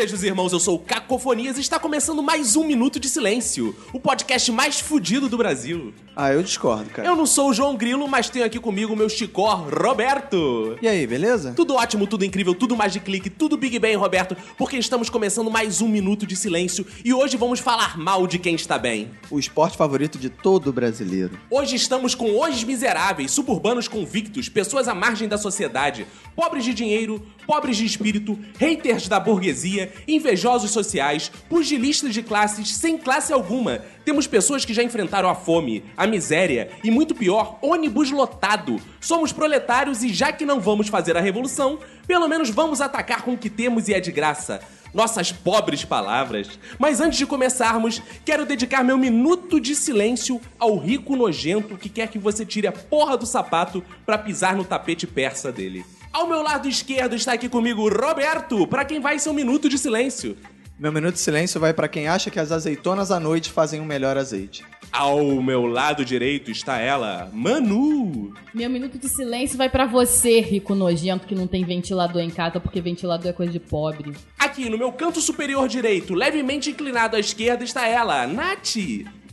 Fazejos irmãos, eu sou o Cacofonias e está começando mais um Minuto de Silêncio, o podcast mais fudido do Brasil. Ah, eu discordo, cara. Eu não sou o João Grilo, mas tenho aqui comigo o meu chicó, Roberto. E aí, beleza? Tudo ótimo, tudo incrível, tudo mais de clique, tudo Big Bang, Roberto, porque estamos começando mais um Minuto de Silêncio e hoje vamos falar mal de quem está bem. O esporte favorito de todo brasileiro. Hoje estamos com hojes miseráveis, suburbanos convictos, pessoas à margem da sociedade, pobres de dinheiro, pobres de espírito, haters da burguesia, invejosos sociais, pugilistas de classes sem classe alguma. Temos pessoas que já enfrentaram a fome, a miséria e, muito pior, ônibus lotado. Somos proletários e, já que não vamos fazer a revolução, pelo menos vamos atacar com o que temos e é de graça nossas pobres palavras. Mas antes de começarmos, quero dedicar meu minuto de silêncio ao rico nojento que quer que você tire a porra do sapato pra pisar no tapete persa dele. Ao meu lado esquerdo está aqui comigo Roberto, pra quem vai ser um minuto de silêncio. Meu minuto de silêncio vai pra quem acha que as azeitonas à noite fazem um melhor azeite. Ao meu lado direito está ela, Manu. Meu minuto de silêncio vai pra você, rico nojento, que não tem ventilador em casa, porque ventilador é coisa de pobre. Aqui no meu canto superior direito, levemente inclinado à esquerda, está ela, Nath.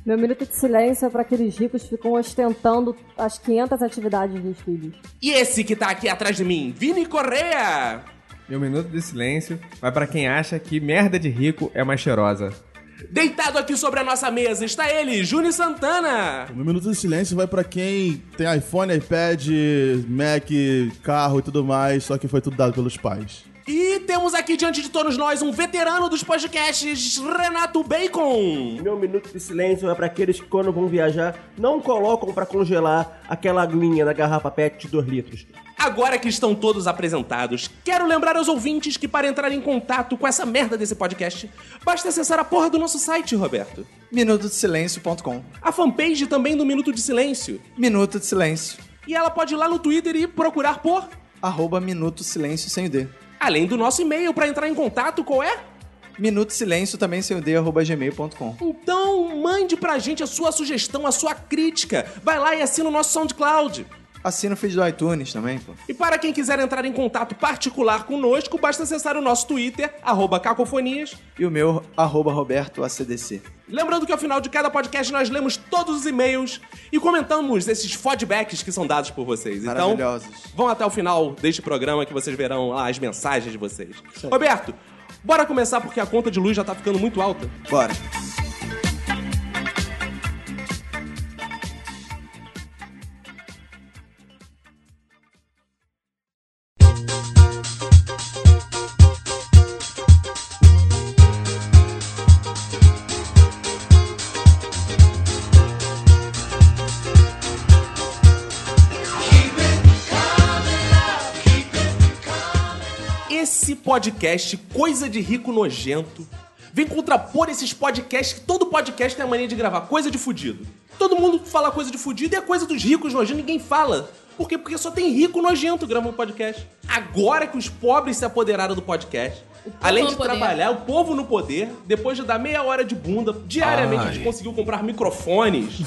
Meu minuto de silêncio é para aqueles ricos que ficam ostentando as 500 atividades dos filhos. E esse que tá aqui atrás de mim, Vini Correa. Meu minuto de silêncio vai pra quem acha que merda de rico é mais cheirosa. Deitado aqui sobre a nossa mesa está ele, Júnior Santana. O meu minuto de silêncio vai pra quem tem iPhone, iPad, Mac, carro e tudo mais, só que foi tudo dado pelos pais. E temos aqui diante de todos nós um veterano dos podcasts, Renato Bacon. Meu minuto de silêncio é para aqueles que, quando vão viajar, não colocam para congelar aquela aguinha da garrafa PET de 2 litros. Agora que estão todos apresentados, quero lembrar aos ouvintes que para entrar em contato com essa merda desse podcast, basta acessar a porra do nosso site, Roberto. Minutodesilencio.com A fanpage também do Minuto de Silêncio. Minuto de Silêncio. E ela pode ir lá no Twitter e procurar por... Arroba Minuto Silêncio sem o D. Além do nosso e-mail para entrar em contato, qual é? Minuto Silêncio também sem o D, arroba gmail.com. Então, mande pra gente a sua sugestão, a sua crítica. Vai lá e assina o nosso SoundCloud. Assina o feed do iTunes também, pô. E para quem quiser entrar em contato particular conosco, basta acessar o nosso Twitter, arroba cacofonias. E o meu, arroba Roberto ACDC. Lembrando que ao final de cada podcast nós lemos todos os e-mails e comentamos esses feedbacks que são dados por vocês. Então, vão até o final deste programa que vocês verão lá as mensagens de vocês. Roberto, bora começar porque a conta de luz já tá ficando muito alta. Bora. Podcast, coisa de rico nojento, vem contrapor esses podcasts que todo podcast tem a mania de gravar, coisa de fudido. Todo mundo fala coisa de fudido e é coisa dos ricos nojentos, ninguém fala. Por quê? Porque só tem rico nojento gravando podcast. Agora que os pobres se apoderaram do podcast, além de no poder. trabalhar, o povo no poder, depois de dar meia hora de bunda, diariamente a gente conseguiu comprar microfones.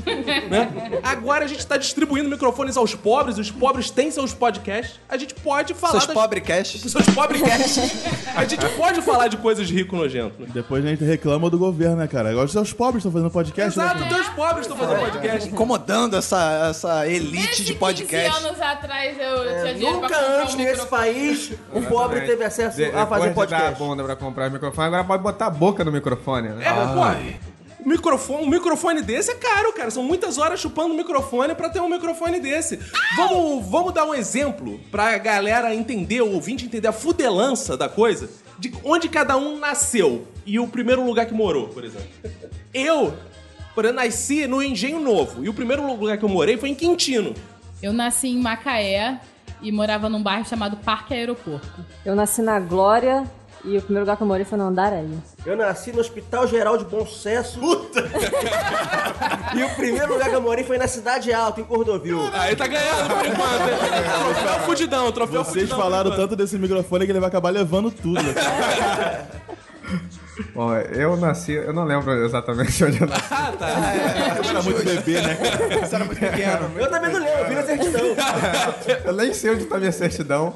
né? Agora a gente tá distribuindo microfones aos pobres, os pobres têm seus podcasts. A gente pode falar Seus das- pobrecasts. seus podcasts. a gente pode falar de coisas de rico nojento. Né? Depois a gente reclama do governo, né, cara? Agora os pobres estão fazendo podcast, Exato, né? os pobres estão fazendo podcast. Incomodando essa, essa elite de podcast. 15 anos atrás eu tinha dinheiro Nunca antes um nesse país um pobre teve acesso De- a fazer depois de dar a podcast. bunda pra comprar o microfone, agora pode botar a boca no microfone, né? É, mas, pô, microfone, um microfone desse é caro, cara. São muitas horas chupando microfone pra ter um microfone desse. Vamos, vamos dar um exemplo pra galera entender, o ouvinte entender a fudelança da coisa, de onde cada um nasceu e o primeiro lugar que morou, por exemplo. Eu, por exemplo, nasci no Engenho Novo e o primeiro lugar que eu morei foi em Quintino. Eu nasci em Macaé e morava num bairro chamado Parque Aeroporto. Eu nasci na Glória e o primeiro lugar que eu morei foi no Andaraí. Eu nasci no Hospital Geral de Bom Sucesso. Puta! e o primeiro lugar que eu morei foi na Cidade Alta, em Cordovil. Aí tá ganhando por enquanto. hein? Troféu fudidão, troféu Vocês fudidão. falaram tanto desse microfone que ele vai acabar levando tudo. Bom, eu nasci, eu não lembro exatamente onde eu nasci. Ah, tá. Era muito bebê, né? Você era muito pequeno. Eu também não lembro, eu vi na certidão. Eu nem sei onde tá minha certidão.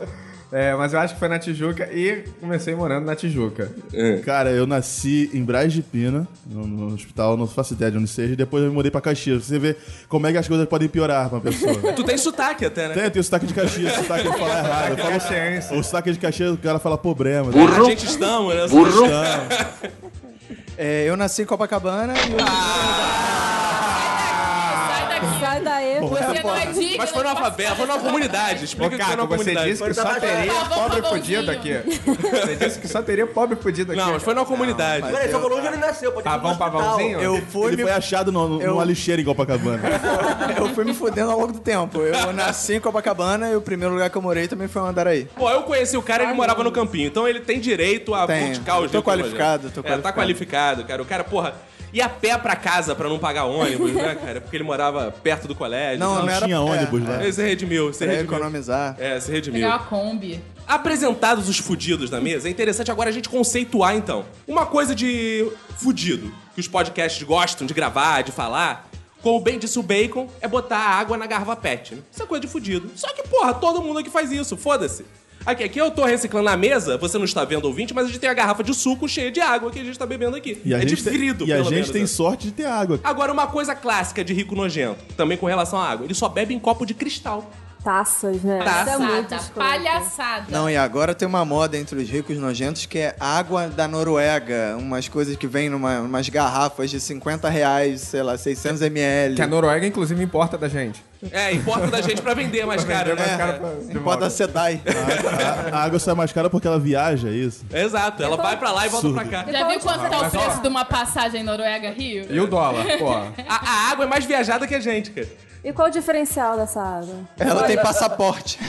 É, mas eu acho que foi na Tijuca e comecei morando na Tijuca. Cara, eu nasci em Braz de Pina, no, no hospital, não faço ideia de onde seja, e depois eu me mudei pra Caxias. Você vê como é que as coisas podem piorar pra uma pessoa. Tu tem sotaque até, né? Tem, tem o sotaque de Caxias, o sotaque de falar errado. Eu falo, o sotaque de Caxias, o cara fala problema. A gente estamos, né? É, eu nasci em Copacabana e daqui. Você não é digno. Mas foi numa favela, foi numa comunidade. Ô, Explica que foi Caco, numa você comunidade. disse que só teria pobre Pavãozinho. fudido aqui. Você disse que só teria pobre fudido aqui. Não, mas foi numa comunidade. Peraí, só falou onde ele nasceu, pode no Pavão, hospital. pavãozinho? Eu fui, Ele me, foi achado no, no, Eu- numa lixeira em Copacabana. eu fui me fudendo ao longo do tempo. Eu nasci em Copacabana e o primeiro lugar que eu morei também foi em Andaraí. Pô, eu conheci o cara, ele morava no campinho, então ele tem direito a Tem. criticar os Tô qualificado, tô É, tá qualificado. qualificado, cara. O cara, porra, ia a pé pra casa pra não pagar ônibus, né, cara? Porque ele morava perto do colégio. Não, então. não era tinha ônibus lá. Ele se redimiu, se Pra redimiu. economizar. É, se redimiu. Pegar uma Kombi. Apresentados os fudidos na mesa, é interessante agora a gente conceituar, então. Uma coisa de fudido, que os podcasts gostam de gravar, de falar, como bem disse o Bacon, é botar água na garrafa pet. Né? Isso é coisa de fudido. Só que, porra, todo mundo aqui faz isso, foda-se. Aqui, aqui eu tô reciclando na mesa, você não está vendo ouvinte, mas a gente tem a garrafa de suco cheia de água que a gente tá bebendo aqui. E a é gente de tem, vidro, e a pelo gente menos, tem né? sorte de ter água. Agora, uma coisa clássica de rico nojento, também com relação à água, ele só bebe em copo de cristal. Taças, né? Taça. Isso é muito Palhaçada. escroto. Palhaçada. Não, e agora tem uma moda entre os ricos nojentos que é água da Noruega. Umas coisas que vêm numa, umas garrafas de 50 reais, sei lá, 600 ml. Que a Noruega, inclusive, importa da gente. É, importa da gente pra vender mais caro, né? caro de Importa volta. a Sedai. A, a água sai mais cara porque ela viaja, é isso? Exato, ela vai pra lá e volta pra cá. Já viu quanto tá o preço de uma passagem Noruega-Rio? E o dólar, pô. A, a água é mais viajada que a gente, cara. E qual o diferencial dessa água? Ela tem passaporte.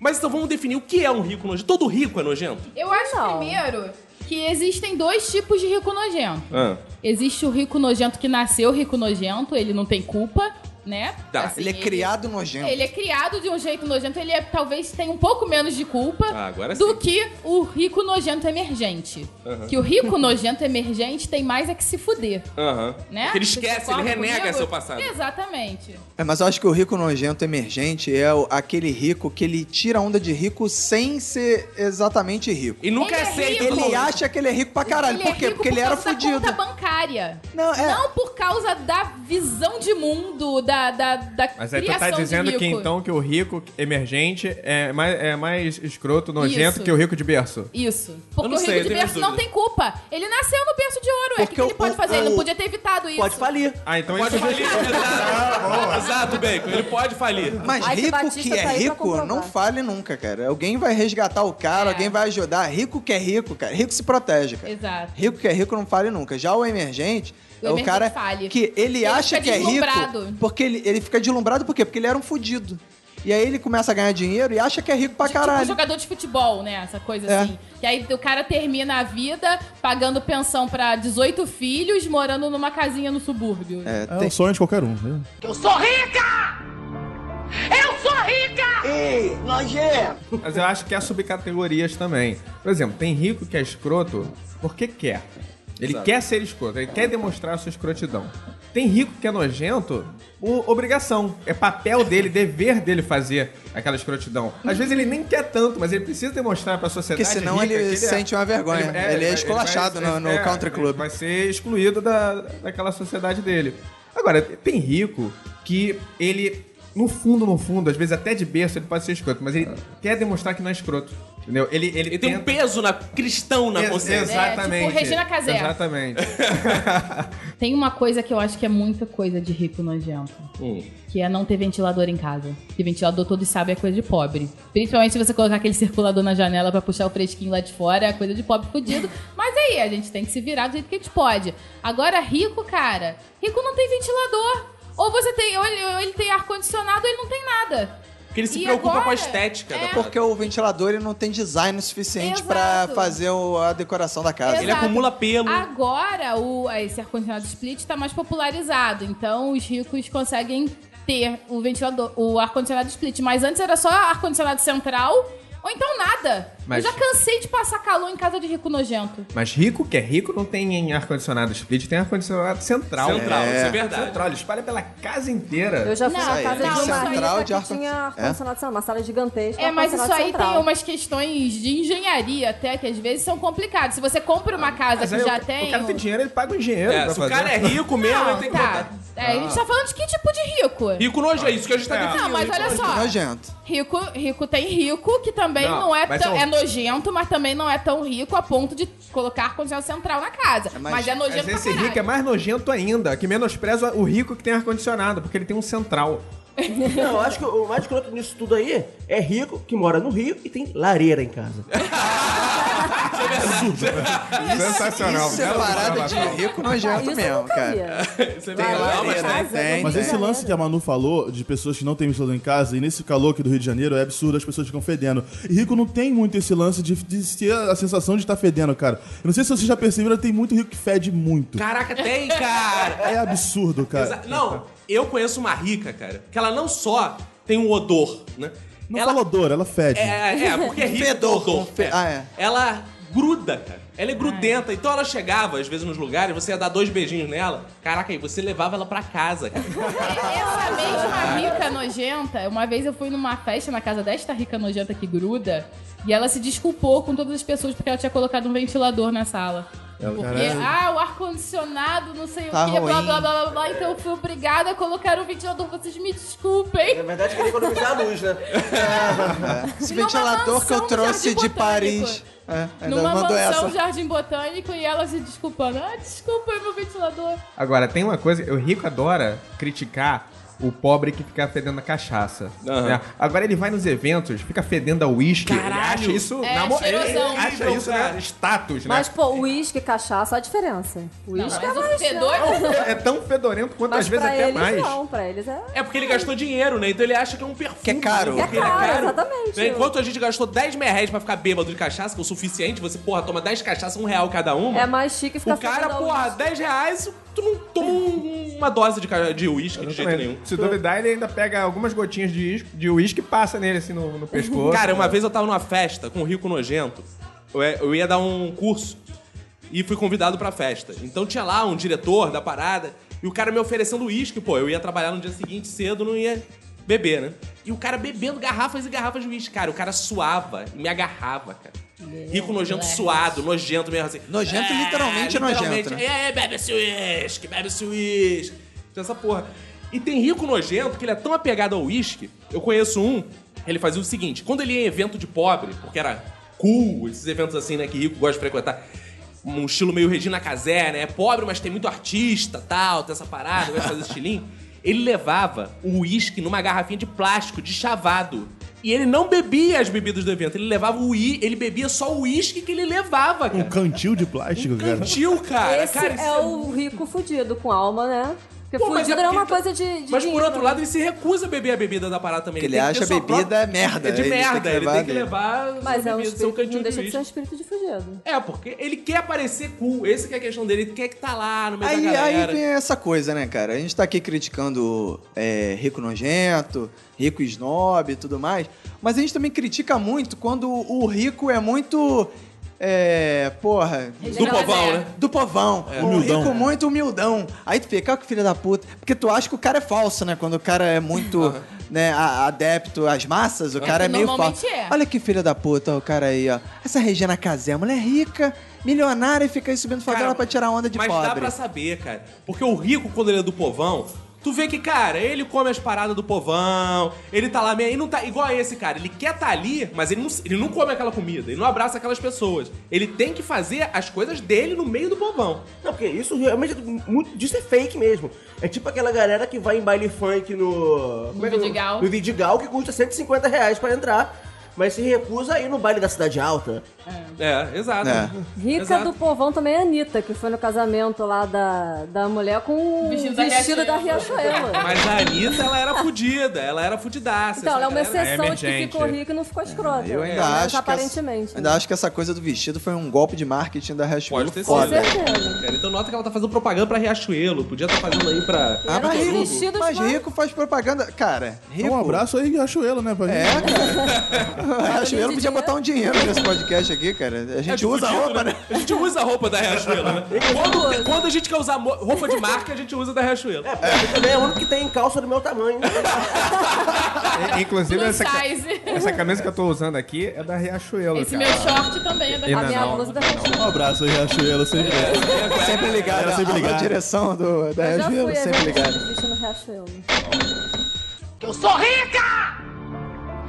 Mas então vamos definir o que é um rico nojento. Todo rico é nojento? Eu acho Não. primeiro que existem dois tipos de rico nojento. Ah. Existe o rico nojento que nasceu rico nojento, ele não tem culpa, né? Tá. Ele é criado nojento. Ele é criado de um jeito nojento, ele é, talvez tenha um pouco menos de culpa Ah, agora do que o rico nojento emergente. Que o rico nojento emergente tem mais é que se fuder, Aham. né? Porque ele esquece, ele renega comigo? seu passado. Exatamente. É, mas eu acho que o rico nojento emergente é o- aquele rico que ele tira onda de rico sem ser exatamente rico. E nunca Ele é aceita rico. Ele acha que ele é rico pra caralho. Ele por é quê? rico Porque ele por era causa da fudido. conta bancária. Não, é. Não por causa da visão de mundo, da, da, da Mas aí tu tá dizendo que rico. então que o rico emergente é mais, é mais escroto, nojento Isso. que o rico de berço. Isso. Porque não o sei, rico de berço não tem culpa. Ele nasceu no berço de ouro. É o que, Porque que ele o- pode o- fazer? Ele não o- podia ter evitado isso. Pode falir. Ah, então Pode isso falir, exato. Exato, Bacon. Ele pode falir. Mas Ai, que rico que tá é pra rico não fale nunca, cara. Alguém vai resgatar o cara, É. alguém vai ajudar. Rico que é rico, cara. Rico se protege, cara. Exato. Rico que é rico não fale nunca. Já o emergente O é o cara que ele, Ele acha que é rico deslumbrado. porque ele, ele fica deslumbrado por quê? Porque ele era um fudido. E aí ele começa a ganhar dinheiro e acha que é rico pra Tipo caralho. jogador de futebol, né? Essa coisa É. assim. Que aí o cara termina a vida pagando pensão pra 18 filhos, morando numa casinha no subúrbio. É, É tem- o sonho de qualquer um. Viu? Mas eu acho que há subcategorias também. Por exemplo, tem rico que é escroto porque quer. Ele quer ser escroto, ele quer demonstrar a sua escrotidão. Tem rico que é nojento por obrigação. É papel dele, dever dele fazer aquela escrotidão. Às vezes ele nem quer tanto, mas ele precisa demonstrar pra sociedade. Porque senão rica ele que sente uma vergonha. Ele é esculachado no- no country club. Vai ser excluído da, daquela sociedade dele. Agora, tem rico que ele, no fundo, no fundo, às vezes até de berço, ele pode ser escroto, mas ele quer demonstrar que não é escroto. Entendeu? Ele, ele, Ele tem um tenta- peso na, cristão na consciência. Exatamente. É, tipo Regina Casé. Exatamente. Tem uma coisa que eu acho que é muita coisa de rico nojento. Hum. Que é não ter ventilador em casa. Porque ventilador todos sabem é coisa de pobre. Principalmente se você colocar aquele circulador na janela pra puxar o fresquinho lá de fora, é coisa de pobre fudido. Mas aí, a gente tem que se virar do jeito que a gente pode. Agora, rico, cara, rico não tem ventilador. Ou você tem, ou ele, ou ele tem ar-condicionado ou ele não tem nada. Porque ele se E preocupa agora- com a estética é. parada. Porque o ventilador ele não tem design suficiente pra Exato. fazer o- a decoração da casa. Ele Exato. acumula pelo. Agora, o, esse ar-condicionado split está mais popularizado. Então, os ricos conseguem ter o ventilador, o ar-condicionado split. Mas antes era só ar-condicionado central ou então nada. Mas- Eu já cansei de passar calor em casa de rico nojento. Mas rico que é rico não tem em ar-condicionado split, tem ar-condicionado central. Central, É. isso é verdade. Central, ele espalha pela casa inteira. Eu já fui na casa de uma central rica de que ar- tinha É? ar-condicionado central, uma sala gigantesca. É, mas isso ar-condicionado aí central. tem umas questões de engenharia até que às vezes são complicadas. Se você compra uma casa Mas que já o, tem. o cara tem dinheiro, ele paga o engenheiro É, pra se o fazer. cara é rico mesmo, ele Não, tem que tá. botar. É, a gente tá falando de que tipo de rico? Rico nojo, é isso que a gente tá É. definindo. Não, mas olha só. Nojento. Rico, rico tem rico, que também Não, não, é mas tão, é nojento, mas também não é tão rico a ponto de colocar ar-condicionado central na casa. mas- mas, é Mas nojento esse pra caralho. rico é mais nojento ainda, que menospreza o rico que tem ar-condicionado, porque ele tem um central. Não, eu acho que o mais escroto nisso tudo aí é rico que mora no Rio e tem lareira em casa. Sensacional. Isso é parada de rico Ah, nojento Isso eu mesmo, cara. Isso é Tem verdade. Não, mas né? tem. Tem. Mas esse lance que a Manu falou, de pessoas que não têm ventilador em casa, e nesse calor aqui do Rio de Janeiro, é absurdo, as pessoas ficam fedendo. E rico não tem muito esse lance de, de ter a sensação de estar fedendo, cara. Eu não sei se vocês já perceberam, tem muito rico que fede muito. Caraca, tem, cara. É absurdo, cara. Exa- Não, eu conheço uma rica, cara, que ela não só tem um odor, né? Não ela, fala odor, ela fede. É, é, porque é Fedor, fe- ah, é. Ela gruda, cara. Ela é grudenta. Então ela chegava, às vezes, nos lugares, você ia dar dois beijinhos nela. Caraca, aí você levava ela pra casa, cara. Essa mesma rica nojenta, uma vez eu fui numa festa na casa desta rica nojenta que gruda, e ela se desculpou com todas as pessoas porque ela tinha colocado um ventilador na sala. Porque, Caralho. ah, o ar-condicionado, não sei Tá o que, blá, ruim. blá, blá, blá, blá. Então eu fui obrigada a colocar o ventilador, vocês me desculpem. Na verdade, queria economizar a luz, né? Esse numa ventilador que eu mansão trouxe Jardim de Botânico. Paris. É, ainda Numa mandou mansão essa. Jardim Botânico e ela se desculpando. Ah, desculpa aí meu ventilador. Agora, tem uma coisa, o rico adora criticar o pobre que fica fedendo a cachaça. Aham. né? Agora ele vai nos eventos, fica fedendo a uísque. Ele acha isso. É, namo- ele acha isso cara. né, status, né? Mas, pô, uísque e cachaça, olha a diferença. Uísque é mais... fedor É tão fedorento quanto Mas às vezes até eles mais. não, pra eles é... É porque ele gastou dinheiro, né? Então ele acha que é um perfume. Que é caro. né? É Porque caro, exatamente. Né? Enquanto a gente gastou 10 mil reais pra ficar bêbado de cachaça, que é o suficiente, você, porra, toma 10 cachaças, um real cada uma. É mais chique ficar O cara, porra, uísque. 10 reais, tu não toma um- uma dose de ca- de uísque de jeito nenhum. Se duvidar, ele ainda pega algumas gotinhas de uísque de uísque e passa nele assim no, no pescoço. Cara, uma vez eu tava numa festa com um rico nojento. Eu ia- eu ia dar um curso e fui convidado pra festa. Então tinha lá um diretor da parada e o cara me oferecendo uísque, pô. Eu ia trabalhar no dia seguinte cedo, não ia beber, né? E o cara bebendo garrafas e garrafas de uísque. Cara, o cara suava e me agarrava, cara. Rico nojento suado, nojento mesmo assim. Nojento, literalmente nojento, né? É, é, bebe esse uísque, bebe esse uísque. Tinha essa porra. E tem rico nojento que ele é tão apegado ao uísque. Eu conheço um, ele fazia o seguinte: quando ele ia em evento de pobre, porque era cool, esses eventos assim, né, que rico gosta de frequentar. Um estilo meio Regina Casé, né? É pobre, mas tem muito artista, tal, tem essa parada, gosta de fazer esse estilinho. Ele levava o uísque numa garrafinha de plástico, de chavado. E ele não bebia as bebidas do evento, ele levava o uísque, ele bebia só o uísque que ele levava, Um cara. cantil de plástico, cara. Cantil, cara. Esse cara, isso é o rico fudido com alma, né? Porque Pô, mas fudido é é uma coisa de, de Mas por outro né? lado, ele se recusa a beber a bebida da parada também. Porque ele que acha a bebida própria- merda, É de ele merda, ele tem que dele. levar Mas é um bebida, seu espírito, cantinho não de deixa de ser um espírito de fugido. É, porque ele quer parecer cool. Esse que é a questão dele. Ele quer que tá lá no meio Aí, da aí galera. vem essa coisa, né, cara? A gente tá aqui criticando é, rico nojento, rico snob e tudo mais, mas a gente também critica muito quando o rico é muito. É. Porra. Do povão, né? Do povão. o Humildão. rico muito humildão. Aí tu fica, ó, que filho da puta. Porque tu acha que o cara é falso, né? Quando o cara é muito né, a- adepto às massas, o cara é meio falso. É. Olha que filho da puta, o cara aí, ó. Essa Regina Casé, mulher rica, milionária e fica aí subindo favela Cara, pra tirar onda de Mas pobre. dá pra saber, cara. Porque o rico, quando ele é do povão, tu vê que, cara, ele come as paradas do povão, ele tá lá meio. Ele não tá. Igual a esse, cara. Ele quer tá ali, mas ele não, ele não come aquela comida, ele não abraça aquelas pessoas. Ele tem que fazer as coisas dele no meio do povão. Não, porque isso realmente, muito disso é fake mesmo. É tipo aquela galera que vai em baile funk no... é que é o- Vidigal. No Vidigal, que custa 150 reais pra entrar. Mas se recusa a ir no baile da Cidade Alta, É, exato. É. Rica Exato. do povão também é a Anitta, que foi no casamento lá da, da mulher com o Vestido vestido, da da Riachuelo. Mas a Anitta, ela era fudida, ela era fudidaça. Então, ela é uma exceção de que ficou rica e não ficou escrota. Eu ainda menos acho que aparentemente. essa, ainda acho que essa coisa do vestido foi um golpe de marketing da Riachuelo. Pode ter sido. Cara, então nota que ela tá fazendo propaganda pra Riachuelo. Podia estar fazendo aí pra. Ah, mas rico, mas rico faz propaganda. Cara, rico. Um abraço aí, Riachuelo, né? Pra É, gente. cara. Riachuelo podia botar um dinheiro nesse podcast aqui, cara. A gente É usa a fudido, roupa, né? A gente usa a roupa da Riachuelo, né? Quando, quando a gente quer usar roupa de marca, a gente usa da Riachuelo. É, porque eu também é o único que tem calça do meu tamanho. Inclusive, essa, essa camisa que eu tô usando aqui é da Riachuelo, Esse cara. meu short também é da E A minha não, blusa da Riachuelo. Um abraço Riachuelo. Sempre. Sempre ligado. Era sempre ligado. A direção do, da Eu já Riachuelo, fui a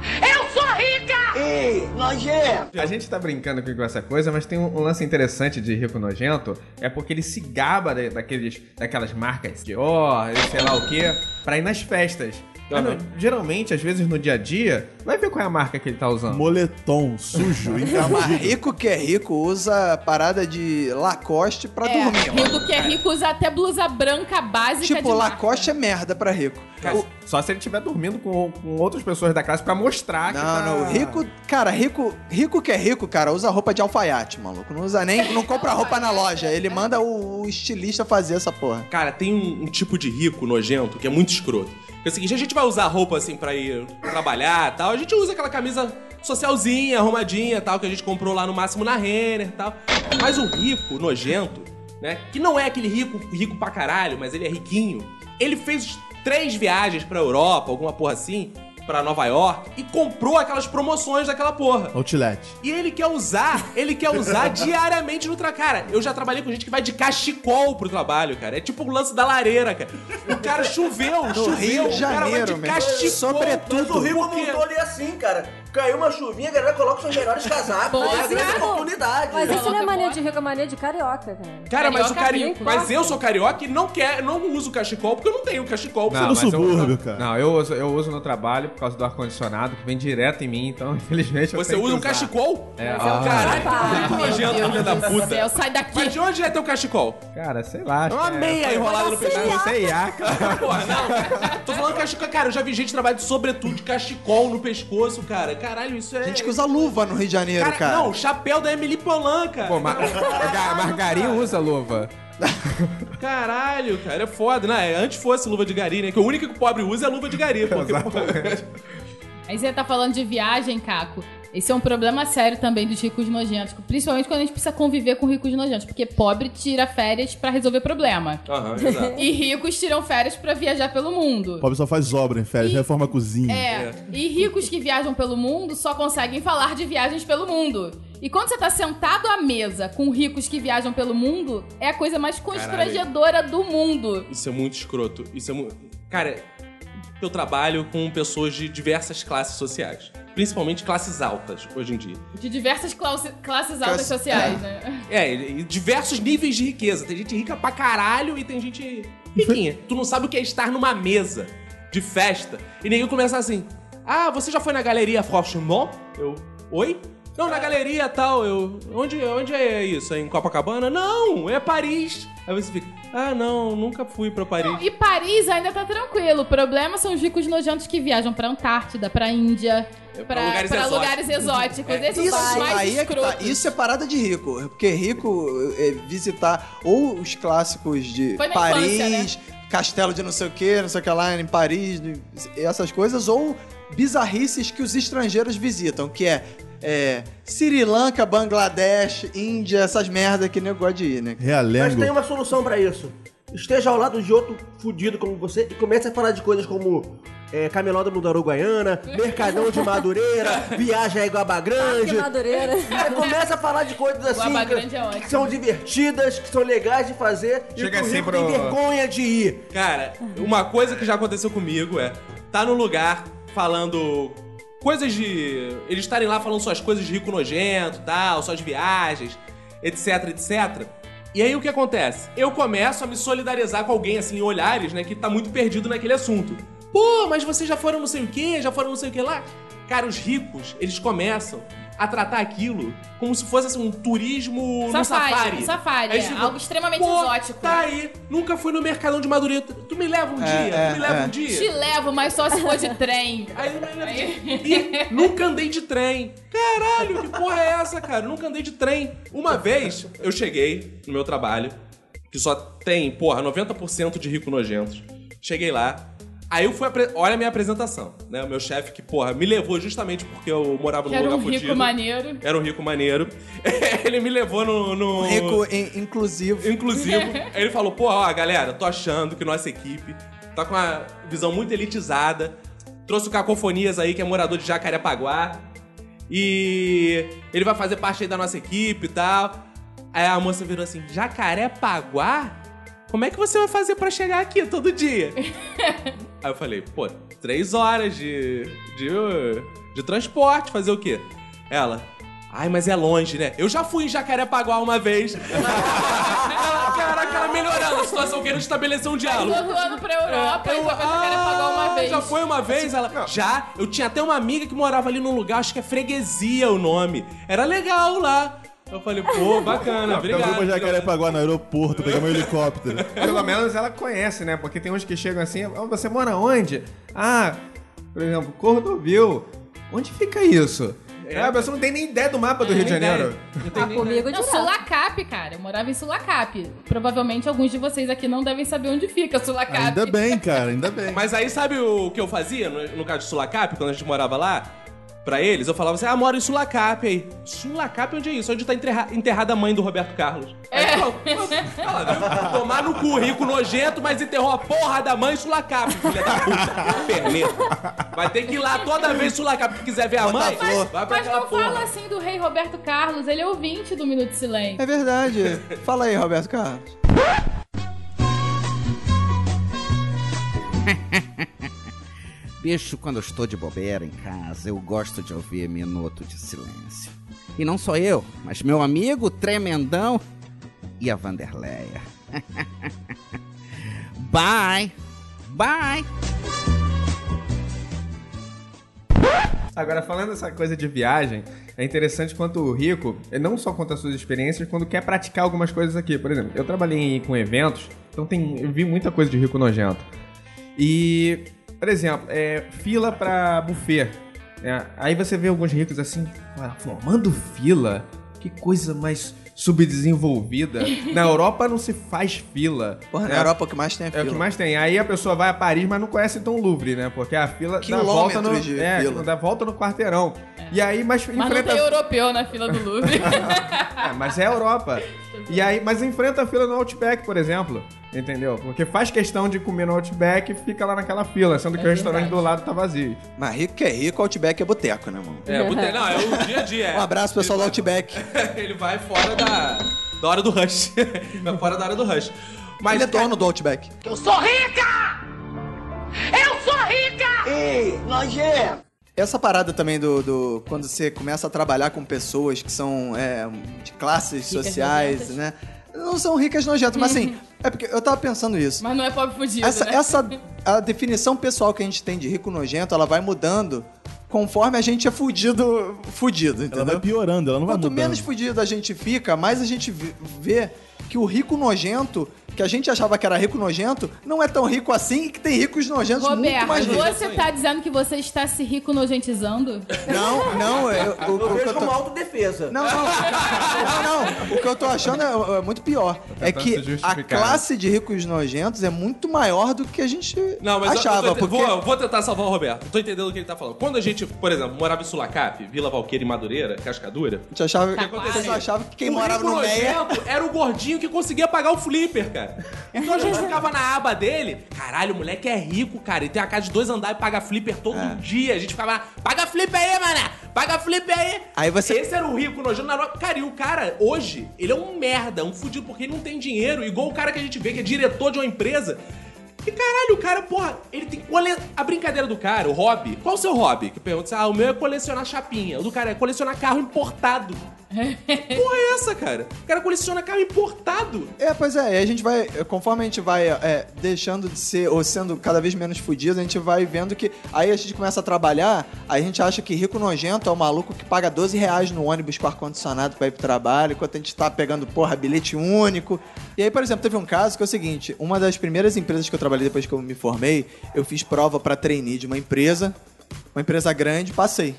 sempre ligado. gente vestindo Riachuelo. A gente tá brincando aqui com essa coisa, mas tem um, um lance interessante de rico nojento, é porque ele se gaba da- daqueles, daquelas marcas de ó, sei lá o quê, pra ir nas festas. Aham. no- geralmente, às vezes no dia a dia, vai ver qual é a marca que ele tá usando. Moletom sujo, Não, mas encardido. rico que é rico usa parada de Lacoste pra É, dormir, mano. rico que é rico usa até blusa branca básica de Tipo, marca. Lacoste é merda pra rico. O- Só se ele estiver dormindo com, com outras pessoas da classe pra mostrar que Não, tá... não, rico, cara, rico, rico que é rico, cara, usa roupa de alfaiate, maluco. Não usa nem, não compra roupa na loja. Ele manda o, o estilista fazer essa porra. Cara, tem um, um tipo de rico nojento que é muito escroto. Que é o seguinte, a gente vai usar roupa assim pra ir trabalhar tal. A gente usa aquela camisa socialzinha, arrumadinha tal, que a gente comprou lá no máximo na Renner e tal. Mas o rico nojento, né? Que não é aquele rico, rico pra caralho, mas ele é riquinho. Ele fez três viagens pra Europa, alguma porra assim, pra Nova York, e comprou aquelas promoções daquela porra. Outlet. E ele quer usar, ele quer usar diariamente no trabalho. Cara, eu já trabalhei com gente que vai de cachecol pro trabalho, cara. É tipo o lance da lareira, cara. O cara choveu, choveu, Rio de o cara vai Janeiro, de cachecol. Sobretudo. Mas o Rio Porque- mudou ali assim, cara. Caiu uma chuvinha, a galera coloca seus melhores casacos. Pô, é a grande oportunidade. Mas isso não é mania de rico, é mania de carioca, cara. Cara, mas o cari... rico. Mas eu sou carioca e não quer, não uso cachecol porque eu não tenho cachecol. Não, no mas eu- subúrbio, cara. Não, eu uso, eu uso no trabalho por causa do ar-condicionado, que vem direto em mim, então, infelizmente, eu Você que usa um cachecol? É, Mas é ah, Caralho, que nojento, filha da Meu Deus do puta. céu, sai daqui. Mas de onde é teu cachecol? Cara, sei lá. É uma que meia enrolada no pescoço. Ser IA, cara. Porra, não. Tô falando cachecol. Cara, eu já vi gente trabalhar de sobretudo de cachecol no pescoço, cara. Caralho, isso é. Gente que usa luva no Rio de Janeiro, Cara, cara. não, chapéu da Emily Polan, cara. Pô, ma Ga- Margarinho usa luva. Caralho, cara, é foda, né? Antes fosse luva de gari, né? Que o único que o pobre usa é luva de gari. Porque, Aí você tá falando de viagem, Caco. Esse é um problema sério também dos ricos nojentos. Principalmente quando a gente precisa conviver com ricos nojentos. Porque pobre tira férias pra resolver problema. Aham, exato. E ricos tiram férias pra viajar pelo mundo. O pobre só faz obra em férias, E- reforma a cozinha. É, e ricos que viajam pelo mundo só conseguem falar de viagens pelo mundo. E quando você tá sentado à mesa com ricos que viajam pelo mundo, é a coisa mais constrangedora do mundo. Isso é muito escroto. Isso é muito. Cara, eu trabalho com pessoas de diversas classes sociais. Principalmente classes altas, hoje em dia. De diversas classe- classes altas Classe- sociais, né? É, e diversos níveis de riqueza. Tem gente rica pra caralho e tem gente riquinha. tu não sabe o que é estar numa mesa de festa e ninguém começa assim. Ah, você já foi na galeria Franchemont? Eu. Oi? Não, na galeria tal, eu. Onde, onde é isso? É em Copacabana? Não, é Paris. Aí você fica, ah, não, nunca fui pra Paris. E Paris ainda tá tranquilo. O problema são os ricos nojentos que viajam pra Antártida, pra Índia, É, pra, pra lugares pra exóticos. lugares exóticos. Esses Isso, são os mais aí é que tá. escrotos. Isso é parada de rico. Porque rico é visitar ou os clássicos de Paris, infância, castelo de não sei o que, não sei o que lá em Paris, essas coisas, ou bizarrices que os estrangeiros visitam, que é, é Sri Lanka, Bangladesh, Índia, essas merda que nego gosta de ir, né? Mas Realengo. tem uma solução pra isso. Esteja ao lado de outro fudido como você e comece a falar de coisas como é, Camelódromo da Uruguaiana, Mercadão de Madureira, Viagem a Iguaba Que Grande. madureira. Aí começa a falar de coisas assim Iguaba que, Grande é ótimo. que são divertidas, que são legais de fazer e Chega que o assim rico pro- tem vergonha de ir. Cara, uma coisa que já aconteceu comigo é tá no lugar falando coisas de. Eles estarem lá falando suas coisas de rico nojento tal, suas viagens, etc, etc. E aí o que acontece? Eu começo a me solidarizar com alguém, assim, em olhares, né, que tá muito perdido naquele assunto. Pô, mas vocês já foram não sei o que, já foram não sei o que lá? Cara, os ricos, eles começam a tratar aquilo como se fosse assim, um turismo no Safari, safari. safari, Aí é, algo extremamente "Pô, exótico." Tá aí, nunca fui no Mercadão de Madureira. Tu me leva um É, dia? é, tu me leva é. um dia? Te levo, mas só se for de trem. Aí, e nunca andei de trem. Caralho, que porra é essa, cara? Nunca andei de trem. Uma vez eu cheguei no meu trabalho, que só tem, porra, 90% de rico nojentos. Cheguei lá. Aí eu fui. apre- Olha a minha apresentação, né? O meu chefe, que, porra, me levou justamente porque eu morava Que num era lugar um rico fudido. maneiro. Era um rico maneiro. Ele me levou no. no... Rico in- inclusivo. Inclusivo. Aí ele falou, pô, ó, galera, tô achando que nossa equipe tá com uma visão muito elitizada. Trouxe o Cacofonias aí, que é morador de Jacarepaguá. E ele vai fazer parte aí da nossa equipe e tal. Aí a moça virou assim, Jacarepaguá? Como é que você vai fazer pra chegar aqui todo dia? aí eu falei, pô, três horas de, de, de transporte, fazer o quê? Ela, ai, mas é longe, né? Eu já fui em Jacarepaguá uma vez. Ela, Caraca, ela melhorando a situação, querendo estabelecer um diálogo. Tô voando pra Europa e Eu- foi pra Jacarepaguá uma Ah, vez. Já foi uma vez? Ela, já. Eu tinha até uma amiga que morava ali num lugar, acho que é Freguesia o nome. Era legal lá. Eu falei, pô, bacana, Eu obrigado. vou pra Jacarepaguá no aeroporto, pegar meu helicóptero. Pelo menos ela conhece, né? Porque tem uns que chegam assim, "Ah, você mora onde? Ah, por exemplo, Cordovil. Onde fica isso? É, a pessoa não tem nem ideia do mapa do Rio de Janeiro. ideia. Não tem Ah, nem comigo Não, direto. Sulacap, cara. Eu morava em Sulacap. Provavelmente alguns de vocês aqui não devem saber onde fica Sulacap. Ainda bem, cara, ainda bem. Mas aí sabe o que eu fazia no, no caso de Sulacap, quando a gente morava lá? Pra eles, eu falava assim, ah, moro em Sulacap aí. Sulacap, onde é isso? Onde tá enterra- enterrada a mãe do Roberto Carlos. Aí, É. pô, ela viu? Tomar no cu, rico nojento, mas enterrou a porra da mãe em Sulacap, filha da puta. Perneta. Vai ter que ir lá toda vez Sulacap que quiser ver a mãe. Botafogo. Vai pra Mas não porra. fala assim do rei Roberto Carlos. Ele é ouvinte do Minuto de Silêncio. É verdade. Fala aí, Roberto Carlos. Bicho, quando eu estou de bobeira em casa, eu gosto de ouvir Minuto de Silêncio. E não só eu, mas meu amigo Tremendão e a Vanderleia. Bye! Bye! Agora, falando essa coisa de viagem, é interessante quanto o rico, ele não só conta suas experiências, quando quer praticar algumas coisas aqui. Por exemplo, eu trabalhei com eventos, então tem, vi muita coisa de rico nojento. E, por exemplo, é, fila pra buffet. né? Aí você vê alguns ricos assim, "Ah, formando fila? Que coisa mais subdesenvolvida. Na Europa não se faz fila. Porra, na né? Europa o que mais tem é É fila. o que mais tem. Aí a pessoa vai a Paris, mas não conhece então o Louvre, né? Porque a fila dá volta no, Quilômetros de é, fila. dá volta no quarteirão. E aí, mas, Mas não enfrenta. tem europeu na fila do Louvre. É, mas é a Europa. E aí, mas enfrenta a fila no Outback, por exemplo. Entendeu? Porque faz questão de comer no Outback e fica lá naquela fila, sendo que É o restaurante verdade. do lado tá vazio. Mas rico que é rico, Outback é boteco, né, mano? É, botei, não, é o dia a dia. é. Um abraço, pessoal do Outback. Ele vai fora da, da hora do rush. vai fora da hora do rush. Mas, Ele é dono do Outback. Essa parada também do, do- Quando você começa a trabalhar com pessoas que são é, de classes Ricas sociais, nojentas. né? Não são ricas nojentas, mas assim, é porque eu tava pensando isso. Mas não é pobre fudido, Essa, né? essa a definição pessoal que a gente tem de rico nojento, ela vai mudando conforme a gente é fudido, fudido, Ela entendeu? vai piorando, ela não vai Quanto mudando. menos fudido a gente fica, mais a gente vê que o rico nojento, que a gente achava que era rico nojento, não é tão rico assim e que tem ricos nojentos muito Roberto, mais ricos. você tá dizendo que você está se rico nojentizando? Não, não, eu, o Eu que vejo eu tô- como autodefesa. Não, não, não, não. O que eu tô achando é, é muito pior. É que a classe de ricos nojentos é muito maior do que a gente Não, mas eu- achava. eu porque vou, vou tentar salvar o Roberto. Tô entendendo o que ele tá falando. Quando a gente, por exemplo, morava em Sulacap, Vila Valqueira e Madureira, Cascadura, a gente achava, Taquara. vocês achavam que quem o morava no Meia... nojento era o gordinho que conseguia pagar o flipper, cara. Então a gente ficava na aba dele. Caralho, o moleque é rico, cara. Ele tem uma casa de dois andares e paga flipper todo É. dia. A gente ficava lá, paga flipper aí, mané. Paga flipper aí. Aí você- Esse era o rico nojento na Europa. Cara, e o cara, hoje, ele é um merda, um fudido, porque ele não tem dinheiro. Igual o cara que a gente vê que é diretor de uma empresa. E caralho, o cara, porra, ele tem. cole- A brincadeira do cara, o hobby. Qual o seu hobby? Que pergunta ah, o meu é colecionar chapinha. O do cara é colecionar carro importado. Porra é essa, cara? O cara coleciona carro importado. É, pois é, e a gente vai, conforme a gente vai é, deixando de ser, ou sendo cada vez menos fudido, a gente vai vendo que aí a gente começa a trabalhar, aí a gente acha que rico nojento é o maluco que paga 12 reais no ônibus com ar-condicionado pra ir pro trabalho, enquanto a gente tá pegando, porra, bilhete único. E aí, por exemplo, teve um caso que é o seguinte, uma das primeiras empresas que eu trabalhei depois que eu me formei, eu fiz prova pra trainee de uma empresa, uma empresa grande, passei.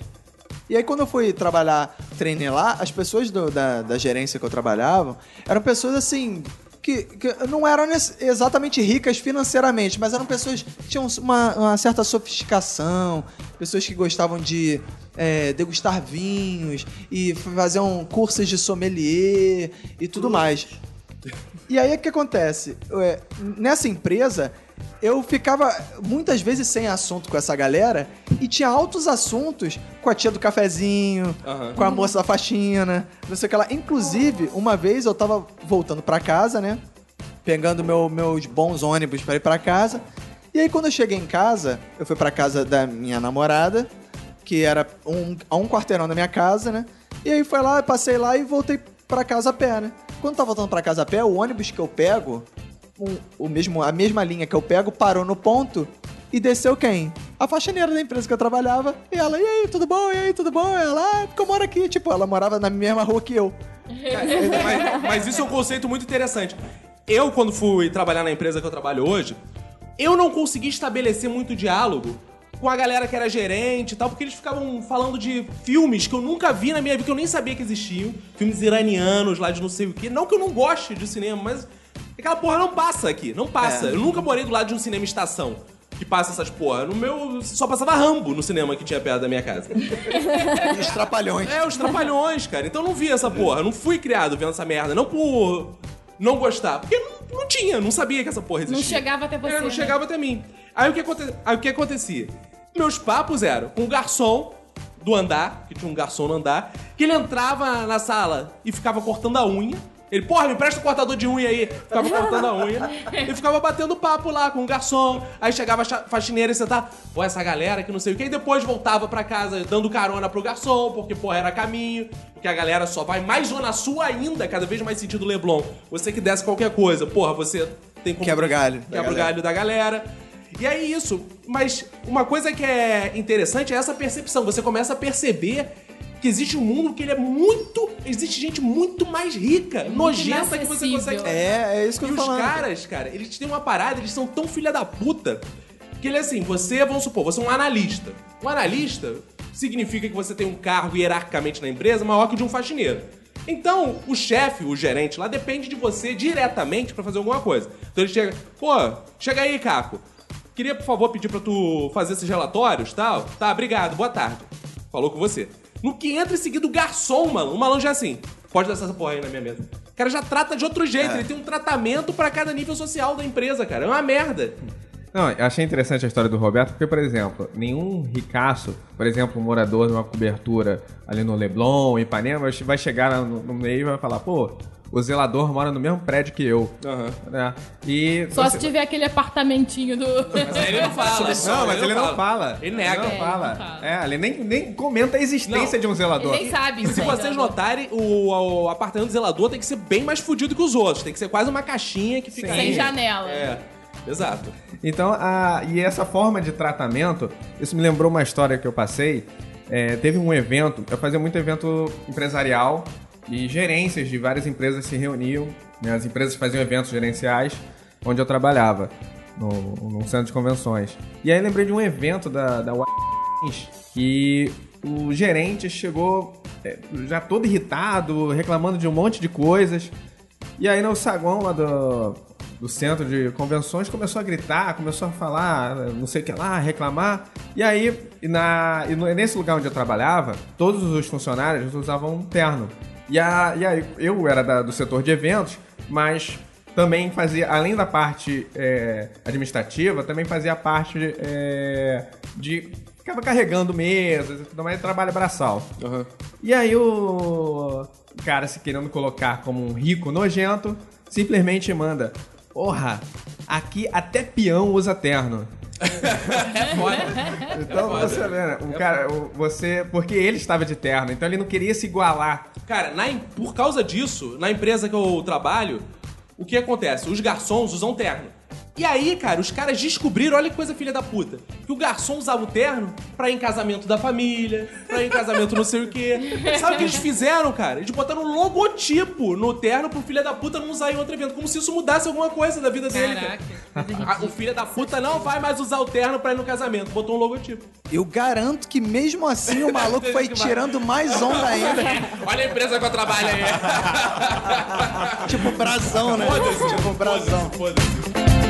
E aí, quando eu fui trabalhar, treinei lá, as pessoas do- da, da gerência que eu trabalhava eram pessoas assim. Que, que não eram exatamente ricas financeiramente, mas eram pessoas que tinham uma, uma certa sofisticação, pessoas que gostavam de é, degustar vinhos e faziam cursos de sommelier e tudo mais. E aí o que acontece? É, Nessa empresa, eu ficava muitas vezes sem assunto com essa galera e tinha altos assuntos com a tia do cafezinho, Aham. com a moça da faxina, não sei o que lá. Inclusive, uma vez eu tava voltando pra casa, né? Pegando meu- meus bons ônibus pra ir pra casa. E aí quando eu cheguei em casa, eu fui pra casa da minha namorada, que era um- a um quarteirão da minha casa, né? E aí foi lá, passei lá e voltei pra casa a pé, né? Quando eu tava voltando pra casa a pé, o ônibus que eu pego, o mesmo, a mesma linha que eu pego, parou no ponto e desceu quem? A faxineira da empresa que eu trabalhava. E ela, e aí, tudo bom? E aí, tudo bom? E ela, ah, porque eu moro aqui. Tipo, ela morava na mesma rua que eu. mas, mas isso é um conceito muito interessante. Eu, quando fui trabalhar na empresa que eu trabalho hoje, eu não consegui estabelecer muito diálogo com a galera que era gerente e tal, porque eles ficavam falando de filmes que eu nunca vi na minha vida, que eu nem sabia que existiam. Filmes iranianos lá de não sei o quê. Não que eu não goste de cinema, mas aquela porra não passa aqui, não passa. É. Eu nunca morei do lado de um cinema estação que passa essas porra. No meu, só passava Rambo no cinema que tinha perto da minha casa. E os trapalhões. É, os trapalhões, cara. Então eu não vi essa porra. Eu não fui criado vendo essa merda. Não por não gostar. Porque não, não tinha, não sabia que essa porra existia. Não chegava até você, É, não né? chegava até mim. Aí o, que aconte... Aí o que acontecia? Meus papos eram com o garçom do andar, que tinha um garçom no andar, que ele entrava na sala e ficava cortando a unha. Ele, porra, me presta o cortador de unha aí. Ficava cortando a unha. E ficava batendo papo lá com o garçom. Aí chegava a faxineira e sentava, pô, essa galera que não sei o que. E depois voltava pra casa dando carona pro garçom, porque, porra, era caminho. Porque a galera só vai mais zona sul ainda, cada vez mais sentido Leblon. Você que desce qualquer coisa, porra, você tem como... Quebra o galho Quebra o galho da galera. E é isso. Mas uma coisa que é interessante é essa percepção. Você começa a perceber que existe um mundo que ele é muito. Existe gente muito mais rica, nojenta que você consegue. É, é isso que E eu tô os falando. caras, cara, eles têm uma parada, eles são tão filha da puta. Que ele é assim, você, vamos supor, você é um analista. Um analista significa que você tem um cargo hierarquicamente na empresa maior que o de um faxineiro. Então, o chefe, o gerente lá, depende de você diretamente pra fazer alguma coisa. Então ele chega, pô, chega aí, Caco. Queria, por favor, pedir pra tu fazer esses relatórios tal. Tá, obrigado, boa tarde. Falou com você. No que entra em seguida o garçom, mano. O malandro já é assim. Pode dar essa porra aí na minha mesa. O cara já trata de outro jeito. Ele tem um tratamento pra cada nível social da empresa, cara. É uma merda. Não, eu achei interessante a história do Roberto, porque, por exemplo, nenhum ricaço, por exemplo, um morador de uma cobertura ali no Leblon, Ipanema, vai chegar no meio e vai falar, pô, o zelador mora no mesmo prédio que eu. Né? E Só você- se tiver aquele apartamentinho do. Mas aí ele não fala. Não, mas ele não fala. Ele nega. Ele não É, fala. não fala. É, ele nem, nem comenta a existência Não. de um zelador. Ele nem sabe. Se né? vocês notarem, o, o apartamento do zelador tem que ser bem mais fudido que os outros. Tem que ser quase uma caixinha que fica aí. Sem janela. É, exato. Então, a, e essa forma de tratamento, isso me lembrou uma história que eu passei. É, teve um evento, eu fazia muito evento empresarial e gerências de várias empresas se reuniam. né, as empresas faziam eventos gerenciais onde eu trabalhava, no, centro de convenções. E aí lembrei de um evento da, da que o gerente chegou é, já todo irritado, reclamando de um monte de coisas. E aí no saguão lá do, do centro de convenções começou a gritar, começou a falar, não sei o que lá, reclamar. E aí, na, e nesse lugar onde eu trabalhava, todos os funcionários usavam um terno. E, a, e aí, eu era da- do setor de eventos, mas também fazia, além da parte é, administrativa, também fazia a parte é, de. Ficava carregando mesas e tudo mais, trabalho braçal. E aí o cara se querendo colocar como um rico nojento, simplesmente manda. Porra, aqui até peão usa terno. Então você vê, né? O cara, o- você. Porque ele estava de terno, então ele não queria se igualar. Cara, na por causa disso, na empresa que eu trabalho, o que acontece? Os garçons usam terno. E aí, cara, os caras descobriram, olha que coisa filha da puta, que o garçom usava o terno pra ir em casamento da família, pra ir em casamento não sei o quê. Sabe o que eles fizeram, cara? Eles botaram um logotipo no terno pro filho da puta não usar em outro evento, como se isso mudasse alguma coisa da vida dele, cara. Ah, o filho da puta não vai mais usar o terno pra ir no casamento, botou um logotipo. Eu garanto que mesmo assim o maluco foi tirando mais onda ainda. Olha a empresa que eu trabalho aí. tipo brasão, né? Foda-se, Tipo brasão. Foda-se.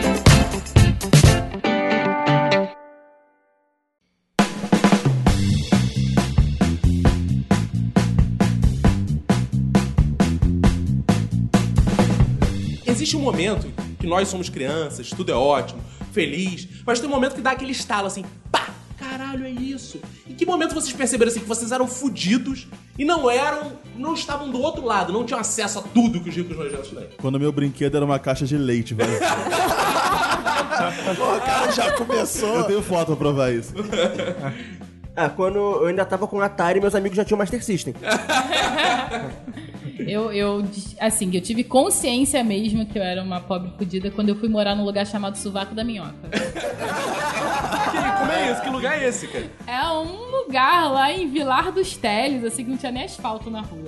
Existe um momento que nós somos crianças, tudo é ótimo, feliz, mas tem um momento que dá aquele estalo assim, pá, caralho, é isso. Em que momento vocês perceberam assim que vocês eram fudidos e não eram, não estavam do outro lado, não tinham acesso a tudo que os ricos nojentos têm? Quando meu brinquedo era uma caixa de leite, velho. Pô, o cara já começou. Eu tenho foto pra provar isso. Ah, quando eu ainda tava com Atari, meus amigos já tinham Master System. Eu, eu, assim, eu tive consciência mesmo que eu era uma pobre fudida quando eu fui morar num lugar chamado Sovaco da Minhoca. Que- como é isso? Que lugar é esse, cara? É um lugar lá em Vilar dos Teles, assim, que não tinha nem asfalto na rua.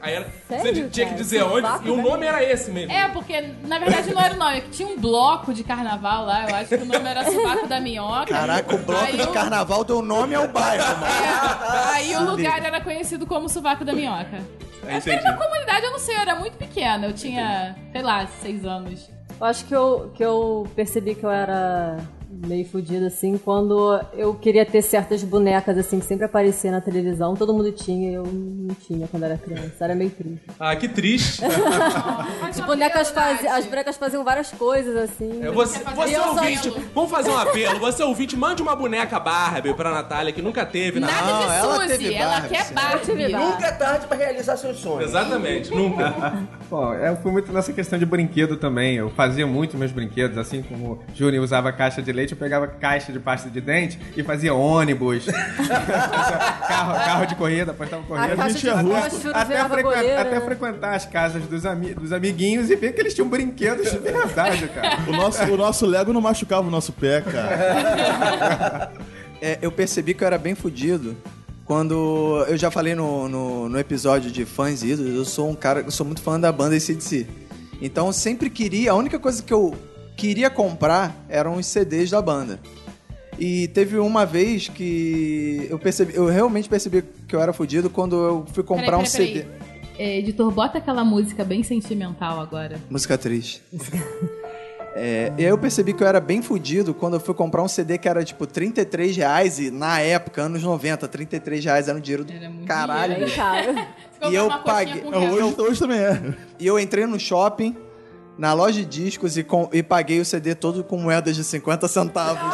Aí era, Sério, você tinha que cara? dizer onde, e o nome era esse mesmo. É, porque na verdade não era o nome, é que tinha um bloco de carnaval lá, eu acho que o nome era Sovaco da Minhoca. Caraca, o bloco Aí de o- carnaval deu nome ao bairro, mano. É, aí o lugar era conhecido como Sovaco da Minhoca. É, Acho que era entendi. uma comunidade, eu não sei, eu era muito pequena, eu tinha, sei lá, seis anos. Eu acho que eu, que eu percebi que eu era meio fodida, assim, quando eu queria ter certas bonecas, assim, que sempre aparecia na televisão. Todo mundo tinha, eu não tinha quando era criança. Era meio triste. Ah, que triste. As bonecas, fazi- as bonecas faziam várias coisas, assim. É, você, você um ouvinte, apelo. vamos fazer um apelo. Você ouvinte, mande uma boneca Barbie pra Natália que nunca teve na Nada Não, ela de teve Suzy, ela Barbie, quer. Barbie. Atividade. Nunca é tarde pra realizar seus sonhos. Exatamente, nunca. Bom, eu fui muito nessa questão de brinquedo também. Eu fazia muito meus brinquedos, assim como o Júnior usava caixa de leite, eu pegava caixa de pasta de dente e fazia ônibus, carro, carro de corrida, apostava corrida. A gente de é Até, virava frequen- goleira. até frequentar as casas dos, ami- dos amiguinhos e ver que eles tinham brinquedos de verdade, cara. O nosso, o nosso Lego não machucava o nosso pé, cara. É, eu percebi que eu era bem fudido quando eu já falei no, no, no episódio de fãs e ídolos, eu sou um cara, eu sou muito fã da banda ACDC. Então eu sempre queria, a única coisa que eu queria comprar eram os CDs da banda. E teve uma vez que eu percebi, eu realmente percebi que eu era fudido quando eu fui comprar um CD. É, editor, bota aquela música bem sentimental agora. Música triste. É, e aí eu percebi que eu era bem fudido quando eu fui comprar um CD que era tipo 33 reais e na época, anos 90, 33 reais era um dinheiro do Era muito caralho. Você E eu paguei- É. Hoje, hoje também é. E eu entrei no shopping, na loja de discos e, com- e paguei o CD todo com moedas de 50 centavos.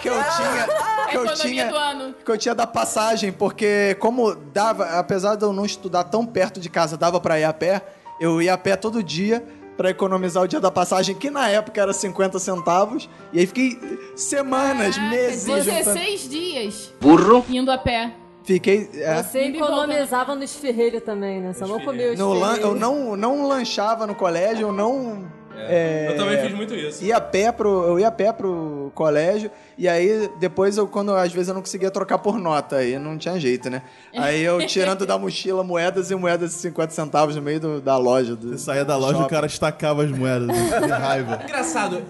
que eu tinha. Que eu tinha. do ano. Que eu tinha da passagem, porque como dava, apesar de eu não estudar tão perto de casa, dava pra ir a pé, eu ia a pé todo dia pra economizar o dia da passagem, que na época era 50 centavos, e aí fiquei semanas, Caraca, meses juntando. 16 dias Burro. indo a pé. Fiquei. é, Você economizava no esfirreiro também, né? Só não comia o no lan- eu não, não lanchava no colégio, eu não. É, Eu também fiz muito isso. ia a pé pro, eu ia a pé pro colégio e aí depois eu quando às vezes eu não conseguia trocar por nota aí não tinha jeito, né? Aí eu tirando da mochila moedas e moedas de 50 centavos no meio do- da loja do Você saía da loja e o cara estacava as moedas de de raiva. Engraçado,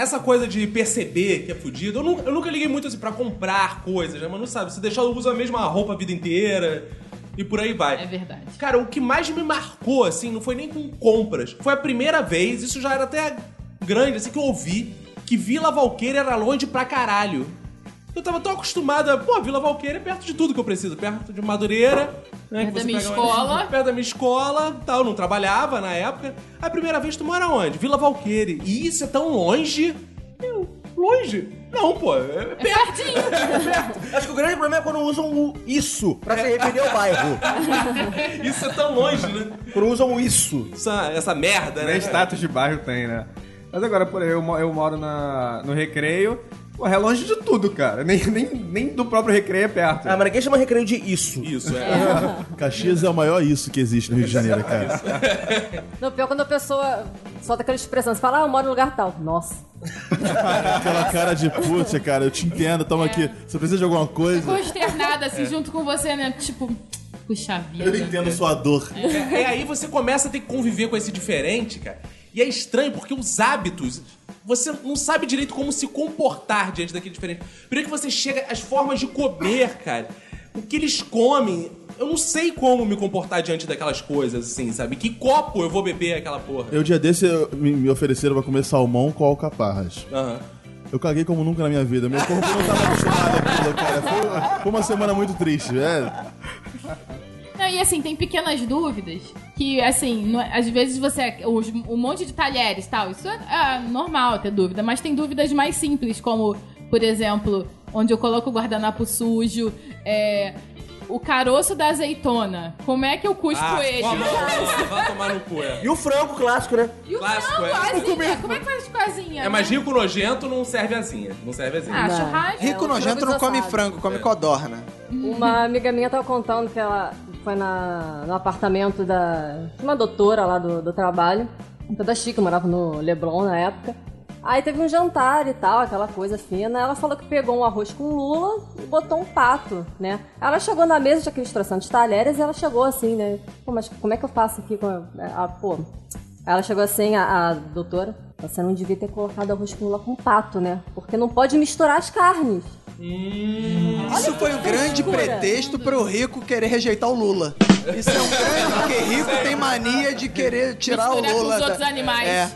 essa coisa de perceber que é fudido, eu nunca, eu nunca liguei muito assim pra comprar coisas, né? Mas não sabe, se deixar eu uso a mesma roupa a vida inteira e por aí vai. É verdade. Cara, o que mais me marcou, assim, não foi nem com compras. Foi a primeira vez, isso já era até grande, assim, que eu ouvi que Vila Valqueira era longe pra caralho. Eu tava tão acostumado a, pô, Vila Valqueira é perto de tudo que eu preciso. Perto de Madureira, né? Perto da minha escola. Perto da minha escola, tal. Eu não trabalhava na época. A primeira vez tu mora onde? Vila Valqueira. E isso é tão longe. Meu, longe. Não, pô, é perto. Acho que o grande problema é quando usam o isso pra se referir ao bairro. Isso é tão longe, né? Quando usam o isso. Essa, essa merda, né? Nem status de bairro tem, né? Mas agora, por aí, eu, eu moro na, no recreio. Pô, é longe de tudo, cara. Nem, nem, nem do próprio recreio é perto. Ah, mas ninguém chama recreio de isso. Isso, é. Caxias é o maior isso que existe no Rio de Janeiro, cara. No pior, quando a pessoa solta aquela expressão, você fala, ah, eu moro no lugar tal. Nossa. Aquela cara de puta, cara, eu te entendo, toma aqui. Você precisa de alguma coisa? Consternada, assim, junto com você, né? Tipo, puxa vida. Eu entendo sua dor. É, é aí você começa a ter que conviver com esse diferente, cara. E é estranho porque os hábitos. Você não sabe direito como se comportar diante daquele diferente. Primeiro que você chega às formas de comer, cara. O que eles comem. Eu não sei como me comportar diante daquelas coisas, assim, sabe? Que copo eu vou beber aquela porra? Eu, dia desse, eu- me, me ofereceram pra comer salmão com alcaparras. Aham. Eu caguei como nunca na minha vida. Meu corpo não tava acostumado àquilo, cara. Foi, foi uma semana muito triste, é. Não, e assim, tem pequenas dúvidas que, assim, não é- às vezes você. os- Um monte de talheres e tal, isso é, é normal ter dúvida, mas tem dúvidas mais simples, como, por exemplo, onde eu coloco o guardanapo sujo, é. O caroço da azeitona. Como é que eu cuspo Ah, ele? não, vai tomar no cu, é. E o frango clássico, né? E o Clássico, frango, é. Como é que faz com a asinha? É, mas rico nojento não serve asinha. Não serve asinha. Ah, Não. churrasco. Rico É, nojento não come frango, come codorna. Uma amiga minha tava contando que ela foi na, no apartamento da de uma doutora lá do, do trabalho, toda chique, morava no Leblon na época. Aí teve um jantar e tal, aquela coisa fina. Ela falou que pegou um arroz com lula e botou um pato, né? Ela chegou na mesa, tinha aqueles trocentos talheres, e ela chegou assim, né? Pô, mas como é que eu faço aqui com a... pô... Ela chegou assim, a, a doutora, você não devia ter colocado arroz com lula com pato, né? Porque não pode misturar as carnes. Isso foi um grande frescura. pretexto pro rico querer rejeitar o Lula. Isso é um grande porque rico tem mania de querer tirar Misturar o com Lula. os outros da- animais. É.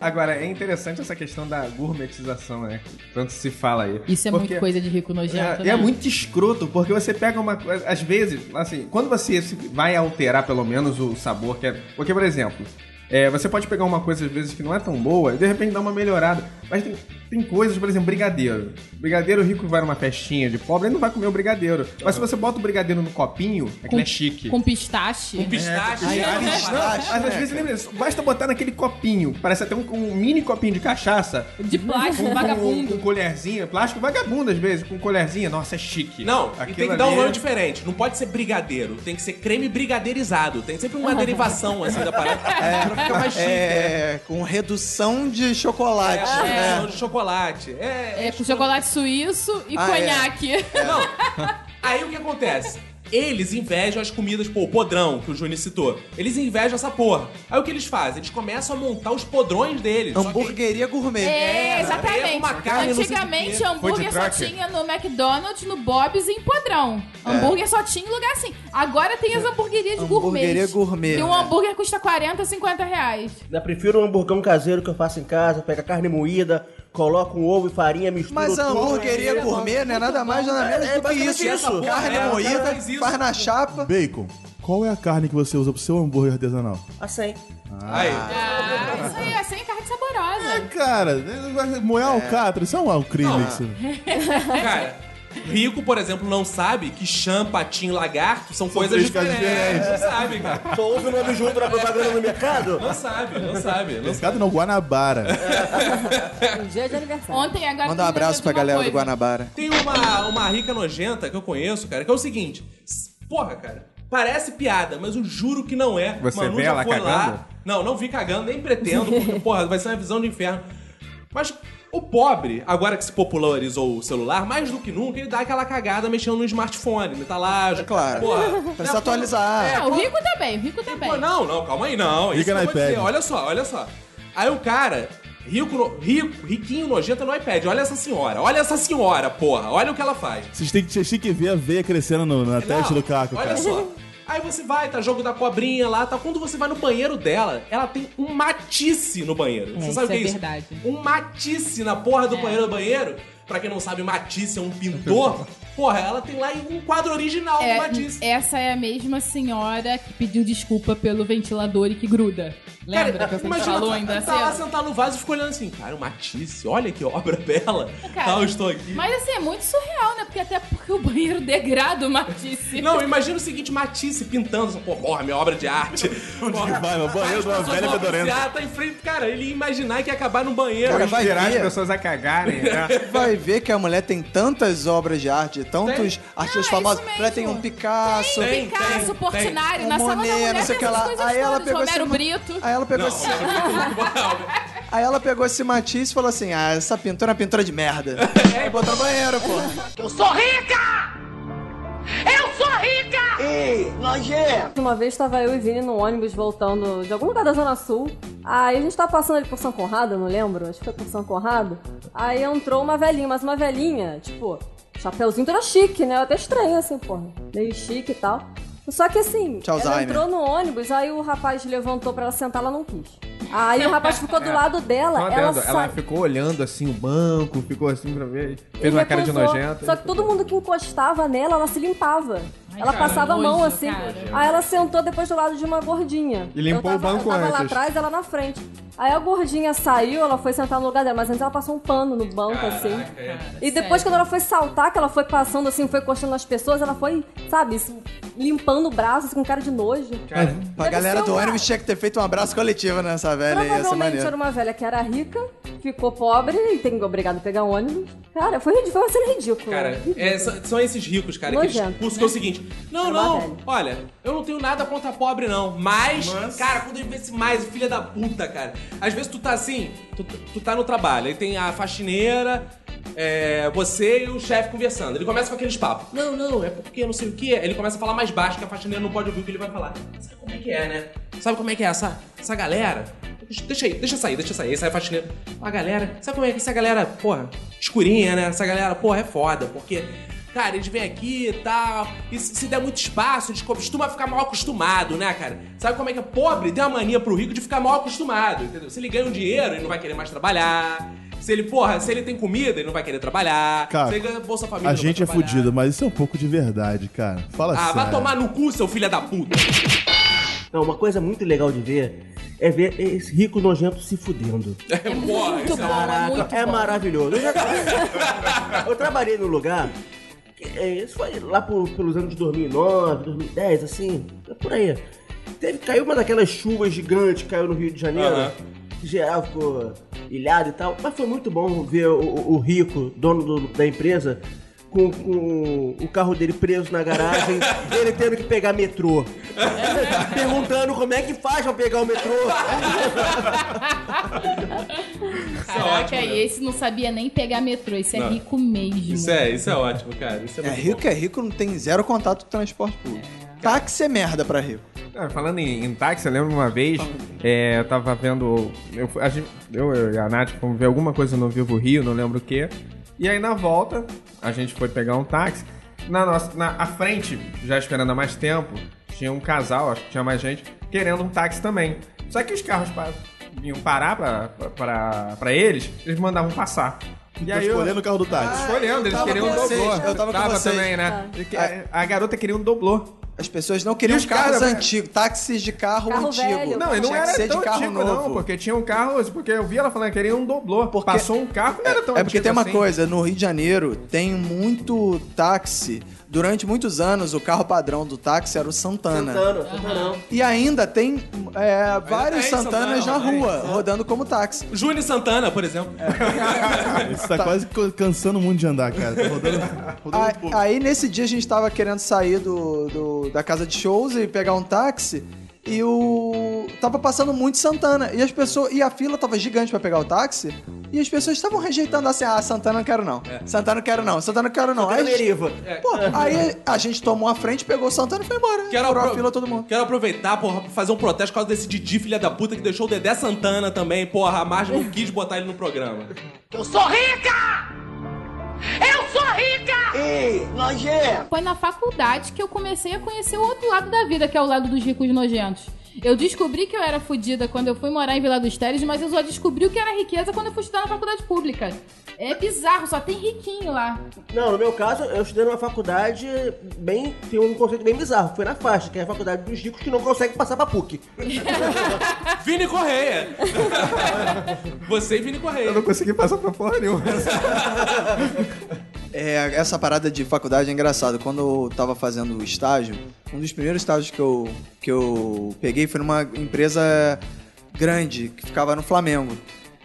Agora, é interessante essa questão da gourmetização, né? Tanto se fala aí. Isso é Porque- muito coisa de rico nojento, É, né? é muito escroto, porque você pega uma coisa. Às vezes, assim, quando você vai alterar pelo menos o sabor, que é. Porque, por exemplo, é, você pode pegar uma coisa às vezes que não é tão boa e de repente dar uma melhorada. Mas tem, tem coisas, por exemplo, brigadeiro. Brigadeiro rico vai numa festinha de pobre, ele não vai comer o brigadeiro. Mas se você bota o brigadeiro no copinho, aquilo é chique. Com pistache. Um pistache. É, pistache. Mas às vezes lembra disso, basta botar naquele copinho, parece até um, um mini copinho de cachaça. De plástico, Com, vagabundo. com colherzinha, plástico vagabundo às vezes, com colherzinha, nossa, é chique. Não, e Aquilo tem que dar um ali nome é- diferente. Não pode ser brigadeiro, tem que ser creme brigadeirizado. Tem sempre uma derivação assim da parada pra ficar mais chique. É, com redução de chocolate. É, né? é. de chocolate. É, É, com chocolate suíço e Ah, conhaque. Não. Aí o que acontece? Eles invejam as comidas, pô, o podrão, que o Júnior citou. Eles invejam essa porra. Aí o que eles fazem? Eles começam a montar os podrões deles. Só que- Hamburgueria gourmet. É, exatamente. uma carne, Antigamente, hambúrguer só tinha no McDonald's, no Bob's e em Podrão. Hambúrguer só tinha em lugar assim. Agora tem as hamburguerias Hamburgueria gourmet. gourmet, E um né? hambúrguer custa 40, 50 reais. Eu prefiro um hamburgão caseiro que eu faço em casa, pega carne moída, coloca um ovo e farinha, mistura Mas a tudo. hamburgueria gourmet não é nada mais nada menos É, é do que isso. isso. Carne É, cara moída, faz na chapa. Bacon. Qual é a carne que você usa pro seu hambúrguer artesanal? Assim. Aí. Ah, isso aí, assim é carne saborosa. Cara, vai moer alcatra, isso é um, um crime. Não. isso. Cara, rico, por exemplo, não sabe que chã, patinho, lagarto são, coisas três coisas diferentes. Não sabe, cara. Só ouve o nome junto na propaganda no mercado? Não sabe, não sabe. Não sabe. Mercado não, Guanabara. Um dia de aniversário. Ontem, agora... Manda um abraço pra galera do coisa. Guanabara. Tem uma, uma rica nojenta que eu conheço, cara, que é o seguinte. Porra, cara, parece piada, mas eu juro que não é. Você Manu vê já ela foi cagando? lá. Não, não vi cagando, nem pretendo, porque, porra, vai ser uma visão do inferno. Mas o pobre, agora que se popularizou o celular, mais do que nunca, ele dá aquela cagada mexendo no smartphone. Ele tá lá. É claro. Porra, Precisa né, atualizar. É, Não, o rico também, o rico também. Pô, não, não, calma aí, não. Que no iPad. dizer. Olha só, olha só. Aí o cara, rico, no- rico, riquinho nojento no iPad. Olha essa senhora, olha essa senhora, porra. Olha o que ela faz. Vocês têm que, vocês têm que ver a veia crescendo no- na testa Não, do Caco, Olha cara. só. Aí você vai, tá jogo da cobrinha lá, tá. Quando você vai no banheiro dela, ela tem um matisse no banheiro. você isso sabe o que é é isso? verdade. Um matisse na porra do É. banheiro do banheiro. Pra quem não sabe, Matisse é um pintor. Porra, ela tem lá um quadro original do É, Matisse. essa é a mesma senhora que pediu desculpa pelo ventilador e que gruda. Lembra que você falou ainda tá lá sentado no vaso e ficou olhando assim, cara, o Matisse, olha que obra bela. Cara, Tá, eu estou aqui. Mas assim, é muito surreal, né? Porque até porque o banheiro degrada o Matisse. Não, imagina o seguinte, Matisse pintando, essa, pô, porra, minha obra de arte. Onde que vai, no banheiro de uma velha fedorenta. tá em frente, cara, ele ia imaginar que ia acabar no banheiro. Cara, vai Inspirar as pessoas a cagarem. né? Vai ver que a mulher tem tantas obras de arte, tantos artistas Ah, famosos. isso A mulher tem um. Picasso, Tem Tem, Picasso, tem, Portinari, um na sala da Monet, mulher não sei o que tem lá. Aí ela pegou Romero esse- Brito. Aí ela pegou esse, aí ela pegou esse Matisse e falou assim: Ah, essa pintura é uma pintura de merda. Aí botou no banheiro, pô. Uma vez tava eu e Vini no ônibus voltando de algum lugar da Zona Sul. Aí a gente tava passando ali por São Conrado, eu não lembro, acho que foi por São Conrado. Aí entrou uma velhinha, mas uma velhinha, tipo, chapeuzinho toda chique, né? Eu até estranho assim, porra. Meio chique e tal. Só que assim, Tinha ela Alzheimer. entrou no ônibus, aí o rapaz levantou pra ela sentar, ela não quis. Aí o rapaz ficou do lado dela, Só um ela adendo, ela sa- ficou olhando assim o banco, ficou assim pra ver. e Fez uma cara de recusou. nojenta. Só que todo mundo que encostava nela, ela se limpava. Ela cara, passava a mão assim. cara. Aí ela sentou depois do lado de uma gordinha. E limpou tava, o banco eu tava lá antes. atrás, ela na frente. Aí a gordinha saiu, ela foi sentar no lugar dela, mas antes ela passou um pano no banco, assim. E depois, sério. quando ela foi saltar, que ela foi passando assim, foi encostando nas pessoas, ela foi, sabe, limpando o braço assim, com cara de nojo. Pra Deve galera do ônibus tinha que ter feito um abraço coletivo nessa velha aí, essa Provavelmente maneira. era uma velha que era rica, ficou pobre e tem obrigado a pegar ônibus. Cara, foi, foi uma cena ridícula. Cara, é, são, esses ricos, cara, que eles Nojento. o seguinte: não, uma não, olha, eu não tenho nada contra pobre, não. Mas, cara, quando ele vê esse mais, filha da puta, cara. Às vezes tu tá assim, tu, tu tá no trabalho, aí tem a faxineira, é, você e o chefe conversando. Ele começa com aqueles papos. Não, não, é porque não sei o que. Ele começa a falar mais baixo, que a faxineira não pode ouvir o que ele vai falar. Sabe como é que é, né? Sabe como é que é essa, essa galera? Deixa aí, deixa sair, deixa sair. Aí sai a faxineira. A galera, sabe como é que essa galera, porra, escurinha, né? Essa galera, porra, é foda, porque. Cara, eles vêm aqui e tal. E se se der muito espaço, eles costumam ficar mal acostumado, né, cara? Sabe como é que é? Pobre tem uma mania pro rico de ficar mal acostumado, entendeu? Se ele ganha um dinheiro, ele não vai querer mais trabalhar. Se ele, porra, se ele tem comida, ele não vai querer trabalhar. Cara, se ele ganha Bolsa Família, A gente é fudido, mas isso é um pouco de verdade, cara. Fala Ah, sério. vai tomar no cu, seu filho da puta. Não, uma coisa muito legal de ver é ver esse rico nojento se fudendo. É, porra, Muito isso é- bom, é muito é maravilhoso. Eu, já- eu trabalhei num lugar, é, isso foi lá por- pelos anos de 2009, 2010, assim, é por aí. Teve, caiu uma daquelas chuvas gigantes que caiu no Rio de Janeiro, Aham. que geral ficou ilhado e tal, mas foi muito bom ver o, o- o rico, dono do- da empresa, com, com o carro dele preso na garagem, ele tendo que pegar metrô. Perguntando como é que faz pra pegar o metrô. Caraca, ótimo, né? e esse não sabia nem pegar metrô. Esse é Não. rico mesmo. Isso é, isso é ótimo, cara. Isso é, É, rico bom. é rico, não tem zero contato com transporte público. Táxi é merda pra rico. Ah, falando em, em táxi, eu lembro uma vez, é, eu tava vendo. Eu, a gente- eu, eu e a Nath fomos ver alguma coisa no Vivo Rio, não lembro o que. E aí na volta, a gente foi pegar um táxi. Na nossa, na à frente, já esperando há mais tempo, tinha um casal, acho que tinha mais gente, querendo um táxi também. Só que os carros pa- vinham parar pra eles, eles mandavam passar. E aí eu- escolhendo o carro do táxi. escolhendo, eles tava queriam um doblô. eu tava com vocês. também, né? A, a garota queria um doblô. As pessoas não queriam os carros caras- antigos, táxis de carro, Carro antigo. velho. Não, e não que era ser tão de carro antigo, novo. não, porque tinha um carro, porque eu vi ela falando que queria um doblô. Porque- Passou um carro, não era tão É porque antigo tem uma assim. coisa, no Rio de Janeiro tem muito táxi. Durante muitos anos, o carro padrão do táxi era o Santana. Santana, Santanão. E ainda tem é, vários tem Santanas Santana, na tem, rua, rodando como táxi. Júnior Santana, por exemplo. Isso tá, quase co- cansando muito de andar, cara. Tá rodando, rodando Aí, um pouco. aí, nesse dia a gente tava querendo sair do, do- da casa de shows e pegar um táxi. E o. Tava passando muito Santana. E as pessoas. E a fila tava gigante pra pegar o táxi. E as pessoas estavam rejeitando assim: ah, Santana não quero não. Santana não quero não. Santana não quero não. Aí, Santana Deriva. pô, aí a gente tomou a frente, pegou o Santana e foi embora. Quero, apro- a fila todo mundo. Quero aproveitar, porra, pra fazer um protesto por causa desse Didi, filha da puta, que deixou o Dedé Santana também. Porra, a Margem não quis botar ele no programa. Foi na faculdade que eu comecei a conhecer o outro lado da vida, que é o lado dos ricos nojentos. Eu descobri que eu era fodida quando eu fui morar em Vila dos Teles, mas eu só descobri o que era riqueza quando eu fui estudar na faculdade pública. É bizarro, só tem riquinho lá. Não, no meu caso, eu estudei numa faculdade bem. tem um conceito bem bizarro. Foi na faixa, que é a faculdade dos ricos que não conseguem passar pra PUC. Vini Correia. Você e Vini Correia. Eu não consegui passar pra porra nenhuma. É, essa parada de faculdade é engraçado. Quando eu tava fazendo o estágio, um dos primeiros estágios que eu, que eu peguei foi numa empresa grande que ficava no Flamengo.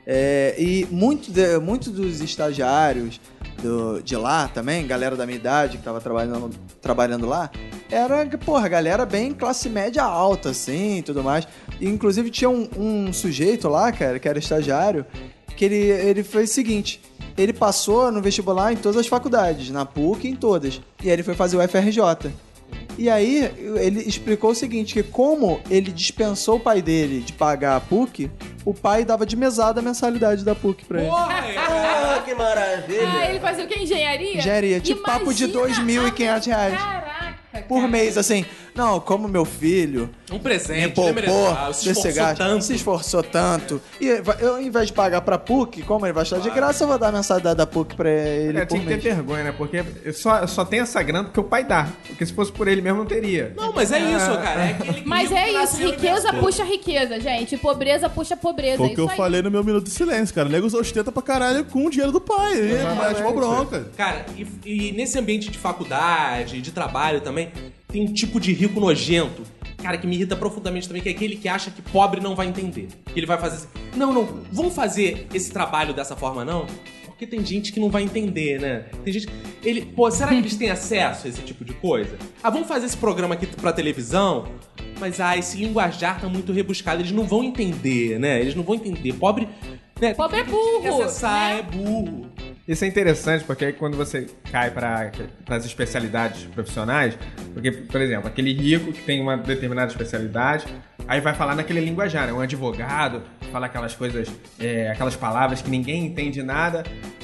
É, e muito, muito dos estagiários do- de lá também, galera da minha idade que tava trabalhando, trabalhando lá, era, porra, galera bem classe média alta, assim, tudo mais. E, inclusive tinha um, um sujeito lá, cara, que era estagiário, que ele, ele fez o seguinte: ele passou no vestibular em todas as faculdades, na PUC em todas. E aí ele foi fazer o FRJ. E aí ele explicou o seguinte, que como ele dispensou o pai dele de pagar a PUC, o pai dava de mesada a mensalidade da PUC pra ele. Porra. Ah, que maravilha! Ah, ele fazia o que? Engenharia? Engenharia, tipo papo de Imagina 2.500 reais Caraca, por cara. mês, assim. Não, como meu filho Um me presente, né, poupou Mereçal? Se esforçou gasto, tanto. se esforçou tanto. E eu, ao invés de pagar pra PUC, como ele vai estar de graça, eu vou dar a mensalidade da PUC pra ele É, por tinha que ter vergonha, né? Porque só, só tem essa grana porque o pai dá. Porque se fosse por ele mesmo, não teria. Não, mas é isso, cara. É Mas é isso, riqueza venceu. puxa riqueza, gente. Pobreza puxa pobreza. Foi é o que eu aí. falei no meu minuto de silêncio, cara. O nego ostenta pra caralho com o dinheiro do pai. Ele mete uma bronca. Cara, e, e nesse ambiente de faculdade, de trabalho também, tem um tipo de rico nojento, cara, que me irrita profundamente também, que é aquele que acha que pobre não vai entender. Que ele vai fazer assim, não, não, vamos fazer esse trabalho dessa forma não? Porque tem gente que não vai entender, né? Tem gente. Ele, pô, será que eles têm acesso a esse tipo de coisa? Ah, vamos fazer esse programa aqui pra televisão? Mas, ah, esse linguajar tá muito rebuscado, eles não vão entender, né? Eles não vão entender. Pobre. Né? Pobre é burro, acessar, né? é burro. Isso é interessante, porque aí quando você cai para as especialidades profissionais, porque, por exemplo, aquele rico que tem uma determinada especialidade, aí vai falar naquele linguajar, né? Um advogado fala aquelas coisas, é, aquelas palavras que ninguém entende nada.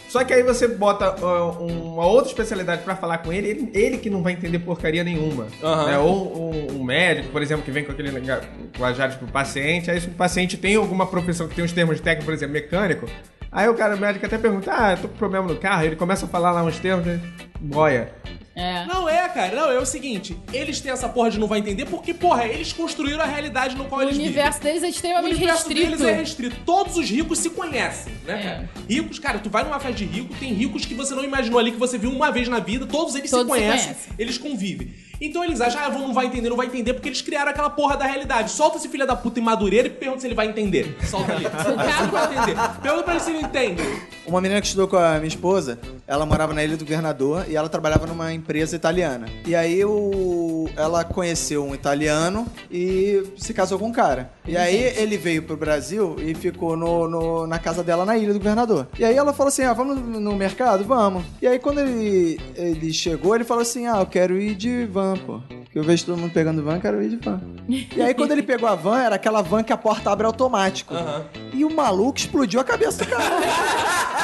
Só que aí você bota ó, uma outra especialidade para falar com ele, ele, ele que não vai entender porcaria nenhuma. Aham. né? Ou um, um médico, por exemplo, que vem com aquele linguajar pro paciente, aí se o paciente tem alguma profissão que tem uns termos técnicos, por exemplo, mecânico, Aí o cara, o médico até pergunta, ah, eu tô com problema no carro, ele começa a falar lá uns termos, né? boia. É. Não é, cara. Não, é o seguinte. Eles têm essa porra de não vai entender porque, porra, eles construíram a realidade no qual O eles universo deles é vivem. O extremamente universo restrito. deles é restrito. Todos os ricos se conhecem, né, É. cara? Ricos, cara, tu vai numa festa de rico, tem ricos que você não imaginou ali, que você viu uma vez na vida, todos eles Todos se se conhecem, conhecem. eles convivem. Então eles acham, ah, não vai entender, não vai entender, porque eles criaram aquela porra da realidade. Solta esse filho da puta em Madureira e pergunta se ele vai entender. Solta ali. Se ele vai entender. Pergunta pra ele se ele entende. Uma menina que estudou com a minha esposa, ela morava na Ilha do Governador e ela trabalhava numa empresa italiana. E aí o... ela conheceu um italiano e se casou com um cara. E aí ele veio pro Brasil e ficou no, no- na casa dela na Ilha do Governador. E aí ela falou assim: ah, vamos no, mercado? Vamos. E aí quando ele, ele chegou, ele falou assim: ah, eu quero ir de van, pô. Que eu vejo todo mundo pegando van, eu quero ir de van. E aí quando ele pegou a van, era aquela van que a porta abre automático. E o maluco explodiu a cabeça do cara.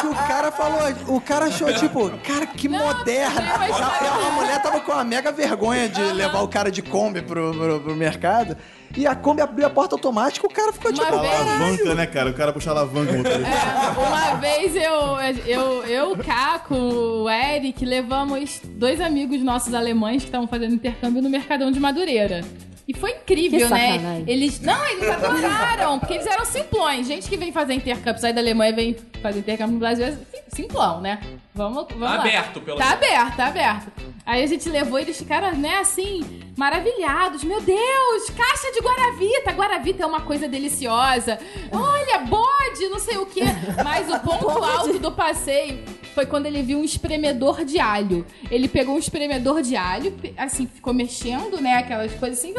Que o cara falou, o cara achou tipo, cara, que moderna. não, mas- A, a mulher tava com uma mega vergonha de levar o cara de Kombi pro, pro, pro mercado. E a Kombi abriu a porta automática, o cara ficou Uma tipo, vez- Alavanca, né, cara? O cara puxa alavanca no motorista. É, uma vez eu, eu, eu, o Caco, o Eric, levamos dois amigos nossos alemães que estavam fazendo intercâmbio no Mercadão de Madureira. E foi incrível, né? Eles. Não, eles adoraram, porque eles eram simplões. Gente que vem fazer intercâmbio, sai da Alemanha e vem fazer intercâmbio no Brasil é sim- simplão, né? Vamos, vamos lá. aberto, pelo Tá menos. aberto, tá aberto. Aí a gente levou e eles ficaram, né, assim, maravilhados. Meu Deus, caixa de Guaravita. Guaravita é uma coisa deliciosa. Olha, bode, não sei o quê. Mas o ponto alto do passeio foi quando ele viu um espremedor de alho. Ele pegou um espremedor de alho, assim, ficou mexendo, né, aquelas coisas assim.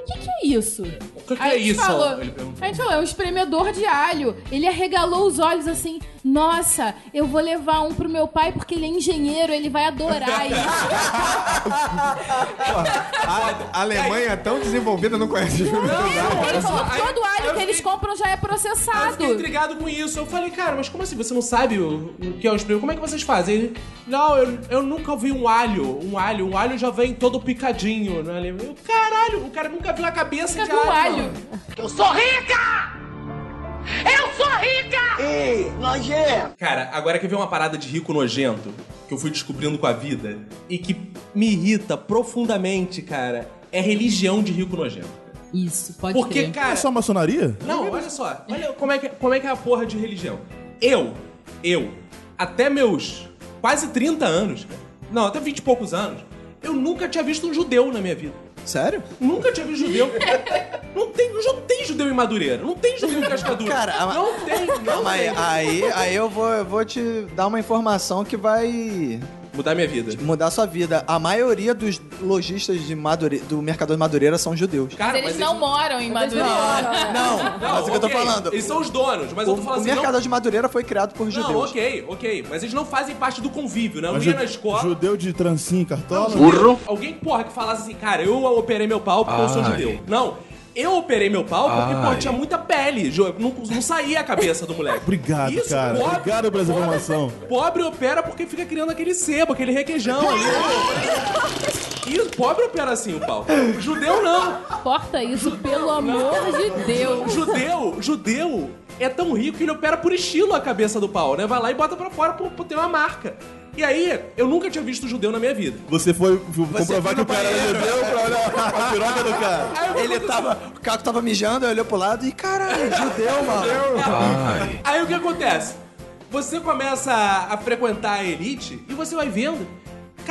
O que que é isso? O que, que é isso? falou, Ele perguntou. a gente falou, é um espremedor de alho. Ele arregalou os olhos assim, nossa, eu vou levar um pro meu pai porque ele é engenheiro, ele vai adorar isso. A, a Alemanha é tão desenvolvida, não conhece Não, olha ele falou que todo alho eu que eles compram já é Aí eu processado. fiquei intrigado com isso. Eu falei, cara, mas como assim? Você não sabe o, o que é um espremedor? Como é que vocês fazem? Ele, não, eu, eu nunca vi um alho. Um alho. Um alho já vem todo picadinho, né? Eu, Caralho, o cara nunca viu a cabeça Nunca de um alho. Eu sou rica! Eu sou rica! Ei, nojento! Cara, agora quer ver uma parada de rico nojento que eu fui descobrindo com a vida e que me irrita profundamente, cara? É religião de rico nojento. Isso, pode Porque, crer. cara. É só maçonaria? Não, olha só. Olha como é, que, como é que é a porra de religião. Eu, eu, até meus quase 30 anos, cara, não, até 20 e poucos anos, eu nunca tinha visto um judeu na minha vida. Sério? Nunca tinha visto judeu. Não tem, não tem judeu em Madureira. Não tem judeu em Cascadura. Cara, não tem, não Calma aí, tem. aí, aí eu vou, eu vou te dar uma informação que vai Mudar minha vida. mudar a sua vida. A maioria dos lojistas de Madure... do mercado de Madureira são judeus. Cara, Mas eles não moram em Madureira. Não, Não, mas é o que eu tô falando. Eles são os donos, mas o, eu tô falando o assim. mercado não, de Madureira foi criado por não, judeus. ok, ok. Mas eles não fazem parte do convívio, né? Eu Mas ia na escola. Judeu de trancinha e cartola? Burro. Alguém, porra, que falasse assim, cara, eu operei meu pau porque eu sou Ai. judeu. Não. Eu operei meu pau porque, Ai. porra, tinha muita pele. Jo- Não, não saía a cabeça do moleque. Obrigado, Isso, cara. pobre- Obrigado por essa pobre- informação. Pobre opera porque fica criando aquele sebo, aquele requeijão ali. Isso, pobre opera assim o pau. Judeu não. Corta isso, pelo amor de Deus. Judeu, judeu é tão rico que ele opera por estilo a cabeça do pau, né? Vai lá e bota pra fora por, por ter uma marca. E aí, eu nunca tinha visto judeu na minha vida. Você foi comprovar que o cara era judeu pra olhar a piroca do cara. Ele tava. O Caco tava mijando, olhou pro lado e caralho, judeu, mano. Aí o que acontece? Você começa a, a frequentar a elite e você vai vendo.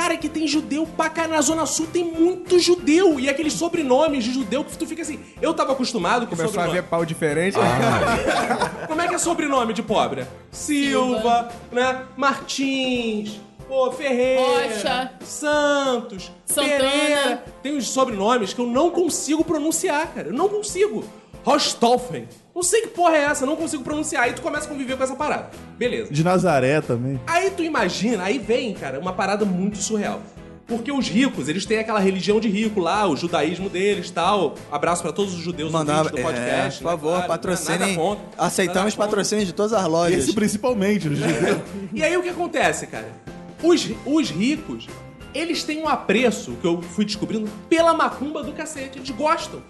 Cara, que tem judeu pra cá na Zona Sul, tem muito judeu. E aqueles sobrenomes de judeu que tu fica assim. Eu tava acostumado com Começou a sobrenome. ver pau diferente. Como é que é sobrenome de pobre? Silva, né? Martins, pô, Ferreira, Rocha. Santos, Santana. Pereira. Tem uns sobrenomes que eu não consigo pronunciar, cara. Eu não consigo. Rostolfen. Não sei que porra é essa, não consigo pronunciar. Aí tu começa a conviver com essa parada. Beleza. De Nazaré também. Aí tu imagina, aí vem, cara, uma parada muito surreal. Porque os ricos, eles têm aquela religião de rico lá, o judaísmo deles tal. Abraço pra todos os judeus Mandar, do é, podcast. por né, favor, claro, patrocinem. contra, Aceitamos patrocínios de todas as lojas. Esse principalmente, os judeus. E aí o que acontece, cara? Os, os ricos, eles têm um apreço, que eu fui descobrindo, pela macumba do cacete. Eles gostam.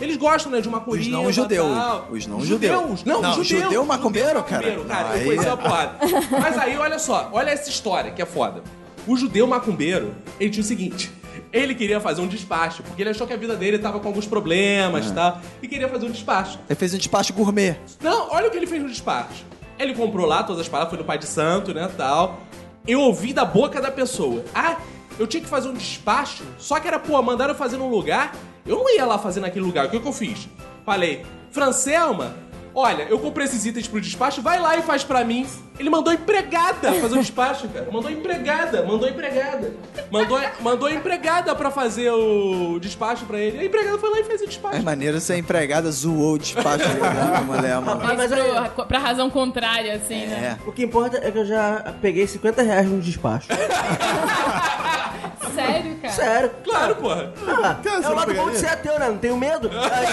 Eles gostam, né, de uma Os não judeus. Os não judeus. Não, Não, judeu. judeu macumbeiro, cara. macumbeiro, cara. Não, eu aí- conheci uma porrada. Mas aí, olha só. Olha essa história, que é foda. O judeu macumbeiro, ele tinha o seguinte... Ele queria fazer um despacho, porque ele achou que a vida dele tava com alguns problemas e tal, e queria fazer um despacho. Ele fez um despacho gourmet. Não, olha o que ele fez no despacho. Ele comprou lá todas as palavras, foi no Pai de Santo, né, tal. Eu ouvi da boca da pessoa. Ah, eu tinha que fazer um despacho, só que era, pô, mandaram eu fazer num lugar. Eu não ia lá fazer naquele lugar. O que, que eu fiz? Falei, Francelma, olha, eu comprei esses itens pro despacho, vai lá e faz pra mim. Ele mandou empregada fazer o despacho, cara. Mandou empregada, mandou empregada. Mandou, mandou empregada pra fazer o despacho pra ele. A empregada foi lá e fez o despacho. É maneiro ser empregada, zoou o despacho da mulher, mano. Ah, Mas pro, pra razão contrária, assim, né? É. O que importa é que eu já peguei 50 reais no despacho. Sério, cara? Sério. Claro, porra. Ah, Cara, é o não lado bom pegaria? de ser ateu, né? Não tenho medo. Aí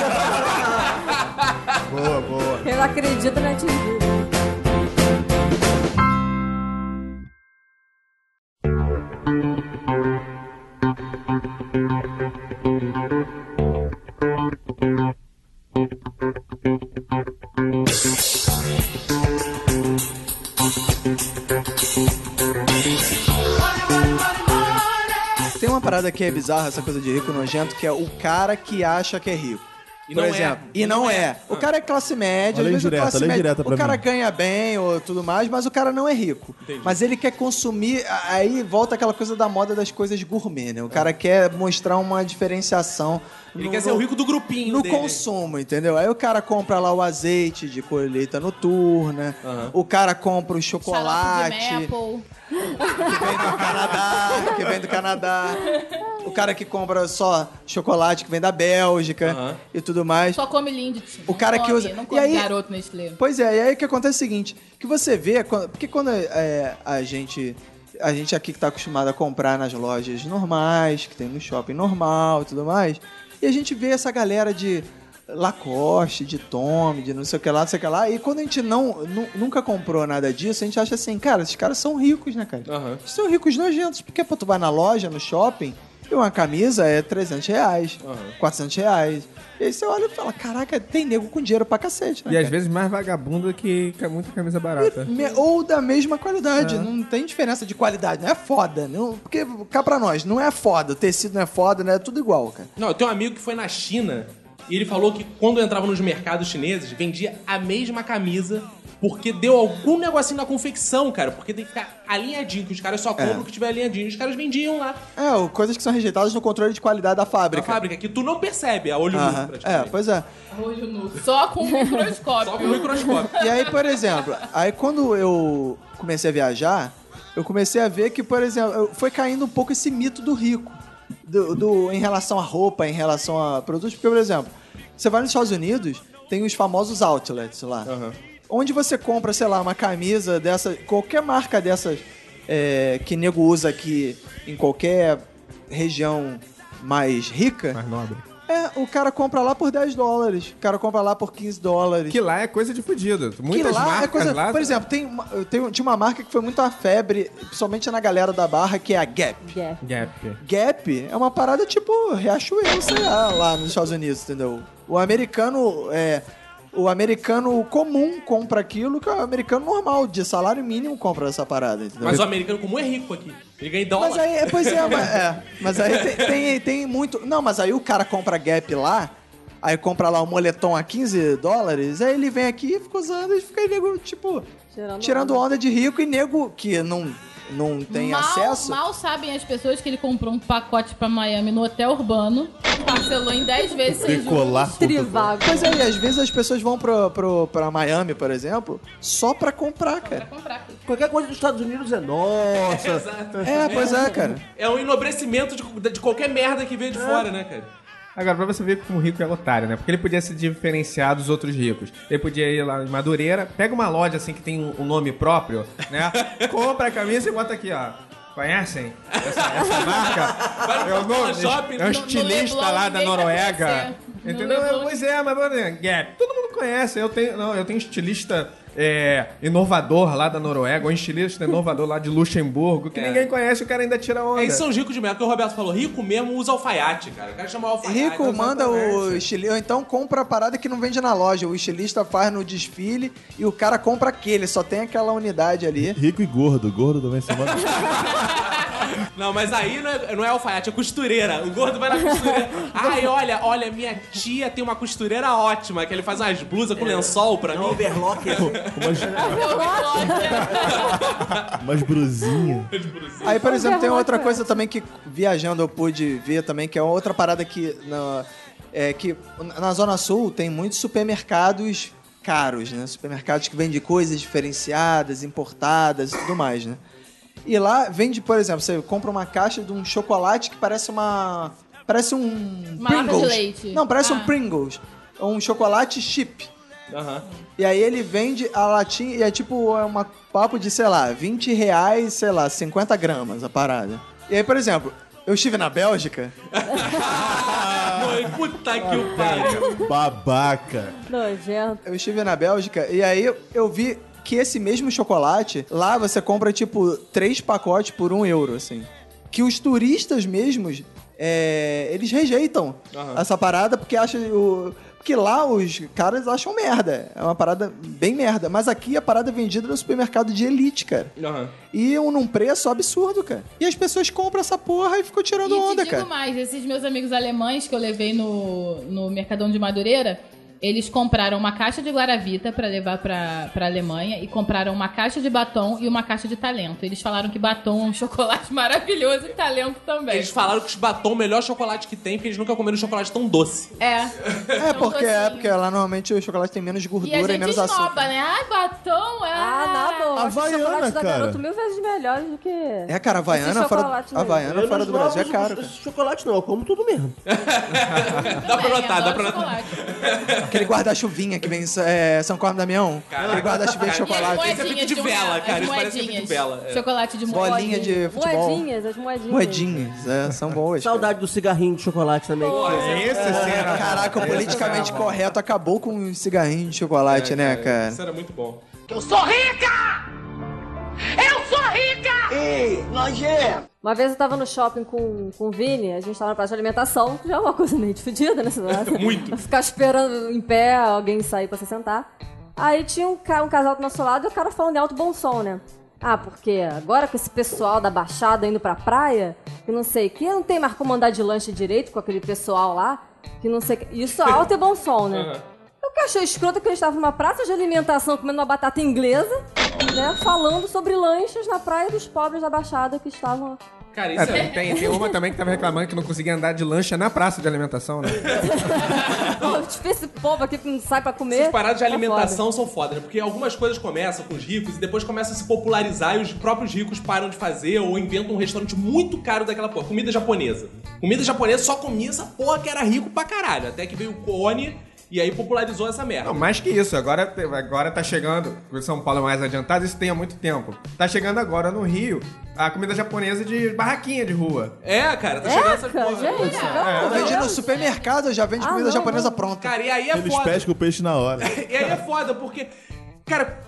eu- Boa, boa. Ele acredita na TV. Que é bizarra, essa coisa de rico nojento, que é o cara que acha que é rico. E Por não é. exemplo, e não é. O cara é classe média, às vezes indireta, classe olha média, indireta o cara mim. ganha bem ou tudo mais, mas o cara não é rico. Mas ele quer consumir, aí volta aquela coisa da moda das coisas gourmet, né? O cara quer mostrar uma diferenciação Ele no- quer ser o rico do grupinho no dele. consumo, entendeu? Aí o cara compra lá o azeite de colheita noturna, Aham. o cara compra o chocolate que vem do Canadá, que vem do Canadá. O cara que compra só chocolate que vem da Bélgica e tudo mais. Só come Lindt. O cara que usa- Não e come aí- garoto Nestlé. Pois é, e aí o que acontece é o seguinte, que você vê, porque quando é, a gente a gente aqui que tá acostumado a comprar nas lojas normais, que tem no shopping normal e tudo mais, e a gente vê essa galera de Lacoste, de Tommy, de não sei o que lá, não sei o que lá, e quando a gente não, nu- nunca comprou nada disso, a gente acha assim, cara, esses caras são ricos, né, cara? Eles são ricos nojentos, porque pô, tu vai na loja, no shopping, e uma camisa é 300 reais, 400 reais. E aí você olha e fala, caraca, tem nego com dinheiro pra cacete, né? E às cara? vezes mais vagabundo que muita camisa barata. Me- ou da mesma qualidade. Não tem diferença de qualidade. Não é foda. Não, porque, cá pra nós, não é foda. O tecido não é foda, não é tudo igual, cara. Não, eu tenho um amigo que foi na China e ele falou que quando entrava nos mercados chineses, vendia a mesma camisa porque deu algum negocinho na confecção, cara. Porque tem que ficar alinhadinho, que os caras só compram o que tiver alinhadinho. Os caras vendiam lá É, o- coisas que são rejeitadas no controle de qualidade da fábrica. fábrica, que tu não percebe a olho nu. É, pois é. Olho nu. Só com um microscópio. Só com o microscópio. E aí, por exemplo, aí quando eu comecei a viajar, eu comecei a ver que, por exemplo, foi caindo um pouco esse mito do rico. Do, do- em relação à roupa, em relação a produtos. Porque, por exemplo, você vai nos Estados Unidos, tem os famosos outlets lá. Onde você compra, sei lá, uma camisa dessa, qualquer marca dessas é, que nego usa aqui em qualquer região mais rica. Mais nobre. É, o cara compra lá por 10 dólares. O cara compra lá por 15 dólares. Que lá é coisa de fudido. Muitas que lá marcas é coisa. lá... Por exemplo, tem tenho- tinha uma marca que foi muito a febre, principalmente na galera da barra, que é a Gap. Gap. Gap. Gap é uma parada tipo Riachuelo, sei lá, lá nos Estados Unidos, entendeu? O americano é. O americano comum compra aquilo que o americano normal, de salário mínimo, compra essa parada, entendeu? Mas o americano comum é rico aqui. Ele ganha em dólar. Mas aí, pois é, mas, é, mas aí tem, tem, tem muito. Não, mas aí o cara compra Gap lá, aí compra lá um moletom a 15 dólares, aí ele vem aqui e fica usando e fica nego, tipo, Tirando tirando onda. onda de rico e nego que não, não tem mal, acesso. Mal sabem as pessoas que ele comprou um pacote pra Miami no hotel urbano, parcelou em 10 vezes. Decolar. Trivago. Pois é, e às vezes as pessoas vão pro, pro, pra Miami, por exemplo, só pra comprar, Pra cara. comprar. Qualquer coisa dos Estados Unidos é nossa. Exato. É, pois é, cara. É um enobrecimento de, de qualquer merda que veio de fora, né, cara? Agora, pra você ver como o rico é otário, né? Porque ele podia se diferenciar dos outros ricos. Ele podia ir lá em Madureira, pega uma loja assim que tem um, nome próprio, né? Compra a camisa e bota aqui, ó. Conhecem essa, essa marca? É o nome, Shopping. é um No- no estilista lá da ninguém vai Noruega. No Entendeu? Leblon- Pois é, mas Gap, todo mundo conhece. Eu tenho, não, eu tenho estilista é, inovador lá da Noruega, ou estilista inovador lá de Luxemburgo, que É. ninguém conhece, o cara ainda tira onda. Eles são os ricos de merda, que o Roberto falou. Rico mesmo usa alfaiate, cara. O cara chama alfaiate. Rico manda o estilista, ou então compra a parada que não vende na loja. O estilista faz no desfile e o cara compra aquele, só tem aquela unidade ali. Rico e gordo. Gordo também se manda. Não, mas aí não é, não é alfaiate, é costureira. O gordo vai na costureira. Ai, olha, olha, minha tia tem uma costureira ótima, que ele faz umas blusas com lençol pra mim. Overlock. Umas, umas brusinhas. Aí, por exemplo, tem outra é. coisa também que viajando eu pude ver também, que é outra parada que na, é que na Zona Sul tem muitos supermercados caros, né? Supermercados que vendem coisas diferenciadas, importadas e tudo mais, né? E lá vende, por exemplo, você compra uma caixa de um chocolate que parece uma parece um Uma lata de Pringles. leite. Não, parece um Ah. Pringles. É um chocolate chip. Aham. E aí ele vende a latinha e é tipo é uma papo de, sei lá, 20 reais, sei lá, 50 gramas a parada. E aí, por exemplo, eu estive na Bélgica, Mãe, puta que o pariu. Babaca. Nojento. eu estive na Bélgica e aí eu vi que esse mesmo chocolate, lá você compra tipo três pacotes por um euro, assim. Que os turistas mesmos, é, eles rejeitam essa parada porque acham o... Porque lá os caras acham merda. É uma parada bem merda. Mas aqui a parada é vendida no supermercado de elite, cara. Aham. E um, num preço absurdo, cara. E as pessoas compram essa porra e ficam tirando E onda, te digo cara. mais, esses meus amigos alemães que eu levei no, no Mercadão de Madureira, Eles compraram uma caixa de Guaravita pra levar pra, pra Alemanha e compraram uma caixa de batom e uma caixa de talento. Eles falaram que batom é um chocolate maravilhoso e talento também. Eles falaram que os batom é o melhor chocolate que tem, porque eles nunca comeram chocolate tão doce. É. É, porque, é porque lá normalmente o chocolate tem menos E a gordura e, gente menos esnoba, açúcar. né? Ai, batom, é. Ah, acho o Havaiana, chocolate da cara. garoto mil vezes melhor do que. É, cara, Havaiana fora. Havaiana fora do Brasil é caro. esse chocolate não, eu como tudo mesmo. Dá pra notar, dá pra notar. Cara. Aquele guarda-chuvinha que vem é, São Corno Damião. Aquele guarda-chuvinha de Cara, chocolate. Esse é feito de vela, cara, isso parece feito de moedinhas. vela, é. Chocolate de Bolinha de futebol. Moedinhas, as moedinhas. Moedinhas, é, são boas. cara. Saudade do cigarrinho de chocolate também. Esse sim era. Caraca, o politicamente correto acabou com o cigarrinho de chocolate, né, cara? Isso era muito bom. Eu sou rica! Eu sou rica! Ei, nojento! Uma vez eu tava no shopping com, com o Vini, a gente tava na praça de alimentação, que já é uma coisa meio fodida, né? Muito. Ficar esperando em pé alguém sair pra se sentar. Aí tinha um, ca- um casal do nosso lado e o cara falando em alto bom som, né? Ah, porque agora com esse pessoal da Baixada indo pra praia, que não sei o que, não tem mais como andar de lanche direito com aquele pessoal lá, que não sei o que. Isso alto e bom som, né? Eu que achei escroto que eles estavam numa praça de alimentação comendo uma batata inglesa, né? Falando sobre lanches na praia dos pobres da Baixada que estavam Cara, É, isso tem, é... tem, tem uma também que tava reclamando que não conseguia andar de lancha na praça de alimentação, né? Pô, tipo, esse povo aqui que não sai pra comer. Essas paradas de tá alimentação são foda, né? Porque algumas coisas começam com os ricos e depois começam a se popularizar e os próprios ricos param de fazer ou inventam um restaurante muito caro daquela porra. Comida japonesa. Comida japonesa só comia essa porra que era rico pra caralho. Até que veio o Cone e aí popularizou essa merda. Não, mais que isso, agora, agora tá chegando, o São Paulo é mais adiantado, isso tem há muito tempo. Tá chegando agora no Rio a comida japonesa de barraquinha de rua. É, cara, tá chegando essas Eca, porra. gente, Eu pelo vendi no supermercado, já vende Ah, comida não, japonesa não. pronta. Cara, e aí é Eles foda. pescam o peixe na hora. E aí é foda, porque, cara,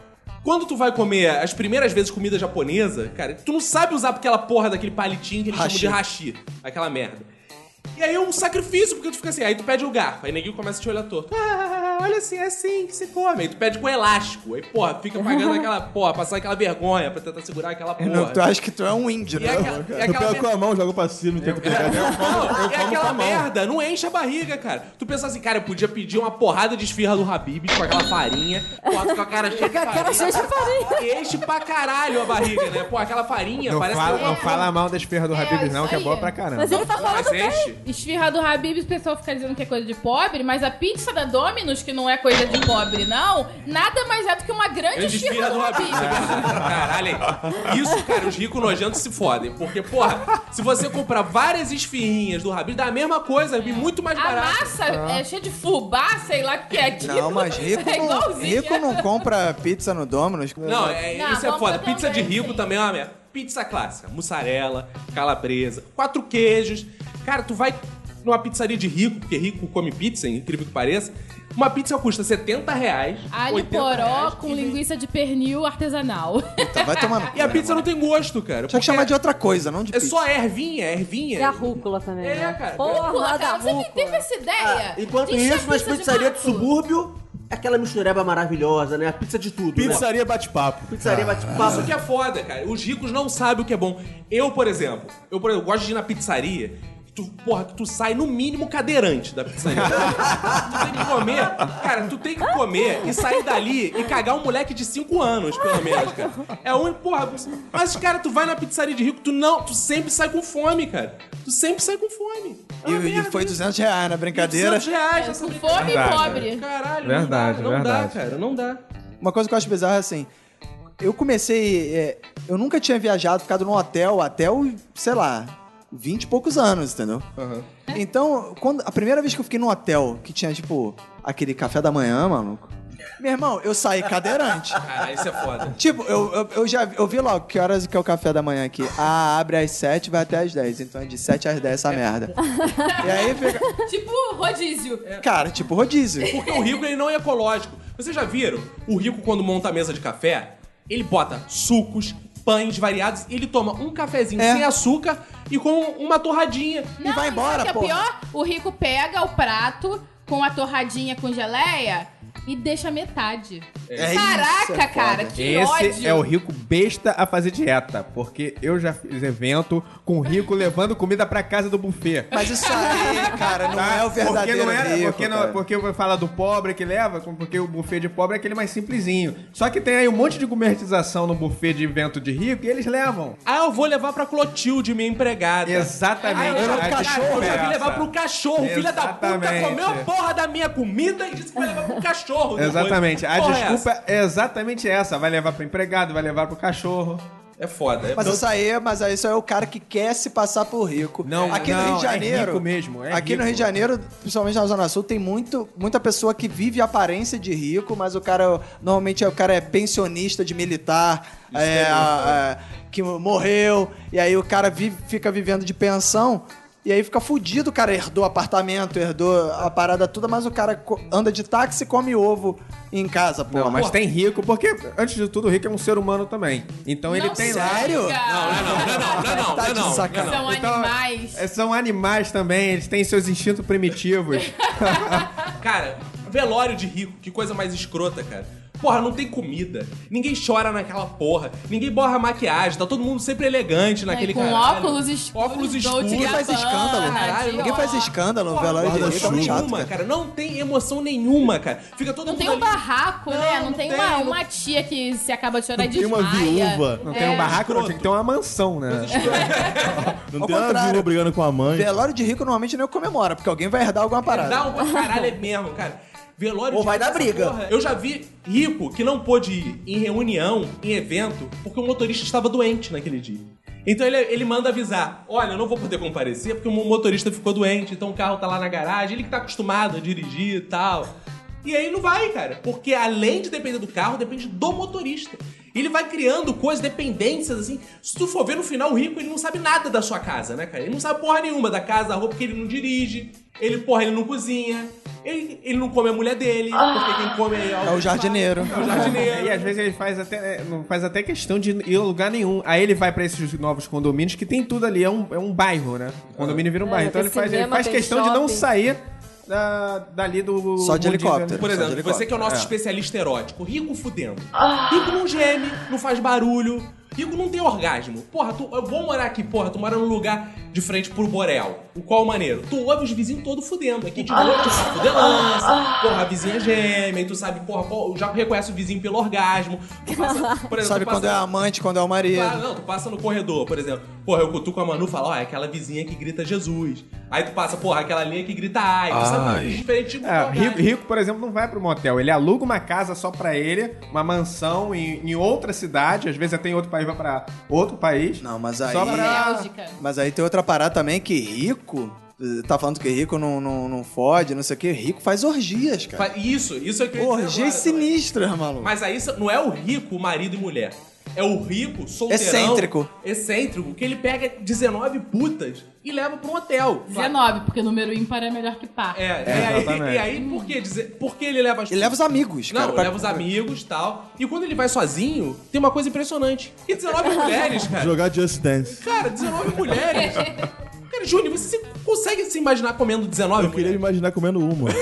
quando tu vai comer as primeiras vezes comida japonesa, cara, tu não sabe usar aquela porra daquele palitinho que eles Hashi. chamam de hashi, aquela merda. E aí é um sacrifício, porque tu fica assim, aí tu pede o garfo, aí neguinho começa a te olhar torto. Ah, olha assim, é assim que se come. Aí tu pede com elástico, aí, porra, fica pagando aquela, porra, passar aquela vergonha pra tentar segurar aquela porra. Não, tu acha que tu é um índio, E né? aquela, e Eu aquela pego mer- com a mão, jogo pra cima, não tem que pegar. não, é aquela merda, não enche a barriga, cara. Tu pensa assim, cara, eu podia pedir uma porrada de esfirra do Habib com aquela farinha, bota com a cara cheia de Com a cara cheia de farinha. Enche pra caralho a barriga, né? Pô, aquela farinha Não, parece fala, que... não fala mal da esfirra do É, Habib's não, que é boa pra caramba. Mas ele tá falando Mas enche. Esfirra do Habib, o pessoal fica dizendo que é coisa de pobre, mas a pizza da Domino's, que não é coisa de pobre, não, nada mais é do que uma grande esfirra esfirra do do Habib. Caralho. Isso, cara, os ricos nojentos se fodem. Porque, porra, se você comprar várias esfirrinhas do Habib, dá a mesma coisa, e muito mais A barato. massa é cheia de fubá, sei lá o que é aquilo. Não, mas rico é não, rico não compra pizza no Domino's. Não, é, Não, isso é foda. Pizza de rico sim. também é uma merda. Pizza clássica, mussarela, calabresa, quatro queijos. Cara, tu vai numa pizzaria de rico, porque rico come pizza, incrível que pareça. Uma pizza custa 70 reais. Alho 80 poró reais, com linguiça de pernil artesanal. Tá, vai tomar no cu, E a né, pizza mano? não tem gosto, cara. Tinha que chamar de outra coisa, não de É pizza. só ervinha, ervinha. E a rúcula também. É, né? cara. Porra, Pula, da cara, você que rúcula. teve essa ideia? Enquanto de encher isso, nas pizza pizzarias do mato. subúrbio, é aquela mistureba maravilhosa, né? A pizza de tudo, né? Pizzaria bate-papo. Pizzaria bate Isso papo. que é foda, cara. Os ricos não sabem o que é bom. Eu, por exemplo, eu, por exemplo, gosto de ir na pizzaria. Tu, porra, que tu sai no mínimo cadeirante da pizzaria. tu tem que comer, cara, tu tem que comer e sair dali e cagar um moleque de 5 anos, pelo menos, cara. É o único, porra. Mas, cara, tu vai na pizzaria de rico, tu não, tu sempre sai com fome, cara. Tu sempre sai com fome. É E, e foi isso. 200 reais na brincadeira. 200 reais, É, com fome e Verdade. pobre. Caralho, Verdade, não dá, não dá, verdade. cara, não dá. Uma coisa que eu acho bizarra é assim. Eu comecei. é, eu nunca tinha viajado, ficado num hotel até o, sei lá, 20 e poucos anos, entendeu? Então, quando, a primeira vez que eu fiquei num hotel que tinha, tipo, aquele café da manhã, maluco. Meu irmão, eu saí cadeirante. Caralho, isso é foda. Tipo, eu, eu, eu já eu vi logo que horas que é o café da manhã aqui. Ah, abre às 7 vai até às 10. Então é de 7 às 10 essa merda. E aí fica. Tipo rodízio. Cara, tipo rodízio. Porque o rico ele não é ecológico. Vocês já viram? O rico, quando monta a mesa de café, ele bota sucos, pães variados e ele toma um cafezinho É. sem açúcar e com uma torradinha. Não, vai e embora, o que é porra. pior? O rico pega o prato com a torradinha com geleia e deixa metade. É Caraca, isso, é cara, que Esse ódio. é o rico besta a fazer dieta, porque eu já fiz evento com rico levando comida pra casa do buffet. Mas isso aí, cara, não Tá? é o verdadeiro porque não era, rico, porque, não, porque fala do pobre que leva, porque o buffet de pobre é aquele mais simplesinho. Só que tem aí um monte de gourmetização no buffet de evento de rico e eles levam. Ah, eu vou levar pra Clotilde, minha empregada. Exatamente. Ah, eu, já, cachorro, eu já levar pro cachorro. Filha da puta comeu a porra da minha comida e disse que vai levar pro cachorro. Depois. Exatamente. A Porra é desculpa é exatamente essa. Vai levar pro empregado, vai levar pro cachorro. É foda. É Mas isso aí, mas isso aí é o cara que quer se passar por rico. Não, aqui no não, Rio de é Janeiro. rico mesmo, é aqui no rico. Rio de Janeiro, principalmente na Zona Sul, tem muito, muita pessoa que vive a aparência de rico, mas o cara normalmente é o cara é pensionista de militar, é, a- que morreu, e aí o cara vive- fica vivendo de pensão. E aí fica fudido, o cara herdou apartamento, herdou a parada toda, mas o cara anda de táxi e come ovo em casa, pô. Não, mas tem rico, porque antes de tudo, o rico é um ser humano também. Então ele Não, tem lá. Sério? Não, Não, não, não, não, não, Tá não, não. São Então, animais. É, São animais também, eles têm seus instintos primitivos. Cara, velório de rico, que coisa mais escrota, cara. Porra, não tem comida. Ninguém chora naquela porra. Ninguém borra maquiagem. Tá todo mundo sempre elegante naquele com caralho. óculos escuros, Óculos escuros. Ninguém faz escândalo. Caralho, Ninguém faz escândalo no Porra, velório de não rico, é tem muito chato, nenhuma, cara. cara. Não tem emoção nenhuma, cara. Fica todo Não mundo tem um ali- barraco, né? Não, Não, tem, não uma, tem, não- uma tia que se acaba de chorar e Tem uma viúva. Não tem É. um barraco, não, tem que ter uma mansão, né? Não tem uma contrário. viúva brigando com a mãe. Velório de rico normalmente não comemora, porque alguém vai herdar alguma parada. Dá uma caralho é mesmo, cara. Velório Ou vai dar briga. porra. Eu já vi rico que não pôde ir em reunião, em evento, porque o motorista estava doente naquele dia. Então ele, ele manda avisar: olha, eu não vou poder comparecer porque o motorista ficou doente, então o carro tá lá na garagem, ele que tá acostumado a dirigir e tal. E aí não vai, cara. Porque além de depender do carro, depende do motorista. E ele vai criando coisas, dependências, assim. Se tu for ver no final, o rico, ele não sabe nada da sua casa, né, cara? Ele não sabe porra nenhuma da casa, da roupa, porque ele não dirige. Ele, porra, ele não cozinha. Ele, ele não come a mulher dele, porque quem come é, É o jardineiro. É o jardineiro. E às vezes ele faz até, não faz até questão de ir a lugar nenhum. Aí ele vai pra esses novos condomínios que tem tudo ali, é um, é um bairro, né? O condomínio vira um É, bairro. Então ele faz, ele cinema, faz tem questão de não shopping. sair da, dali do. Só de helicóptero. Por exemplo, helicóptero. você que é o nosso É. especialista erótico, rico fudendo. Rico não geme, não faz barulho. Rico não tem orgasmo. Porra, tu, eu vou morar aqui, porra, tu mora num lugar de frente pro Borel. O qual maneiro? Tu ouve os vizinhos todos fudendo. Aqui de noite, tá fudelança. Porra, a vizinha geme, e tu sabe, porra, qual- já reconhece o vizinho pelo orgasmo. Tu passa, por exemplo, Sabe tu quando é passa- amante, quando é o marido. Ah, não, tu passa no corredor, por exemplo. Porra, eu cutuco a Manu e falo, ó, é aquela vizinha que grita Jesus. Aí tu passa, porra, aquela linha que grita ai. Tu sabe, Ai. diferente de É, rico, rico, por exemplo, não vai pro motel. Ele aluga uma casa só pra ele, uma mansão em, em outra cidade, às vezes até em outro país, vai pra outro país. Não, mas aí. Só pra-. Mas aí tem outra parada também que rico. eh, Tá falando que rico não, não, não fode, não sei o que. Rico faz orgias, cara. Isso, isso é o que eu Orgias sinistras, maluco. Mas aí não é o rico, marido e mulher. É o rico, solteirão... Excêntrico. Excêntrico, que ele pega 19 putas e leva pra um hotel. 19, porque número ímpar é melhor que par. É, e, aí, e aí, por que dizer... Por que ele leva as Ele leva os amigos, Não, cara. ele pra- leva os amigos e tal. E quando ele vai sozinho, tem uma coisa impressionante. E 19 mulheres, cara. Jogar Just Dance. Cara, 19 mulheres. Cara, Júnior, você se- consegue se imaginar comendo 19 Eu queria mulheres? imaginar comendo uma.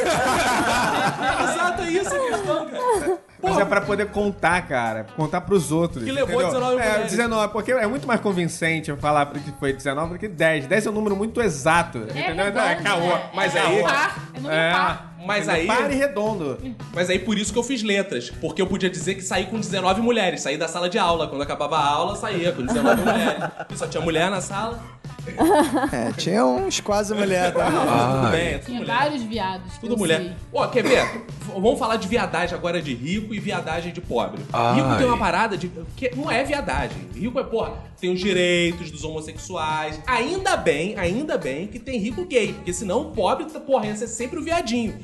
Exato, é isso a questão, cara. Mas Pô, é pra poder contar, cara. Contar pros outros. Que levou 19 É, mulheres. 19, porque é muito mais convincente eu falar que foi 19 do que 10. 10 é um número muito exato. É entendeu? redondo, é caô. né? Mas é aí- Par, é número É. par. Mas aí- Pare redondo. Mas aí por isso que eu fiz letras. Porque eu podia dizer que saí com 19 mulheres. Saí da sala de aula. Quando acabava a aula, saía com 19 mulheres. E só tinha mulher na sala. É, tinha uns quase mulher também. Tudo bem, é tudo Tinha mulher. vários viados. Tudo mulher. Ó, quer ver? V- Vamos falar de viadagem agora de rico e viadagem de pobre. Ai. Rico tem uma parada de. que não é viadagem. Rico é, porra, tem os direitos dos homossexuais. Ainda bem, ainda bem que tem rico gay. Porque senão o pobre, tá, porra, ia ser sempre o viadinho.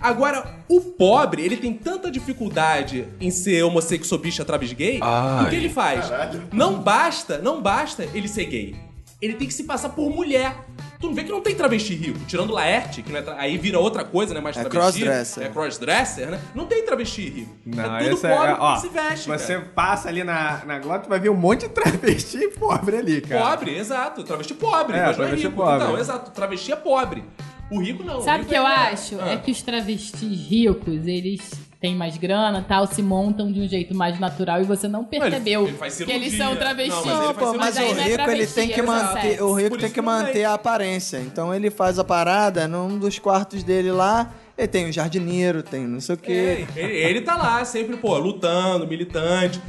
Agora, o pobre, ele tem tanta dificuldade em ser homossexual, bicha, travesti gay, que o Ai. que ele faz? Não basta, não basta ele ser gay. Ele tem que se passar por mulher. Tu não vê que não tem travesti rico? Tirando Laerte, que não é tra- aí vira outra coisa, né? Mais É travesti. crossdresser. É crossdresser, né? Não tem travesti rico. Não, é tudo pobre é. Ó, que se veste, você cara. passa ali na, na Glória, tu vai ver um monte de travesti pobre ali, cara. Pobre, exato. Travesti pobre, É, mas não é travesti rico. pobre. Não, exato. Travesti é pobre. O rico não. Sabe o que eu é- acho? Ah. É que os travestis ricos, eles têm mais grana tal, se montam de um jeito mais natural e você não percebeu ele faz que eles são travestis. Não, mas ele pô, mas o é rico ele travesti, tem que é manter, o rico tem que manter tem. a aparência. Então ele faz a parada num dos quartos dele lá. Ele tem um jardineiro, tem não sei o quê. É, ele, ele tá lá sempre, pô, lutando, militante.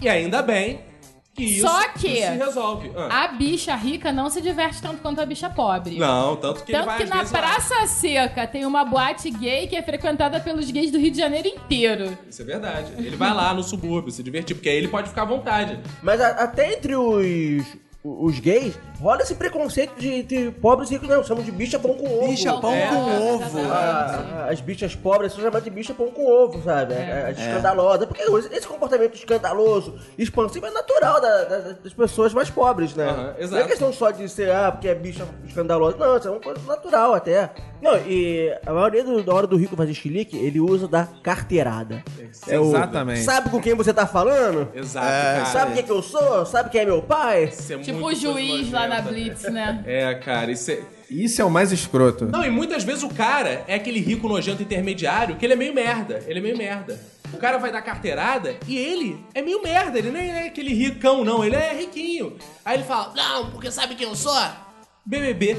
E ainda bem isso, Só que- isso se resolve. Ah. A bicha rica não se diverte tanto quanto a bicha pobre. Não, tanto que Tanto vai que na vezes lá. Praça Seca tem uma boate gay que é frequentada pelos gays do Rio de Janeiro inteiro. Isso é verdade. Ele vai lá no subúrbio se divertir, porque aí ele pode ficar à vontade. Mas a- até entre os, os gays, rola esse preconceito de, de pobres e ricos. Não, chamam de bicha pão com ovo. Bicha pão É. com ovo. Ah, as bichas pobres são chamadas de bicha pão com ovo, sabe? É. As escandalosas. Porque esse comportamento escandaloso, expansivo, é natural da- da- das pessoas mais pobres, né? Aham, Não exato. é questão só de ser, ah, porque é bicha escandalosa. Não, isso é uma coisa natural até. Não, e a maioria do, da hora do rico fazer chilique, ele usa da carteirada. É o- Exatamente. Sabe com quem você tá falando? Exato, É. Sabe quem que eu sou? Sabe quem é meu pai? É Tipo o juiz lá na. Blitz, né? É, cara, isso é... Isso é o mais escroto. Não, e muitas vezes o cara é aquele rico nojento intermediário que ele é meio merda. Ele é meio merda. O cara vai dar carteirada e ele é meio merda. Ele nem é aquele ricão, não. Ele é riquinho. Aí ele fala, não, porque sabe quem eu sou? BBB.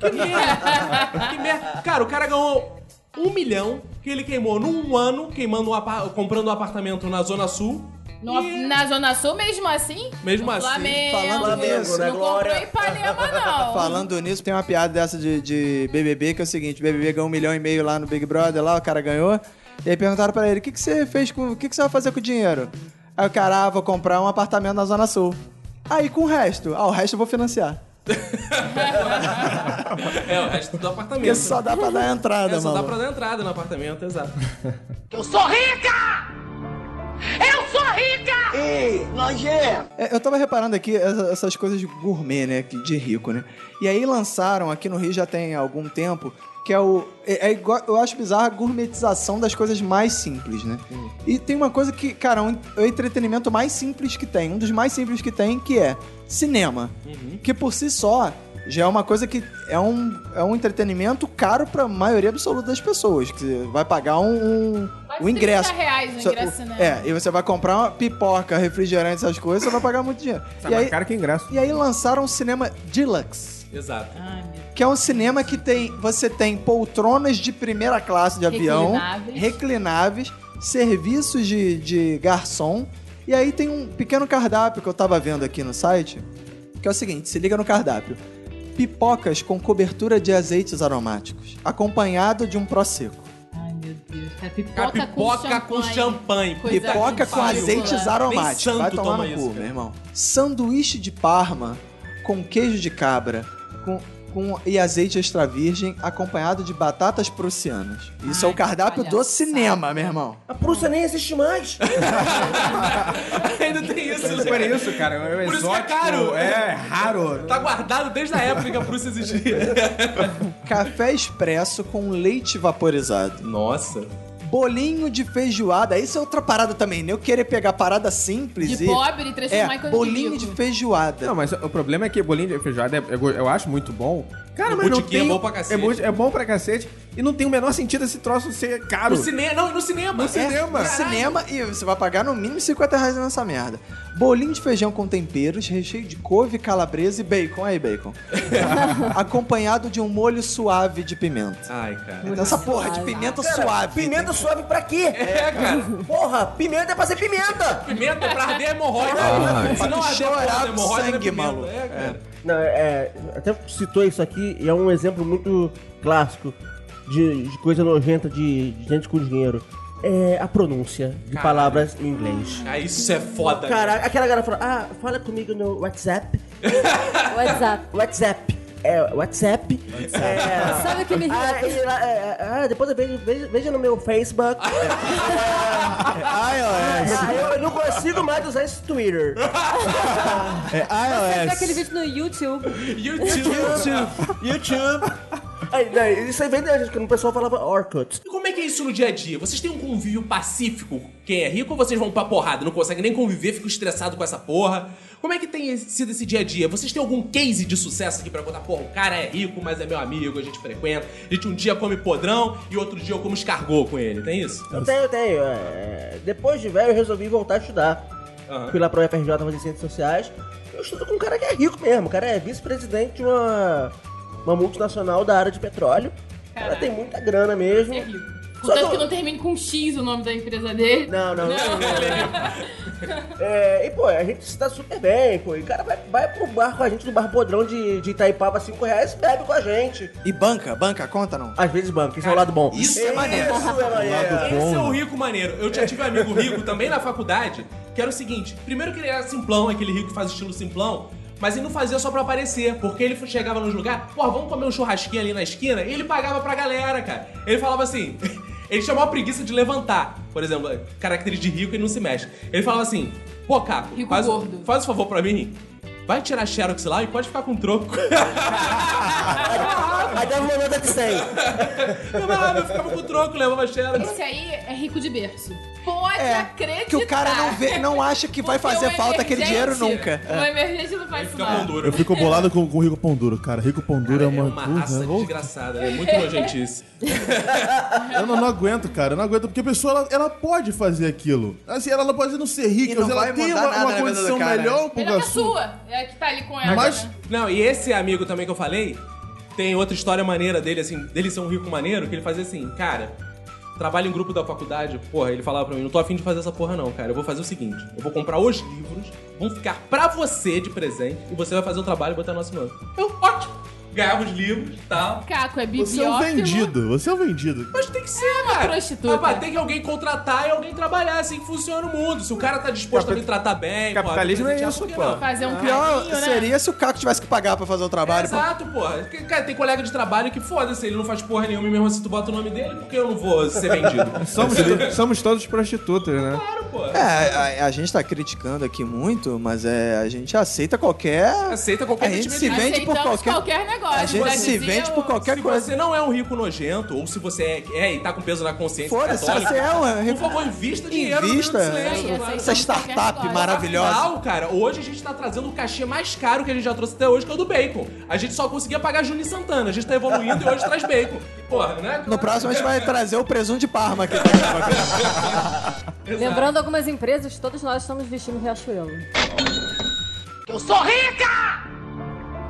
Que merda. que merda. Cara, o cara ganhou um milhão que ele queimou num ano, queimando um apa- comprando um apartamento na Zona Sul. No- E- Na Zona Sul, mesmo assim? Mesmo assim, Flamengo. falando nisso, né, Não Glória? comprou Ipanema, não. Falando nisso, tem uma piada dessa de, de BBB que é o seguinte: BBB ganhou um milhão e meio lá no Big Brother, lá o cara ganhou. E aí perguntaram pra ele: o que, que você fez com. O que, que você vai fazer com o dinheiro? Aí o cara, ah, vou comprar um apartamento na Zona Sul. Aí com o resto? Ah, o resto eu vou financiar. É, o resto do apartamento. Porque só dá pra dar entrada, É, só dá mano. pra dar entrada no apartamento, exato. Eu sou rica! Eu sou rica! Ei, nojento! É, Eu tava reparando aqui essa- essas coisas de gourmet, né? que- De rico, né? E aí lançaram aqui no Rio já tem algum tempo, que é o. É, é igual, eu acho bizarro a gourmetização das coisas mais simples, né? E tem uma coisa que, cara, um, é o entretenimento mais simples que tem, um dos mais simples que tem, que é cinema. Que por si só já é uma coisa que é um, é um entretenimento caro pra maioria absoluta das pessoas. Que você vai pagar um, um, um ingresso. 30 reais o ingresso, né? É, e você vai comprar uma pipoca, refrigerante, essas coisas, você vai pagar muito dinheiro. Tá e, mais aí, caro que ingresso. e aí lançaram um cinema deluxe. Exato. Ai, Que é um cinema que tem. Você tem poltronas de primeira classe de avião, Reclináveis. reclináveis, serviços de, de garçom. E aí tem um pequeno cardápio que eu tava vendo aqui no site. Que é o seguinte: se liga no cardápio. Pipocas com cobertura de azeites aromáticos, acompanhado de um prosecco. Ai, meu Deus. Cara, pipoca, pipoca com champanhe. Coisa Pipoca com ridícula. azeites aromáticos. Nem Vai santo tomar toma no isso, cu, cara. meu irmão. Sanduíche de parma com queijo de cabra com, com, e azeite extra virgem acompanhado de batatas prussianas. Isso é Ai, o cardápio do cinema, meu irmão. A Prússia nem existe mais. Ainda tem isso, Por né? isso, cara, é Por isso que é exótico, caro. É, raro. Tá guardado desde a época que a Prússia existia. Café expresso com leite vaporizado. Nossa. Bolinho de feijoada. Isso é outra parada também, né? Eu querer pegar parada simples De e... pobre e transformar em É, coisa de bolinho rico. de feijoada. Não, mas o problema é que bolinho de feijoada é- eu acho muito bom. Cara, No mas não é tem... bom pra cacete. É, muito- é bom pra cacete. E não tem o menor sentido esse troço ser caro. No cinema, não, no cinema. No É, cinema. no cinema e você vai pagar no mínimo 50 reais nessa merda. Bolinho de feijão com temperos, recheio de couve, calabresa e bacon. Aí, bacon. Acompanhado de um molho suave de pimenta. Ai, cara. Então, essa porra de pimenta Cara, suave. Pimenta suave pra quê? É, cara. Porra, pimenta é pra ser pimenta. Pimenta é pra arder a hemorroida. Ai. Se não chorar hemorroida, é sangue, pimenta. maluco. É, cara. Não, é, até citou isso aqui e é um exemplo muito clássico de, de coisa nojenta de, de gente com dinheiro. É a pronúncia de Caralho. palavras em inglês. Ah, isso é foda. Cara, aquela galera fala, ah, fala comigo no WhatsApp. WhatsApp. WhatsApp. É, WhatsApp. É, Sabe o que me ah, irrita? é, ah, depois eu vejo, veja, veja no meu Facebook. É iOS. Ah, eu, eu não consigo mais usar esse Twitter. É Você vê aquele iOS. vídeo no YouTube. YouTube. YouTube. Aí, daí, isso aí vem da gente, quando o pessoal falava Orkut. E como é que é isso no dia a dia? Vocês têm um convívio pacífico? Quem é rico ou vocês vão pra porrada? Não conseguem nem conviver, ficam estressados com essa porra? Como é que tem sido esse dia a dia? Vocês têm algum case de sucesso aqui pra contar? Porra, o cara é rico, mas é meu amigo, a gente frequenta. A gente um dia come podrão e outro dia eu como escargot com ele, tem isso? Eu tenho, eu tenho. é, Depois de velho, eu resolvi voltar a estudar. Aham. Fui lá pro UFRJ fazer ciências sociais. Eu estudo com um cara que é rico mesmo. O cara é vice-presidente de uma, uma multinacional da área de petróleo. O cara Caraca. tem muita grana mesmo. É rico. Que- que não termine com X o nome da empresa dele. Não, não, não. É, e, pô, a gente se dá super bem, pô. E o cara vai, vai pro bar com a gente, no bar podrão de, de Itaipava, 5 reais, e bebe com a gente. E banca, banca, conta não? Às vezes banca, isso é o lado bom. isso é maneiro. Isso é maneiro. Esse é o rico maneiro. Eu já tive um amigo rico também na faculdade, que era o seguinte: primeiro que ele era simplão, aquele rico que faz estilo simplão. Mas ele não fazia só pra aparecer, porque ele chegava nos lugares, pô, vamos comer um churrasquinho ali na esquina, e ele pagava pra galera, cara. Ele falava assim, ele chamou a preguiça de levantar, por exemplo, característica de rico e não se mexe. Ele falava assim, pô, Caco, Rico faz, gordo. faz um favor pra mim, vai tirar a xerox lá e pode ficar com troco. Aí dava uma nota de 100. Não, não, eu ficava com troco, levava a xerox. Esse aí é rico de berço. Pode É, acreditar. que o cara não vê, não acha que vai fazer falta aquele dinheiro nunca. O É. emergente não faz isso não. duro. Eu fico bolado com, com o Rico Pão Duro, cara. Rico Pão Duro é É uma... uma Puta, raça desgraçada, é muito nojentice. Eu não, não aguento, cara. Eu não aguento, porque a pessoa, ela, ela pode fazer aquilo. Assim, ela pode não ser rica, não mas ela tem uma, nada uma condição cara, melhor né? pro Melhor que a sua. É a que tá ali com ela, Mas- né? Não, e esse amigo também que eu falei, tem outra história maneira dele, assim, dele ser um rico maneiro, que ele fazia assim, cara, trabalha em grupo da faculdade, porra, ele falava pra mim, não tô afim de fazer essa porra não, cara, eu vou fazer o seguinte, eu vou comprar os livros, vão ficar pra você de presente, e você vai fazer o trabalho e botar nosso nome. Eu, ótimo! Ganhava os livros e tal. Caco é Você é um bibliófilo. vendido, você é um vendido. Mas tem que ser, cara. prostituta. Rapaz, tem que alguém contratar e alguém trabalhar, assim que funciona o mundo. Se o cara tá disposto a me tratar bem, pô, Capitalismo é presentear, isso, por que pô. não? Fazer um Pior carinho, né? seria se o Caco tivesse que pagar pra fazer o trabalho. pô. Exato. Porque, Cara, tem colega de trabalho que foda-se, ele não faz porra nenhuma e mesmo assim tu bota o nome dele, porque eu não vou ser vendido. Somos, somos todos prostitutas, né? claro, pô. É, a, a gente tá criticando aqui muito, mas é, a gente aceita qualquer. Aceita qualquer A gente se de- vende por qualquer. qualquer negócio. A gente se vende por qualquer se coisa. você não é um rico nojento, ou se você é, é e tá com peso na consciência Foda-se, católica, você é um rico- por favor, invista dinheiro no Invista. Aí, claro. Essa startup maravilhosa. Afinal, cara, hoje a gente tá trazendo o cachê mais caro que a gente já trouxe até hoje, que é o do bacon. A gente só conseguia pagar Juni Santana. A gente tá evoluindo e hoje traz bacon. Porra, né? No próximo a gente vai trazer o presunto de Parma aqui. Lembrando algumas empresas, todos nós estamos vestindo Riachuelo. Eu sou rica!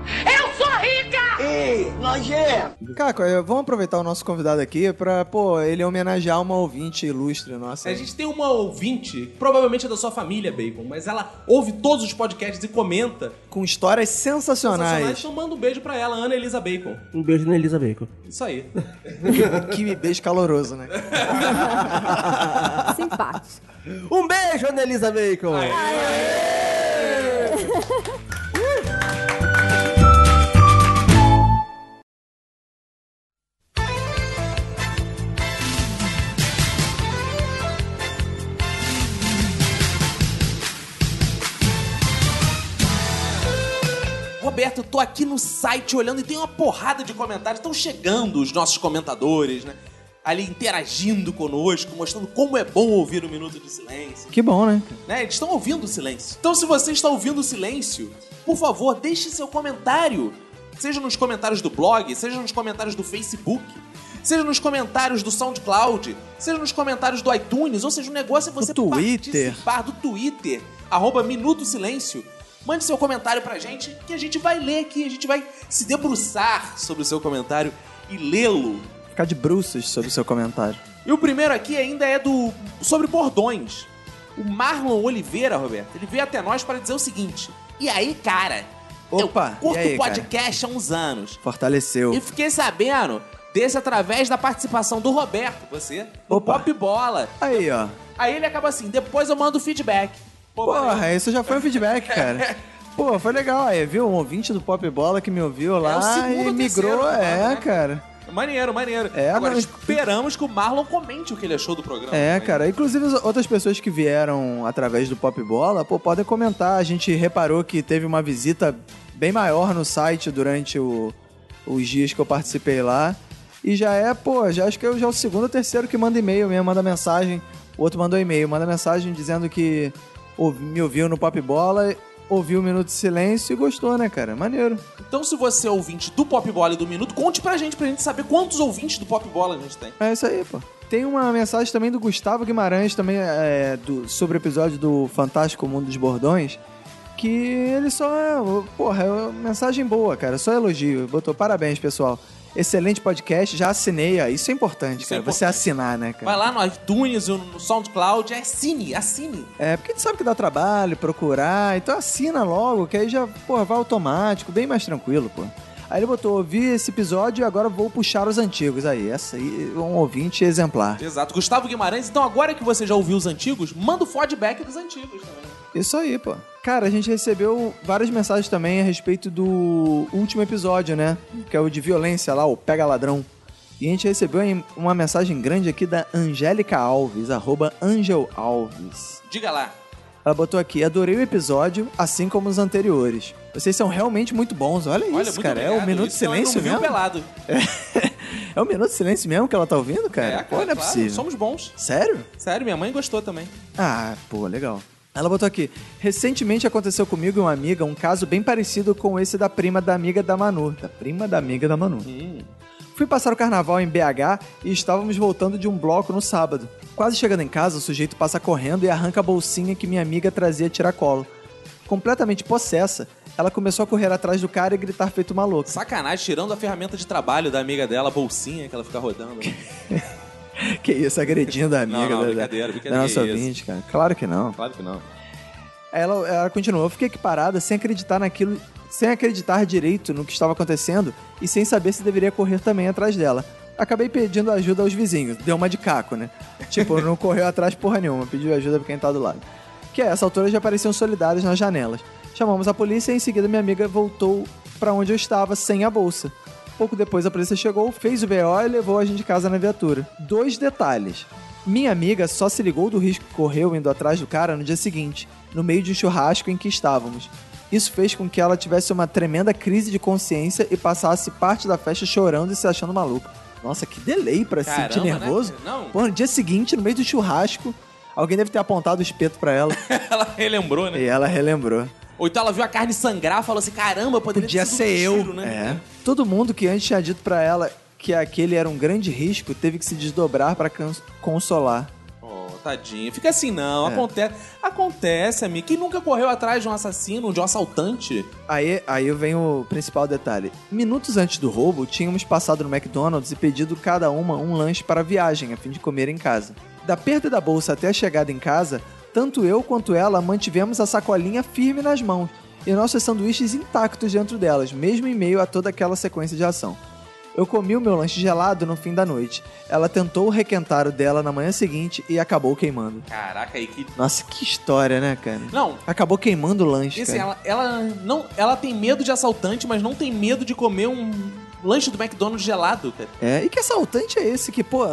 Eu sou rica! Ei, nojento! Caco, vamos aproveitar o nosso convidado aqui pra, pô, ele homenagear uma ouvinte ilustre nossa. A gente tem uma ouvinte, provavelmente é da sua família, Bacon, mas ela ouve todos os podcasts e comenta. Com histórias Sensacionais. sensacionais. Então manda um beijo pra ela, Ana Elisa Bacon. Um beijo na Elisa Bacon. Isso aí. que beijo caloroso, né? Simpático. Um beijo, Ana Elisa Bacon! Roberto, eu tô aqui no site olhando e tem uma porrada de comentários. Estão chegando os nossos comentadores, né? Ali interagindo conosco, mostrando como é bom ouvir o Minuto de Silêncio. Que bom, né? né? Eles estão ouvindo o silêncio. Então, se você está ouvindo o silêncio, por favor, deixe seu comentário. Seja nos comentários do blog, seja nos comentários do Facebook, seja nos comentários do SoundCloud, seja nos comentários do iTunes, ou seja, o negócio é você Do Twitter. participar do Twitter, arroba Minuto Silêncio. Mande seu comentário pra gente, que a gente vai ler aqui, a gente vai se debruçar sobre o seu comentário e lê-lo Ficar de bruços sobre o seu comentário. e o primeiro aqui ainda é do sobre bordões. O Marlon Oliveira, Roberto, ele veio até nós para dizer o seguinte: E aí, cara? Opa, eu curto aí, cara? podcast há uns anos. Fortaleceu. E fiquei sabendo desse através da participação do Roberto, você, Opa. Pop Bola. Aí, ó. Aí ele acaba assim: depois eu mando feedback. Pô. Porra, isso já foi um feedback, cara. Pô, foi legal aí, viu? Um ouvinte do Pop Bola que me ouviu É lá segundo e ou terceiro migrou. que É, né? cara. Maneiro, maneiro. É, Agora não- esperamos que o Marlon comente o que ele achou do programa. É, também. cara. Inclusive, as outras pessoas que vieram através do Pop Bola, pô, podem comentar. A gente reparou que teve uma visita bem maior no site durante o- os dias que eu participei lá. E já é, pô, já acho que eu já é o segundo ou terceiro que manda e-mail mesmo, manda mensagem. O outro mandou e-mail, manda mensagem dizendo que ouvi- me ouviu no Pop Bola ouviu o Minuto de Silêncio e gostou, né, cara? Maneiro. Então, se você é ouvinte do Pop Bola e do Minuto, conte pra gente, pra gente saber quantos ouvintes do Pop Bola a gente tem. É isso aí, pô. Tem uma mensagem também do Gustavo Guimarães, também é, do, sobre o episódio do Fantástico Mundo dos Bordões, que ele só é. Porra, é uma mensagem boa, cara. Só elogio. Botou parabéns, pessoal. Excelente podcast, já assinei. ó. Isso é importante, Isso é cara. Você assinar, né, cara? Vai lá no iTunes, no SoundCloud, assine, assine. É, porque a gente sabe que dá trabalho procurar, então assina logo, que aí já, porra, vai automático, bem mais tranquilo, pô. Aí ele botou, ouvi esse episódio e agora vou puxar os antigos. Aí, essa aí é um ouvinte exemplar. Exato. Gustavo Guimarães, então agora que você já ouviu os antigos, manda o feedback dos antigos também. Isso aí, pô. Cara, a gente recebeu várias mensagens também a respeito do último episódio, né? Que é o de violência lá, o Pega Ladrão. E a gente recebeu uma mensagem grande aqui da Angélica Alves, arroba Angel Alves. Diga lá. Ela botou aqui, adorei o episódio, assim como os anteriores. Vocês são realmente muito bons. Olha, Olha, isso, cara. é obrigado. o Minuto de Isso que ela Silêncio mesmo? pelado. É o Minuto de Silêncio mesmo que ela tá ouvindo, cara? É, Pô, cara, não é claro, possível. somos bons. Sério? Sério, minha mãe gostou também. Ah, pô, legal. Ela botou aqui. Recentemente aconteceu comigo e uma amiga um caso bem parecido com esse da prima da amiga da Manu. Da prima da amiga da Manu. Fui passar o carnaval em BH e estávamos voltando de um bloco no sábado. Quase chegando em casa, o sujeito passa correndo e arranca a bolsinha que minha amiga trazia tiracolo. Completamente possessa, ela começou a correr atrás do cara e gritar feito uma louca. Sacanagem, tirando a ferramenta de trabalho da amiga dela, a bolsinha que ela fica rodando. Que isso, agredindo a Não, amiga não, da, brincadeira, da brincadeira, nossa que isso. ouvinte, cara. Claro que não. claro que não. Ela, ela continuou. Eu fiquei aqui parada sem acreditar naquilo, sem acreditar direito no que estava acontecendo e sem saber se deveria correr também atrás dela. Acabei pedindo ajuda aos vizinhos. Deu uma de caco, né? Tipo, não correu atrás porra nenhuma. Pediu ajuda pra quem tá do lado. Que a essa altura já apareciam solidários nas janelas. Chamamos a polícia e em seguida minha amiga voltou pra onde eu estava sem a bolsa. Pouco depois a polícia chegou, fez o BO e levou a gente de casa na viatura. Dois detalhes. Minha amiga só se ligou do risco que correu indo atrás do cara no dia seguinte, no meio de um churrasco em que estávamos. Isso fez com que ela tivesse uma tremenda crise de consciência e passasse parte da festa chorando e se achando maluca. Nossa, que delay pra se sentir né, nervoso. Não. Pô, no dia seguinte, no meio do churrasco, alguém deve ter apontado o espeto pra ela ela relembrou, né? e ela relembrou. Ou então ela viu a carne sangrar e falou assim: caramba, poderia Podia ter sido ser um eu. tiro, né? É. Todo mundo que antes tinha dito pra ela que aquele era um grande risco teve que se desdobrar pra cons- consolar. Oh, tadinho. Fica assim, não. É. Acontece. Acontece, amigo. Quem nunca correu atrás de um assassino, de um assaltante? Aí, aí vem o principal detalhe. Minutos antes do roubo, tínhamos passado no McDonald's e pedido cada uma um lanche para a viagem, a fim de comer em casa. Da perda da bolsa até a chegada em casa, tanto eu quanto ela mantivemos a sacolinha firme nas mãos e nossos sanduíches intactos dentro delas, mesmo em meio a toda aquela sequência de ação. Eu comi o meu lanche gelado no fim da noite. Ela tentou requentar o dela na manhã seguinte e acabou queimando. Caraca, aí que. Nossa, que história, né, cara? Não. Acabou queimando o lanche, assim, cara. ela, ela, não, ela tem medo de assaltante, mas não tem medo de comer um lanche do McDonald's gelado, cara. É, e que assaltante é esse que, pô,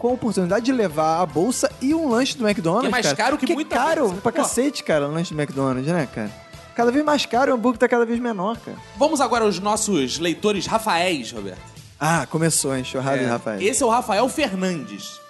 com a oportunidade de levar a bolsa e um lanche do McDonald's, Que é mais cara, caro que é muita caro coisa. pra Pô. cacete, cara, o lanche do McDonald's, né, cara? Cada vez mais caro o hambúrguer tá cada vez menor, cara. Vamos agora aos nossos leitores Rafaéis, Roberto. Ah, começou a enxurrada de Rafael. Esse é o Rafael Fernandes.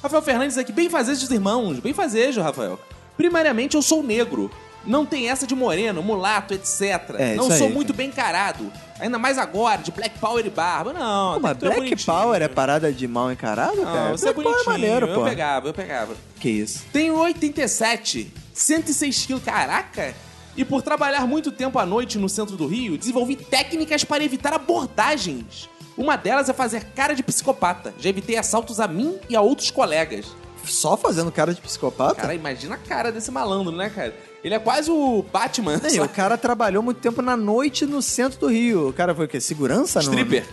Rafael Fernandes aqui, bem fazejo dos irmãos, bem fazejo, Rafael. Primariamente, eu sou negro. Não tem essa de moreno, mulato, etc. É, não sou aí, muito bem encarado. Ainda mais agora, de Black Power e barba. Não, Pô, mas Black bonitinho. Power é parada de mal encarado, Não, cara? você é Black Power bonitinho. maneiro, eu pô. pegava, eu pegava. Que isso. Tenho 87, 106 quilos, caraca! E por trabalhar muito tempo à noite no centro do Rio, desenvolvi técnicas para evitar abordagens. Uma delas é fazer cara de psicopata. Já evitei assaltos a mim e a outros colegas. Só fazendo cara de psicopata? Cara, imagina a cara desse malandro, né, cara? Ele é quase o Batman. Não, só- o cara trabalhou muito tempo na noite no centro do Rio. O cara foi o quê? Segurança? Stripper.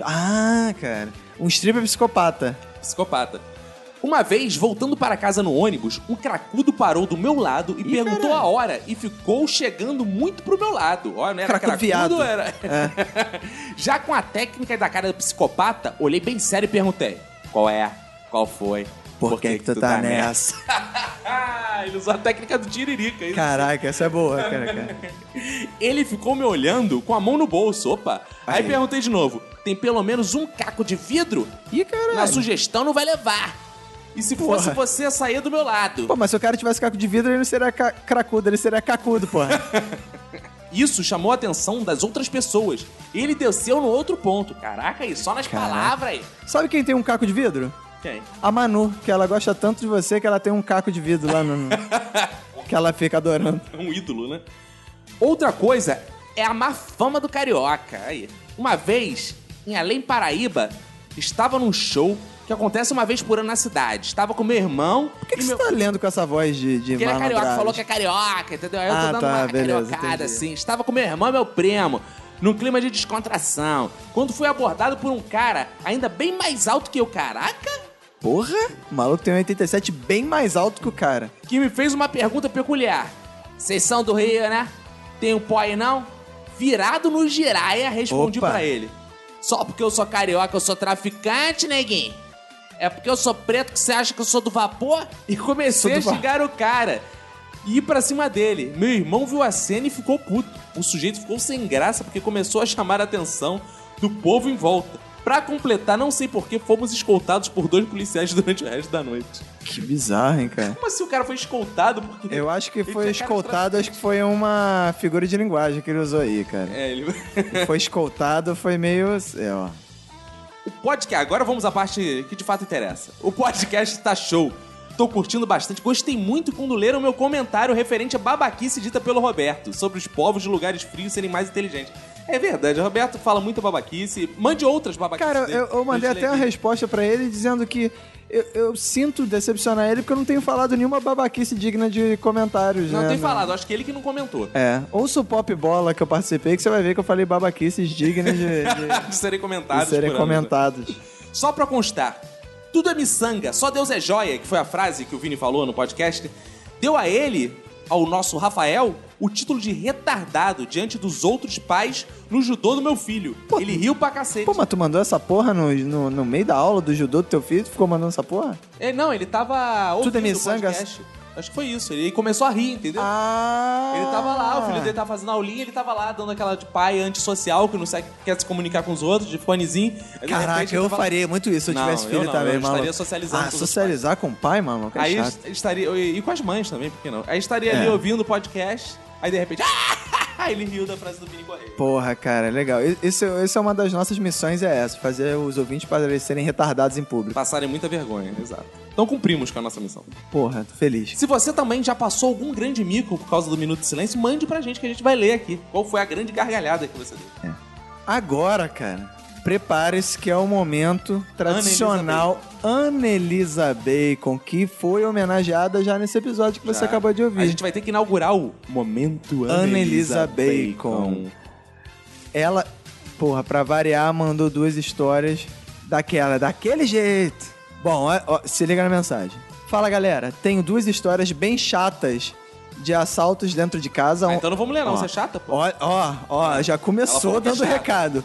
Ah, cara. Um stripper psicopata. Psicopata. Uma vez, voltando para casa no ônibus, um cracudo parou do meu lado e perguntou caralho. a hora e ficou chegando muito pro meu lado. Olha, não era Cracudo cracudo, era... Já com a técnica da cara do psicopata, olhei bem sério e perguntei: Qual é? Qual foi? Por, que, que tu tá nessa? Ah, ele usou a técnica do tiririca. isso. Caraca, essa é boa, cara. cara. Ele ficou me olhando com a mão no bolso. Opa. Aí, Aí. perguntei de novo: Tem pelo menos um caco de vidro? Ih, caralho. Na sugestão não vai levar. E se Porra. fosse você, saía do meu lado. Pô, mas se o cara tivesse caco de vidro, ele não seria ca cracudo, ele seria cacudo, porra. Isso chamou a atenção das outras pessoas. Ele desceu no outro ponto. Caraca, aí, só nas Caraca. palavras. Sabe quem tem um caco de vidro? Quem? A Manu, que ela gosta tanto de você que ela tem um caco de vidro lá no. que ela fica adorando. É um ídolo, né? Outra coisa é a má fama do carioca. Aí. Uma vez, em Além Paraíba, estava num show que acontece uma vez por ano na cidade. Estava com meu irmão. Por que, que você tá lendo com essa voz de, de Porque ele é carioca, falou que é carioca, entendeu? Aí eu tô Ah, dando tá, uma beleza, cariocada entendi. assim. Estava com meu irmão e meu primo, num clima de descontração. Quando fui abordado por um cara ainda bem mais alto que eu, caraca, Porra, o maluco tem um 87 bem mais alto que o cara. que me fez uma pergunta peculiar. Vocês são do Rio, né? Tem um pó aí não? Virado no giraia, respondi Opa. pra ele. Só porque eu sou carioca, eu sou traficante, neguinho? É porque eu sou preto que você acha que eu sou do vapor? E comecei a xingar o cara. E ir pra cima dele. Meu irmão viu a cena e ficou puto. O sujeito ficou sem graça porque começou a chamar a atenção do povo em volta. Pra completar, não sei porquê, fomos escoltados por dois policiais durante o resto da noite. Que bizarro, hein, cara. Como assim o cara foi escoltado? Porque Eu acho que foi escoltado, acho que foi uma figura de linguagem que ele usou aí, cara. É, ele... Foi escoltado, foi meio. É, ó. O podcast, agora vamos à parte que de fato interessa. O podcast tá show. Tô curtindo bastante. Gostei muito quando leram meu comentário referente à babaquice dita pelo Roberto sobre os povos de lugares frios serem mais inteligentes. É verdade, o Roberto fala muita babaquice. Mande outras babaquices. Cara, dele. eu, eu mandei até uma resposta pra ele dizendo que eu, eu sinto decepcionar ele porque eu não tenho falado nenhuma babaquice digna de comentários, Não né? tem no- falado, acho que ele que não comentou. É, ouça o Pop Bola que eu participei que você vai ver que eu falei babaquices dignas de, de- De serem de comentados. serem ano, né? comentados. Só pra constar, tudo é miçanga, só Deus é joia, que foi a frase que o Vini falou no podcast, deu a ele, ao nosso Rafael, o título de retardado diante dos outros pais no judô do meu filho. ele riu pra cacete. Pô, mas tu mandou essa porra no, no, no meio da aula do judô do teu filho? Tu ficou mandando essa porra? É, não, ele tava ouvindo Tudo é o podcast. Acho que foi isso. Ele começou a rir, entendeu? Ah! Ele tava lá, o filho dele tava fazendo aulinha, ele tava lá dando aquela de pai antissocial, que não sabe, quer se comunicar com os outros, de fonezinho. Aí, Caraca, repente, eu tava faria muito isso se eu Não, tivesse eu filho não, também, eu maluco. estaria socializando Ah, com socializar com o pai, mano? É Aí chato. estaria. E com as mães também, por que não? Aí estaria É. ali ouvindo o podcast, aí de repente. Ele riu da frase do Vini Correia. Porra, cara, legal. Esse, esse é uma das nossas missões, é essa. Fazer os ouvintes parecerem retardados em público. Passarem muita vergonha, exato. Então cumprimos com a nossa missão. Porra, tô feliz. Se você também já passou algum grande mico por causa do Minuto de Silêncio, mande pra gente que a gente vai ler aqui. Qual foi a grande gargalhada que você deu? Agora, cara, prepare-se que é o momento tradicional Anelisa Bacon, que foi homenageada já nesse episódio que você Já. acabou de ouvir. A gente vai ter que inaugurar o Momento Anelisa Anelisa Bacon. Bacon. Ela, porra, pra variar, mandou duas histórias daquela, daquele jeito. Bom, ó, ó, se liga na mensagem. Fala, galera. Tenho duas histórias bem chatas de assaltos dentro de casa. Ah, então não vamos ler, não. Ó, Você é chata, pô. Ó, ó, ó, já começou é dando chata. recado.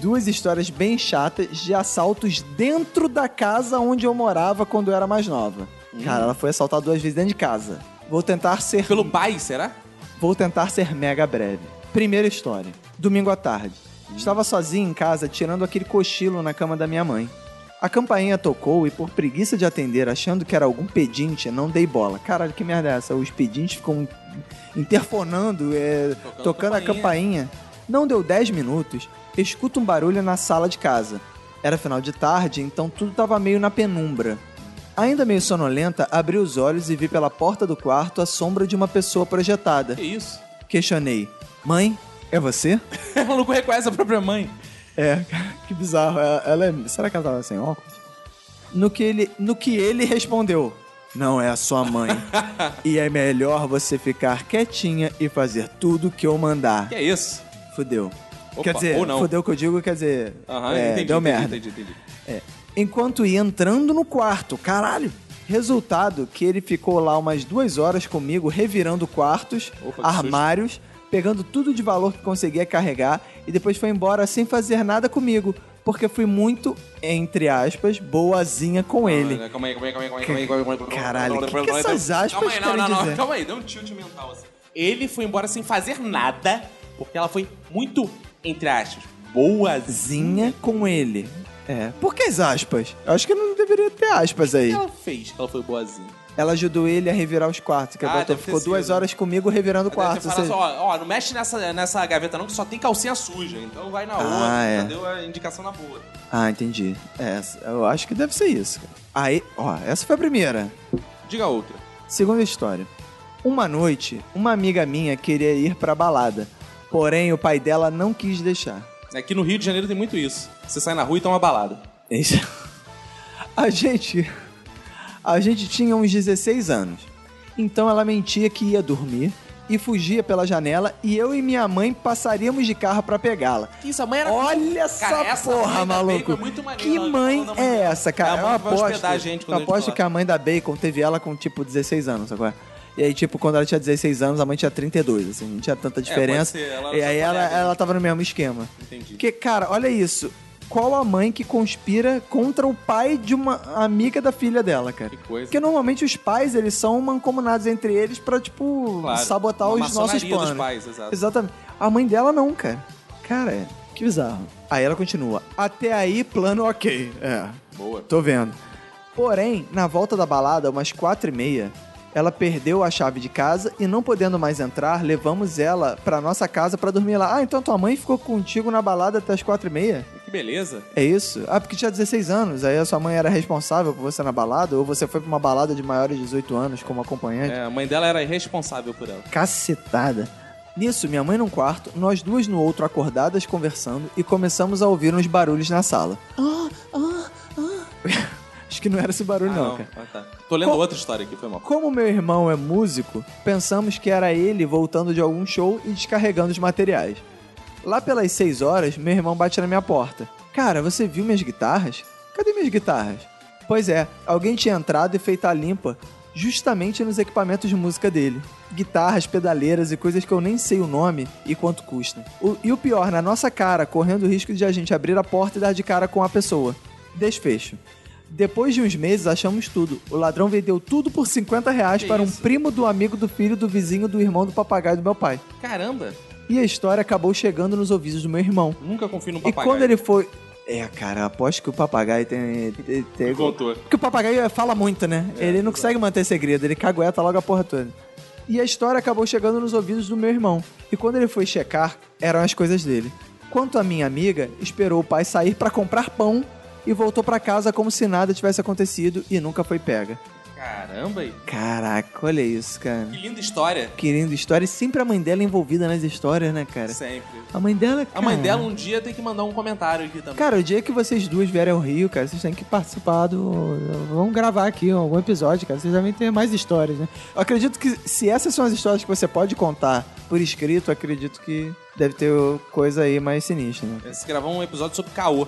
Duas histórias bem chatas de assaltos dentro da casa onde eu morava quando eu era mais nova. Cara, ela foi assaltada duas vezes dentro de casa. Vou tentar ser. Hum. Pelo pai, será? Vou tentar ser mega breve. Primeira história. Domingo à tarde. Estava sozinho em casa tirando aquele cochilo na cama da minha mãe. A campainha tocou e por preguiça de atender, achando que era algum pedinte, não dei bola. Caralho, que merda é essa? Os pedintes ficam interfonando, é, tocando, a campainha. Não deu 10 minutos, escuto um barulho na sala de casa. Era final de tarde, então tudo estava meio na penumbra. Ainda meio sonolenta, abri os olhos e vi pela porta do quarto a sombra de uma pessoa projetada. Que isso? Questionei: Mãe, é você? O maluco reconhece a própria mãe. É, que bizarro. Ela, ela é- será que ela tava sem óculos? No que, ele, no que ele respondeu: Não é a sua mãe. e é melhor você ficar quietinha e fazer tudo que eu mandar. Que é isso? Fudeu. Opa, quer dizer, ou não. fudeu que eu digo, quer dizer. Aham, é, entendi, deu entendi, merda. entendi, entendi. É. Enquanto ia entrando no quarto, caralho. Resultado que ele ficou lá umas duas horas comigo, revirando quartos, Opa, que armários, pegando tudo de valor que conseguia carregar e depois foi embora sem fazer nada comigo, porque fui muito, entre aspas, boazinha com ele. Ah, Calma aí, calma aí, calma aí, calma aí, calma aí, calma aí, calma aí. Caralho, que que essas aspas Calma aí, não, querem não, não, dizer? calma aí, dá um tilt mental assim. Ele foi embora sem fazer nada, porque ela foi muito, entre aspas, boazinha. Zinha com ele. É. Por que as aspas? Eu acho que não deveria ter aspas O aí. que ela fez que ela foi boazinha? Ela ajudou ele a revirar os quartos. Que Ah, a deve ter ficou duas sido. horas comigo revirando o quarto. ou seja- assim, ó, ó, não mexe nessa, nessa gaveta não, que só tem calcinha suja. Então vai na Ah, outra. é. Já deu a indicação na boa. Ah, entendi. É, eu acho que deve ser isso. cara. Aí, ó, essa foi a primeira. Diga outra. Segunda história. Uma noite, uma amiga minha queria ir pra balada. Porém, o pai dela não quis deixar. Aqui no Rio de Janeiro tem muito isso. Você sai na rua e toma balada. Isso. A gente. A gente tinha uns 16 anos. Então ela mentia que ia dormir e fugia pela janela e eu e minha mãe passaríamos de carro pra pegá-la. Isso, a mãe era. Olha essa Cara, essa porra, mãe da maluco. É muito maneira, que mãe é essa, cara? É a Eu aposto, hospedar a gente quando eu a gente aposto que a mãe da Bacon teve ela com tipo 16 anos agora. E aí, tipo, quando ela tinha 16 anos, a mãe tinha 32, assim, não tinha tanta diferença. É, pode ser, ela e aí ela, ela tava no mesmo esquema. Entendi. Porque, cara, olha isso. Qual a mãe que conspira contra o pai de uma amiga da filha dela, cara? Que coisa. Porque normalmente os pais, eles são mancomunados entre eles pra, tipo, Claro. sabotar Uma os nossos maçonaria dos planos. pais, exato. Exatamente. A mãe dela não, cara. Cara, é. Que bizarro. Aí ela continua. Até aí, plano ok. É. Boa. Tô vendo. Porém, na volta da balada, umas quatro e meia, ela perdeu a chave de casa e não podendo mais entrar, levamos ela pra nossa casa pra dormir lá. Ah, então tua mãe ficou contigo na balada até as quatro e meia? Que beleza. É isso? Ah, porque tinha 16 anos, aí a sua mãe era responsável por você na balada, ou você foi pra uma balada de maiores de 18 anos como acompanhante? É, a mãe dela era irresponsável por ela. Cacetada. Nisso, minha mãe num quarto, nós duas no outro acordadas conversando e começamos a ouvir uns barulhos na sala. Ah, ah, ah. Acho que não era esse barulho, Ah, não, cara. Ah, tá. Tô lendo Co- outra história aqui, foi mal. Como meu irmão é músico, pensamos que era ele voltando de algum show e descarregando os materiais. Lá pelas 6 horas, meu irmão bate na minha porta. Cara, você viu minhas guitarras? Cadê minhas guitarras? Pois é, alguém tinha entrado e feito a limpa justamente nos equipamentos de música dele. Guitarras, pedaleiras e coisas que eu nem sei o nome e quanto custam. O- e o pior, na nossa cara, correndo o risco de a gente abrir a porta e dar de cara com a pessoa. Desfecho. Depois de uns meses, achamos tudo. O ladrão vendeu tudo por 50 reais Que para um isso? primo do amigo do filho do vizinho do irmão do papagaio do meu pai. Caramba, E a história acabou chegando nos ouvidos do meu irmão. nunca confio no E papagaio. quando ele foi. É, cara, aposto que o papagaio tem. tem, tem- contou. Porque o papagaio fala muito, né? ele não consegue manter segredo, ele cagueta logo a porra toda. E a história acabou chegando nos ouvidos do meu irmão. E quando ele foi checar, eram as coisas dele. Quanto à minha amiga, esperou o pai sair pra comprar pão e voltou pra casa como se nada tivesse acontecido e nunca foi pega. Caramba, aí. Caraca, olha isso, cara. que linda história. Que linda história. E sempre a mãe dela envolvida nas histórias, né, cara? Sempre. A mãe dela, A mãe cara- dela um dia tem que mandar um comentário aqui também. Cara, o dia que vocês duas vierem ao Rio, cara, vocês têm que participar do. Vamos gravar aqui algum episódio, cara. Vocês devem ter mais histórias, né? Eu acredito que se essas são as histórias que você pode contar por escrito, acredito que deve ter coisa aí mais sinistra, né? Se gravar um episódio sobre caô.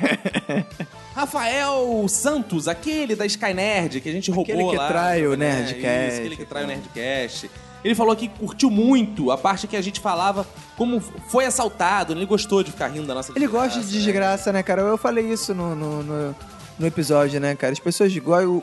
Rafael Santos, aquele da Sky Nerd que a gente roubou Aquele que lá. trai o né? Nerdcast. Isso, aquele que trai o Nerdcast. Ele falou que curtiu muito a parte que a gente falava como foi assaltado. Ele gostou de ficar rindo da nossa Ele gosta de desgraça, né, cara? Eu falei isso no, no, no, no episódio, né, cara? As pessoas gostam.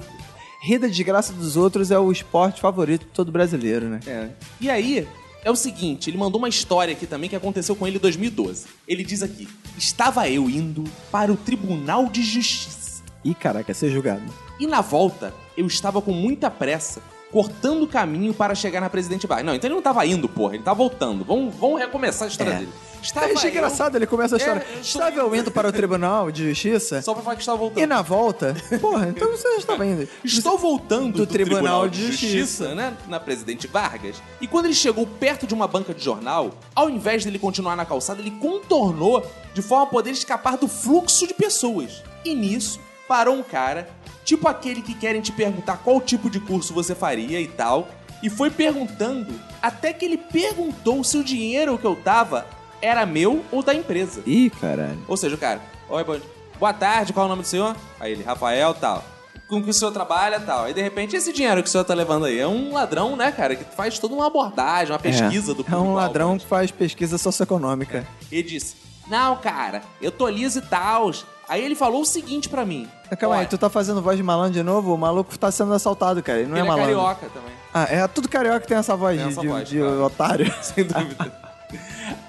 Rir da desgraça dos outros é o esporte favorito de todo brasileiro, né? É. E aí, é o seguinte, ele mandou uma história aqui também que aconteceu com ele em 2012. Ele diz aqui: Estava eu indo para o Tribunal de Justiça. Ih, caraca, ser julgado. E na volta, eu estava com muita pressa, cortando o caminho para chegar na Presidente Vargas. Não, então ele não estava indo, porra, ele estava voltando. Vamos, vamos recomeçar a história É. dele. Estava Eu achei eu- engraçado, ele começa a história. É, eu Estava eu indo para o Tribunal de Justiça Só pra falar que estava voltando. e na volta. Porra, então você já estava indo. Estou voltando Do Tribunal de Justiça. né? Na Presidente Vargas. E quando ele chegou perto de uma banca de jornal, ao invés dele continuar na calçada, ele contornou de forma a poder escapar do fluxo de pessoas. E nisso, parou um cara, tipo aquele que querem te perguntar qual tipo de curso você faria e tal, e foi perguntando até que ele perguntou se o dinheiro que eu tava era meu ou da empresa. Ih, caralho. Ou seja, o cara, oi, bom boa tarde, qual é o nome do senhor? Aí ele, Rafael, tal. Com que o senhor trabalha, tal. Aí, de repente, esse dinheiro que o senhor tá levando aí é um ladrão, né, cara, que faz toda uma abordagem, uma pesquisa é. do É um ladrão que faz pesquisa socioeconômica. Ele disse, não, cara, eu tô liso e tal. Aí ele falou o seguinte pra mim. Calma aí, tu tá fazendo voz de malandro de novo? O maluco tá sendo assaltado, cara. Ele não ele é é malandro. carioca também, Ah, é tudo carioca que tem essa voz Tem de, essa de- voz, de claro. otário. sem dúvida.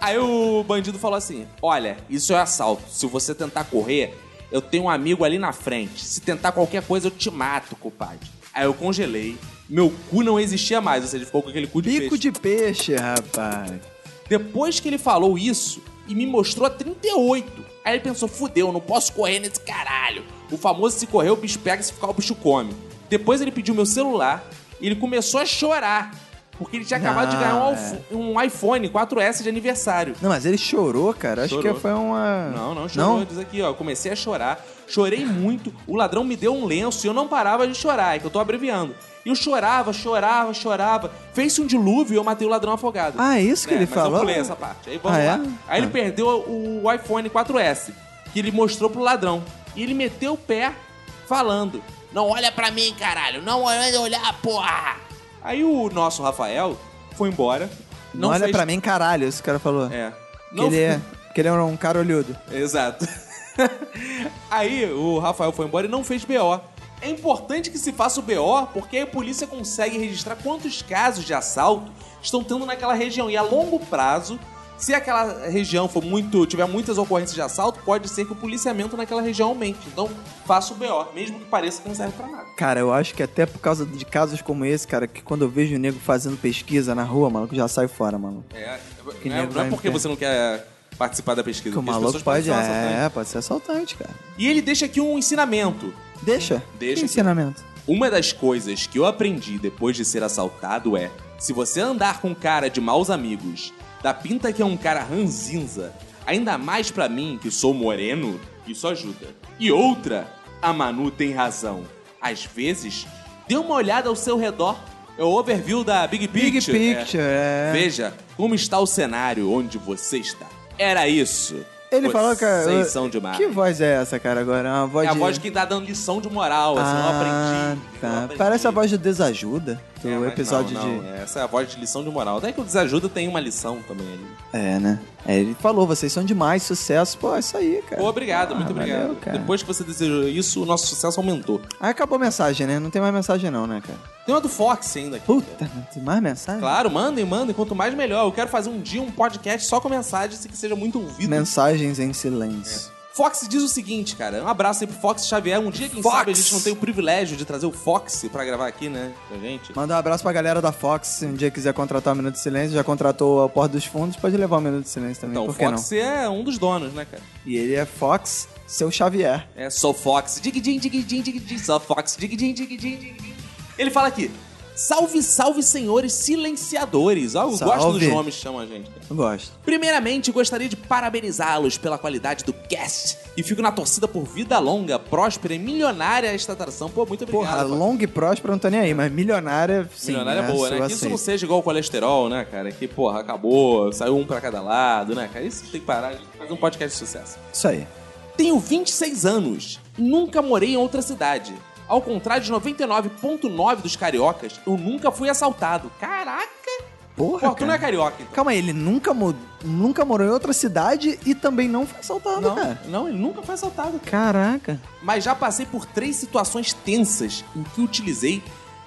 Aí o bandido falou assim: Olha, isso é assalto. Se você tentar correr, Eu tenho um amigo ali na frente. Se tentar qualquer coisa, eu te mato, compadre. Aí eu congelei. Meu cu não existia mais, ou seja, ficou com aquele cu de Bico peixe. de peixe, rapaz. Depois que ele falou isso e me mostrou a 38, aí ele pensou: fudeu, não posso correr nesse caralho. O famoso se correr, o bicho pega, se ficar, o bicho come. Depois ele pediu meu celular e ele começou a chorar. Porque ele tinha acabado de ganhar um, Ah, alf- um iPhone 4S de aniversário. Não, mas ele chorou, cara. Acho Chorou. que foi uma. Não, não chorou. Não? Diz aqui, ó. eu Comecei a chorar. Chorei muito. O ladrão me deu um lenço e eu não parava de chorar. É que eu tô abreviando. E eu chorava, chorava, chorava. Fez-se um dilúvio e eu matei o ladrão afogado. Ah, é isso que É, ele mas falou? eu pulei essa parte. Aí vamos Ah, é? lá. Aí ele Ah. perdeu o iPhone 4S, que ele mostrou pro ladrão. E ele meteu o pé falando: Não olha pra mim, caralho. Não olha olhar, porra. Aí o nosso Rafael foi embora. Não, olha fez- pra mim, caralho, esse cara falou. É. Que Não ele, é, que ele é um cara olhudo. Exato. Aí o Rafael foi embora e não fez BO. É importante que se faça o BO porque aí a polícia consegue registrar quantos casos de assalto estão tendo naquela região. E a longo prazo, se aquela região for muito, tiver muitas ocorrências de assalto, pode ser que o policiamento naquela região aumente. Então, faça o BO, mesmo que pareça que não serve pra nada. Cara, eu acho que até por causa de casos como esse, cara, que quando eu vejo o nego fazendo pesquisa na rua, mano, que já sai fora, mano. É, Que não é, não é porque você não quer participar da pesquisa, Que o maluco pode. É, pode ser assaltante, cara. E ele deixa aqui um ensinamento. Deixa. Deixa Que ensinamento. Uma das coisas que eu aprendi depois de ser assaltado é: se você andar com cara de maus amigos, da pinta que é um cara ranzinza, ainda mais pra mim, que sou moreno, isso ajuda. E outra, a Manu tem razão. Às vezes, dê uma olhada ao seu redor. É o overview da Big Big Picture. Picture, é. Veja como está o cenário onde você está. Era isso. Ele Vocês falou, cara. são demais. Que voz é essa, cara, agora? É uma voz É a de... voz de quem tá dando lição de moral, assim, eu Ah, aprendi. eu tá. aprendi. Parece a voz do Desajuda, do É, episódio não, de... não, Essa é a voz de lição de moral. Até que o Desajuda tem uma lição também ali. É, né? É, ele falou, vocês são demais, sucesso. Pô, é isso aí, cara. Pô, obrigado, muito Ah, valeu, obrigado. Depois que você desejou isso, o nosso sucesso aumentou. Aí acabou a mensagem, né? Não tem mais mensagem não, né, cara? Tem uma do Fox ainda aqui. Puta, não tem mais mensagem? Claro, mandem, mandem. Quanto mais, melhor. Eu quero fazer um dia um podcast só com mensagens e que seja muito ouvido. Mensagens em silêncio. Fox diz o seguinte, cara. Um abraço aí pro Fox Xavier. Um dia, quem Fox. sabe, a gente não tem o privilégio de trazer o Fox pra gravar aqui, né? Pra gente. Manda um abraço pra galera da Fox. Se um dia quiser contratar o Minuto de Silêncio, já contratou a Porta dos Fundos, pode levar o Minuto de Silêncio também, Então, o Fox é um dos donos, né, cara? não? E ele é Fox, seu Xavier. É, sou Fox. Dig-din, dig-din, dig-din. Sou Fox. Dig-din, dig-din, dig-din. Ele fala aqui. Salve, salve, senhores silenciadores. Eu gosto Salve. dos nomes que chamam a gente. Eu gosto. Primeiramente, gostaria de parabenizá-los pela qualidade do cast. E fico na torcida por vida longa, próspera e milionária esta atração. Pô, muito obrigado. Porra, Fox. long e próspero eu não tô nem aí, mas milionária, sim. Milionária é né? boa, né? Que isso não seja igual o colesterol, né, cara? Que, porra, acabou, saiu um pra cada lado, né, cara? Isso tem que parar de fazer um podcast de sucesso. Isso aí. Tenho 26 anos nunca morei em outra cidade. Ao contrário de 99,9% dos cariocas, eu nunca fui assaltado. Caraca! Porra, Pô, tu não é cara. carioca, então. Calma aí, ele nunca, mo- nunca morou em outra cidade e também não foi assaltado, Não, cara. não, ele nunca foi assaltado. Caraca. Mas já passei por três situações tensas em que utilizei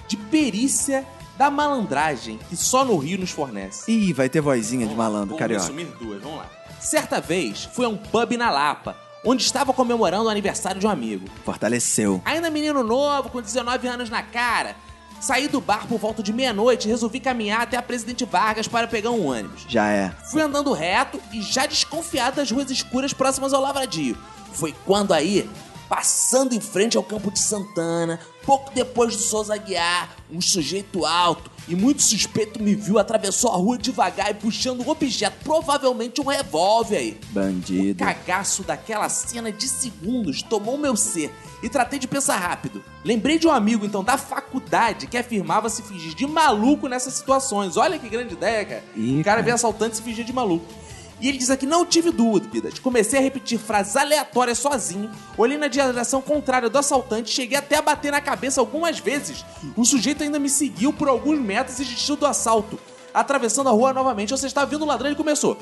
de perícia da malandragem que só no Rio nos fornece. Ih, vai ter vozinha de malandro, Vamos carioca. resumir duas, vamos lá. Certa vez, fui a um pub na Lapa, onde estava comemorando o aniversário de um amigo. Fortaleceu. Ainda menino novo, com 19 anos na cara, saí do bar por volta de meia-noite e resolvi caminhar até a Presidente Vargas para pegar um ônibus. Já é. Fui andando reto e já desconfiado das ruas escuras próximas ao Lavradio. Foi quando aí, passando em frente ao campo de Santana, pouco depois do Souza Guiar, um sujeito alto e muito suspeito me viu, atravessou a rua devagar e puxando um objeto, provavelmente um revólver aí. Bandido. O cagaço daquela cena de segundos tomou meu ser e tratei de pensar rápido. Lembrei de um amigo, então, da faculdade que afirmava se fingir de maluco nessas situações. Olha que grande ideia, cara. Ih, o cara cara. vê assaltante se fingir de maluco. E ele diz aqui, não tive dúvidas. Comecei a repetir frases aleatórias sozinho, olhei na direção contrária do assaltante, cheguei até a bater na cabeça algumas vezes. O sujeito ainda me seguiu por alguns metros e desistiu do assalto. Atravessando a rua novamente, você estava vindo o ladrão e começou.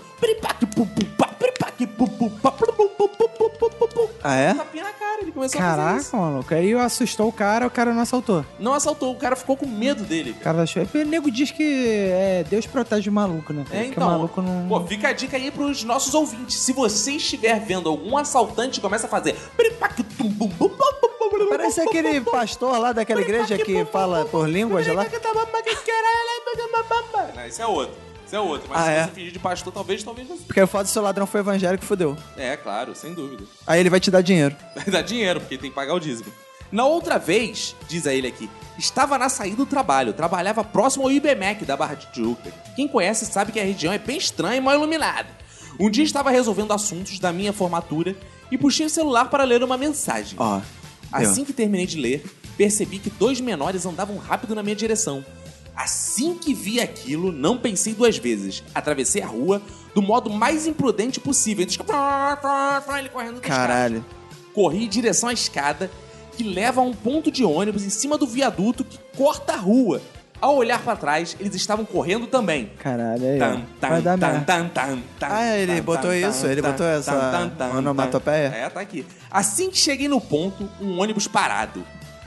Ah, é? Tapinha na cara, ele começou Caraca, a fazer isso. maluco. Aí assustou o cara, o cara não assaltou. Não assaltou, o cara ficou com medo dele. Cara, achou. O nego diz que é, Deus protege o maluco, né? É, então. Maluco não... Pô, fica a dica aí pros nossos ouvintes. Se você estiver vendo algum assaltante, começa a fazer. Parece aquele pastor lá daquela igreja que fala por línguas lá. Não, esse é outro. Esse é outro. Mas Ah, se é? você fingir de pastor, talvez, talvez você. Porque o fato de seu ladrão foi evangélico, fudeu. É, claro, sem dúvida. Aí ele vai te dar dinheiro. Vai dar dinheiro, porque tem que pagar o dízimo. Na outra vez, diz a ele aqui, estava na saída do trabalho, trabalhava próximo ao IBMEC da Barra de Tijuca. Quem conhece sabe que a região é bem estranha e mal iluminada. Um dia estava resolvendo assuntos da minha formatura e puxei o celular para ler uma mensagem. Ó. Assim que terminei de ler, percebi que dois menores andavam rápido na minha direção. Assim que vi aquilo, não pensei duas vezes. Atravessei a rua do modo mais imprudente possível. Ele correndo Caralho. Corri em direção à escada que leva a um ponto de ônibus em cima do viaduto que corta a rua. Ao olhar pra trás, eles estavam correndo também. Caralho, aí. Tan, tan, Vai dar tan, tan, tan, tan, Ah, ele tan, botou tan, isso, ele botou essa onomatopeia? É, tá aqui. Assim que cheguei no ponto, um ônibus parado.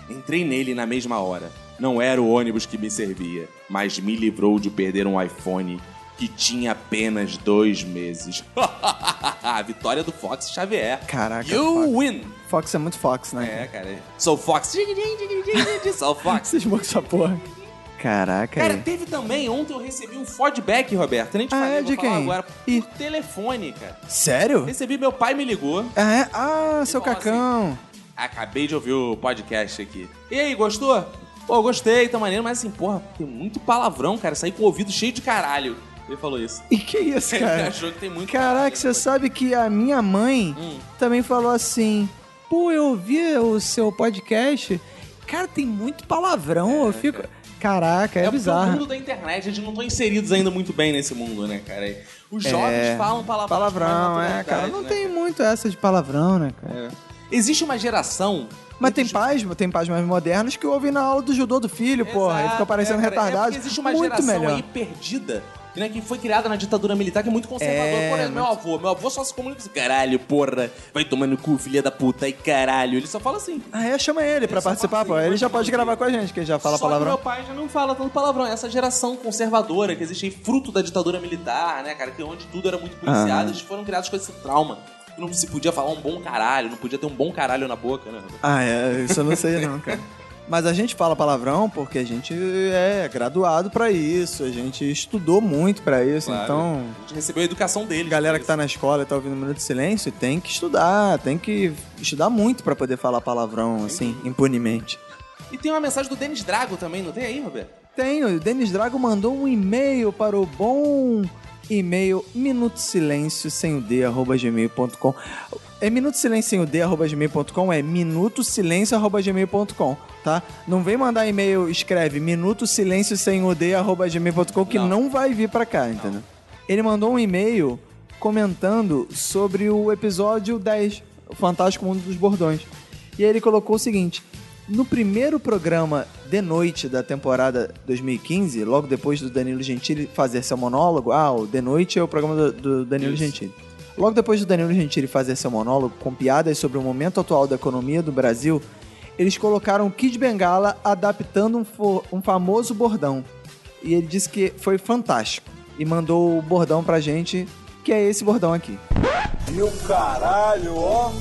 Entrei nele na mesma hora. Não era o ônibus que me servia, mas me livrou de perder um iPhone que tinha apenas dois meses. A vitória do Fox Xavier. Caraca. You Fox. win! Fox é muito Fox, né? É, cara. Sou Fox. Sou Fox. Cismou com essa porra. Caraca. Cara, aí. teve também, ontem eu recebi um feedback, Roberto. Nem te Ah, falei, é? De quem? agora. Por telefone, cara. Sério? Recebi, meu pai me ligou. Ah, é? Ah, seu falou cacão. Acabei de ouvir o podcast aqui. E aí, gostou? Pô, gostei, tá maneiro, mas assim, porra, tem muito palavrão, cara. Saí com o ouvido cheio de caralho. Ele falou isso. E que isso, Ele cara? achou que tem muito Caraca, você sabe que a minha mãe Hum. também falou assim: pô, eu ouvi o seu podcast. Cara, tem muito palavrão. eu fico. Caraca, é, É, porque o bizarro. mundo da internet, eles não estão inseridos ainda muito bem nesse mundo, né, cara? Os jovens É, falam palavrão. Palavrão, é, cara. Não né, tem muito essa de palavrão, né, cara? Existe uma geração. Mas tem pais, tem pais mais modernos que ouvem na aula do judô do filho, porra. E fica parecendo é, cara, É retardado. porque existe uma muito geração melhor. aí perdida, né, que foi criada na ditadura militar, que é muito conservador. É, Por exemplo, meu avô. Meu avô só se comunica assim, caralho, porra, vai tomar no cu, filha da puta, e caralho. Ele só fala assim. Ah, é? Chama ele pra participar, pô. Ele já pode gravar com a gente, que ele já fala Só palavrão. meu pai já não fala tanto palavrão. Essa geração conservadora que existe aí, fruto da ditadura militar, né, cara? Que onde tudo era muito policiado, Ah. eles foram criados com esse trauma. Não se podia falar um bom caralho, não podia ter um bom caralho na boca, né? Ah, é, isso eu não sei não, cara. Mas a gente fala palavrão porque a gente é graduado pra isso, a gente estudou muito pra isso, Claro. então... A gente recebeu a educação deles. Galera que tá na escola e tá ouvindo Minuto de Silêncio tem que estudar, tem que estudar muito pra poder falar palavrão, assim, impunemente. E tem uma mensagem do Denis Drago também, não tem aí, Roberto? Tenho, o Denis Drago mandou um e-mail para o bom e-mail minutosilêncio sem o d arroba gmail.com. É minuto silêncio sem o d arroba gmail.com, é minuto silêncio arroba gmail.com, tá? Não vem mandar e-mail, escreve minuto silêncio sem o d arroba gmail.com que não. vai vir pra cá, entendeu? Ele mandou um e-mail comentando sobre o episódio 10, o Fantástico Mundo dos Bordões. E aí ele colocou o seguinte: no primeiro programa de noite da temporada 2015, logo depois do Danilo Gentili fazer seu monólogo, ah, o de noite é o programa do, do Danilo Isso. Gentili. Logo depois do Danilo Gentili fazer seu monólogo com piadas sobre o momento atual da economia do Brasil, eles colocaram Kid Bengala adaptando um, fo- um famoso bordão. E ele disse que foi fantástico. E mandou o bordão pra gente, que é esse bordão aqui. Meu caralho, ó.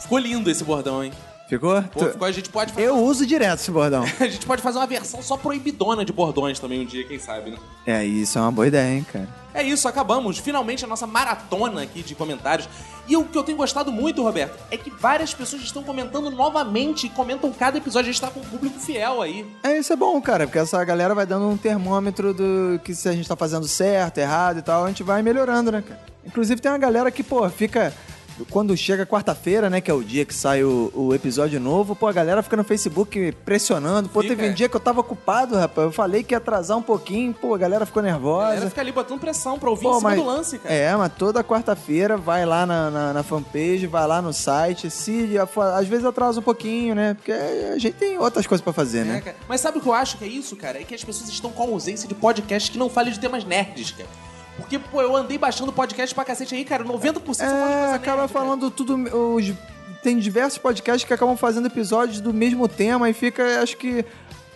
Ficou lindo esse bordão, hein? Ficou? Pô, ficou, a gente pode fazer... Eu uso direto esse bordão. A gente pode fazer uma versão só proibidona de bordões também um dia, quem sabe, né? É, isso é uma boa ideia, hein, cara. É isso, acabamos. Finalmente a nossa maratona aqui de comentários. E o que eu tenho gostado muito, Roberto, é que várias pessoas estão comentando novamente e comentam cada episódio. A gente tá com um público fiel aí. É, isso é bom, cara, porque essa galera vai dando um termômetro do que se a gente tá fazendo certo, errado e tal, a gente vai melhorando, né, cara? Inclusive tem uma galera que, pô, fica. Quando chega quarta-feira, né, que é o dia que sai o, o episódio novo, pô, a galera fica no Facebook pressionando. Pô, Fica. teve um dia que eu tava ocupado, rapaz. Eu falei que ia atrasar um pouquinho, pô, a galera ficou A nervosa. galera fica ali botando pressão pra ouvir Pô, em cima mas- do lance, cara. É, mas toda quarta-feira vai lá na, na, na fanpage, vai lá no site. Se às vezes atrasa um pouquinho, né? Porque a gente tem outras coisas pra fazer, É, né? cara. Mas sabe o que eu acho que é isso, cara? É que as pessoas estão com a ausência de podcasts que não falem de temas nerds, cara. Porque, pô, eu andei baixando podcast pra cacete aí, cara. 90% são É, acaba falando tudo os tem diversos podcasts que acabam fazendo episódios do mesmo tema e fica, acho que.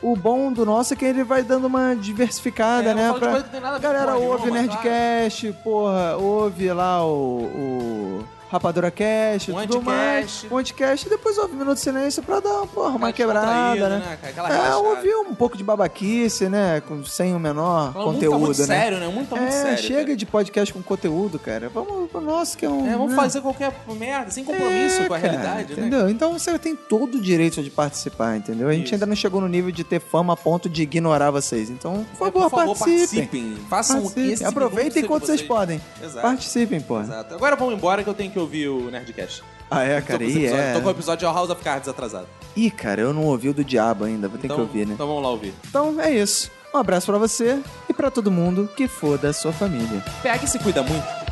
O bom do nosso é que ele vai dando uma diversificada, É, né? fala de coisa que tem nada a ver Galera ouve Nerdcast, porra, ouve lá o, o Rapadura Cast, Um tudo mais. Um Anticast e depois ouve Minuto de Silêncio pra dar porra, uma quebrada, né? né, cara? É, ouvir um pouco de babaquice, né? Com, sem o menor Fala muito, conteúdo, tá muito né? sério, né? Muito, tá muito é, sério, chega de podcast com conteúdo, cara. Vamos pro nosso, que é um. É, vamos né? fazer qualquer merda, sem compromisso com a Cara, realidade, né? entendeu? Então você tem todo o direito de participar, entendeu? A gente Isso. ainda não chegou no nível de ter fama a ponto de ignorar vocês. Então, por É, favor, por favor, participem. participem. Façam Participem. Aproveitem enquanto de vocês podem. Exato. Participem, pô. Exato. Agora vamos embora que eu tenho que ouvir o Nerdcast. Ah, é, Tô cara? com, esse E episódio, é. tô com o episódio House of Cards atrasado. Ih, cara, eu não ouvi o do diabo ainda. Vou ter Então, que ouvir, né? então vamos lá ouvir. Então é isso. Um abraço pra você e pra todo mundo que for da sua família. PH se cuida muito.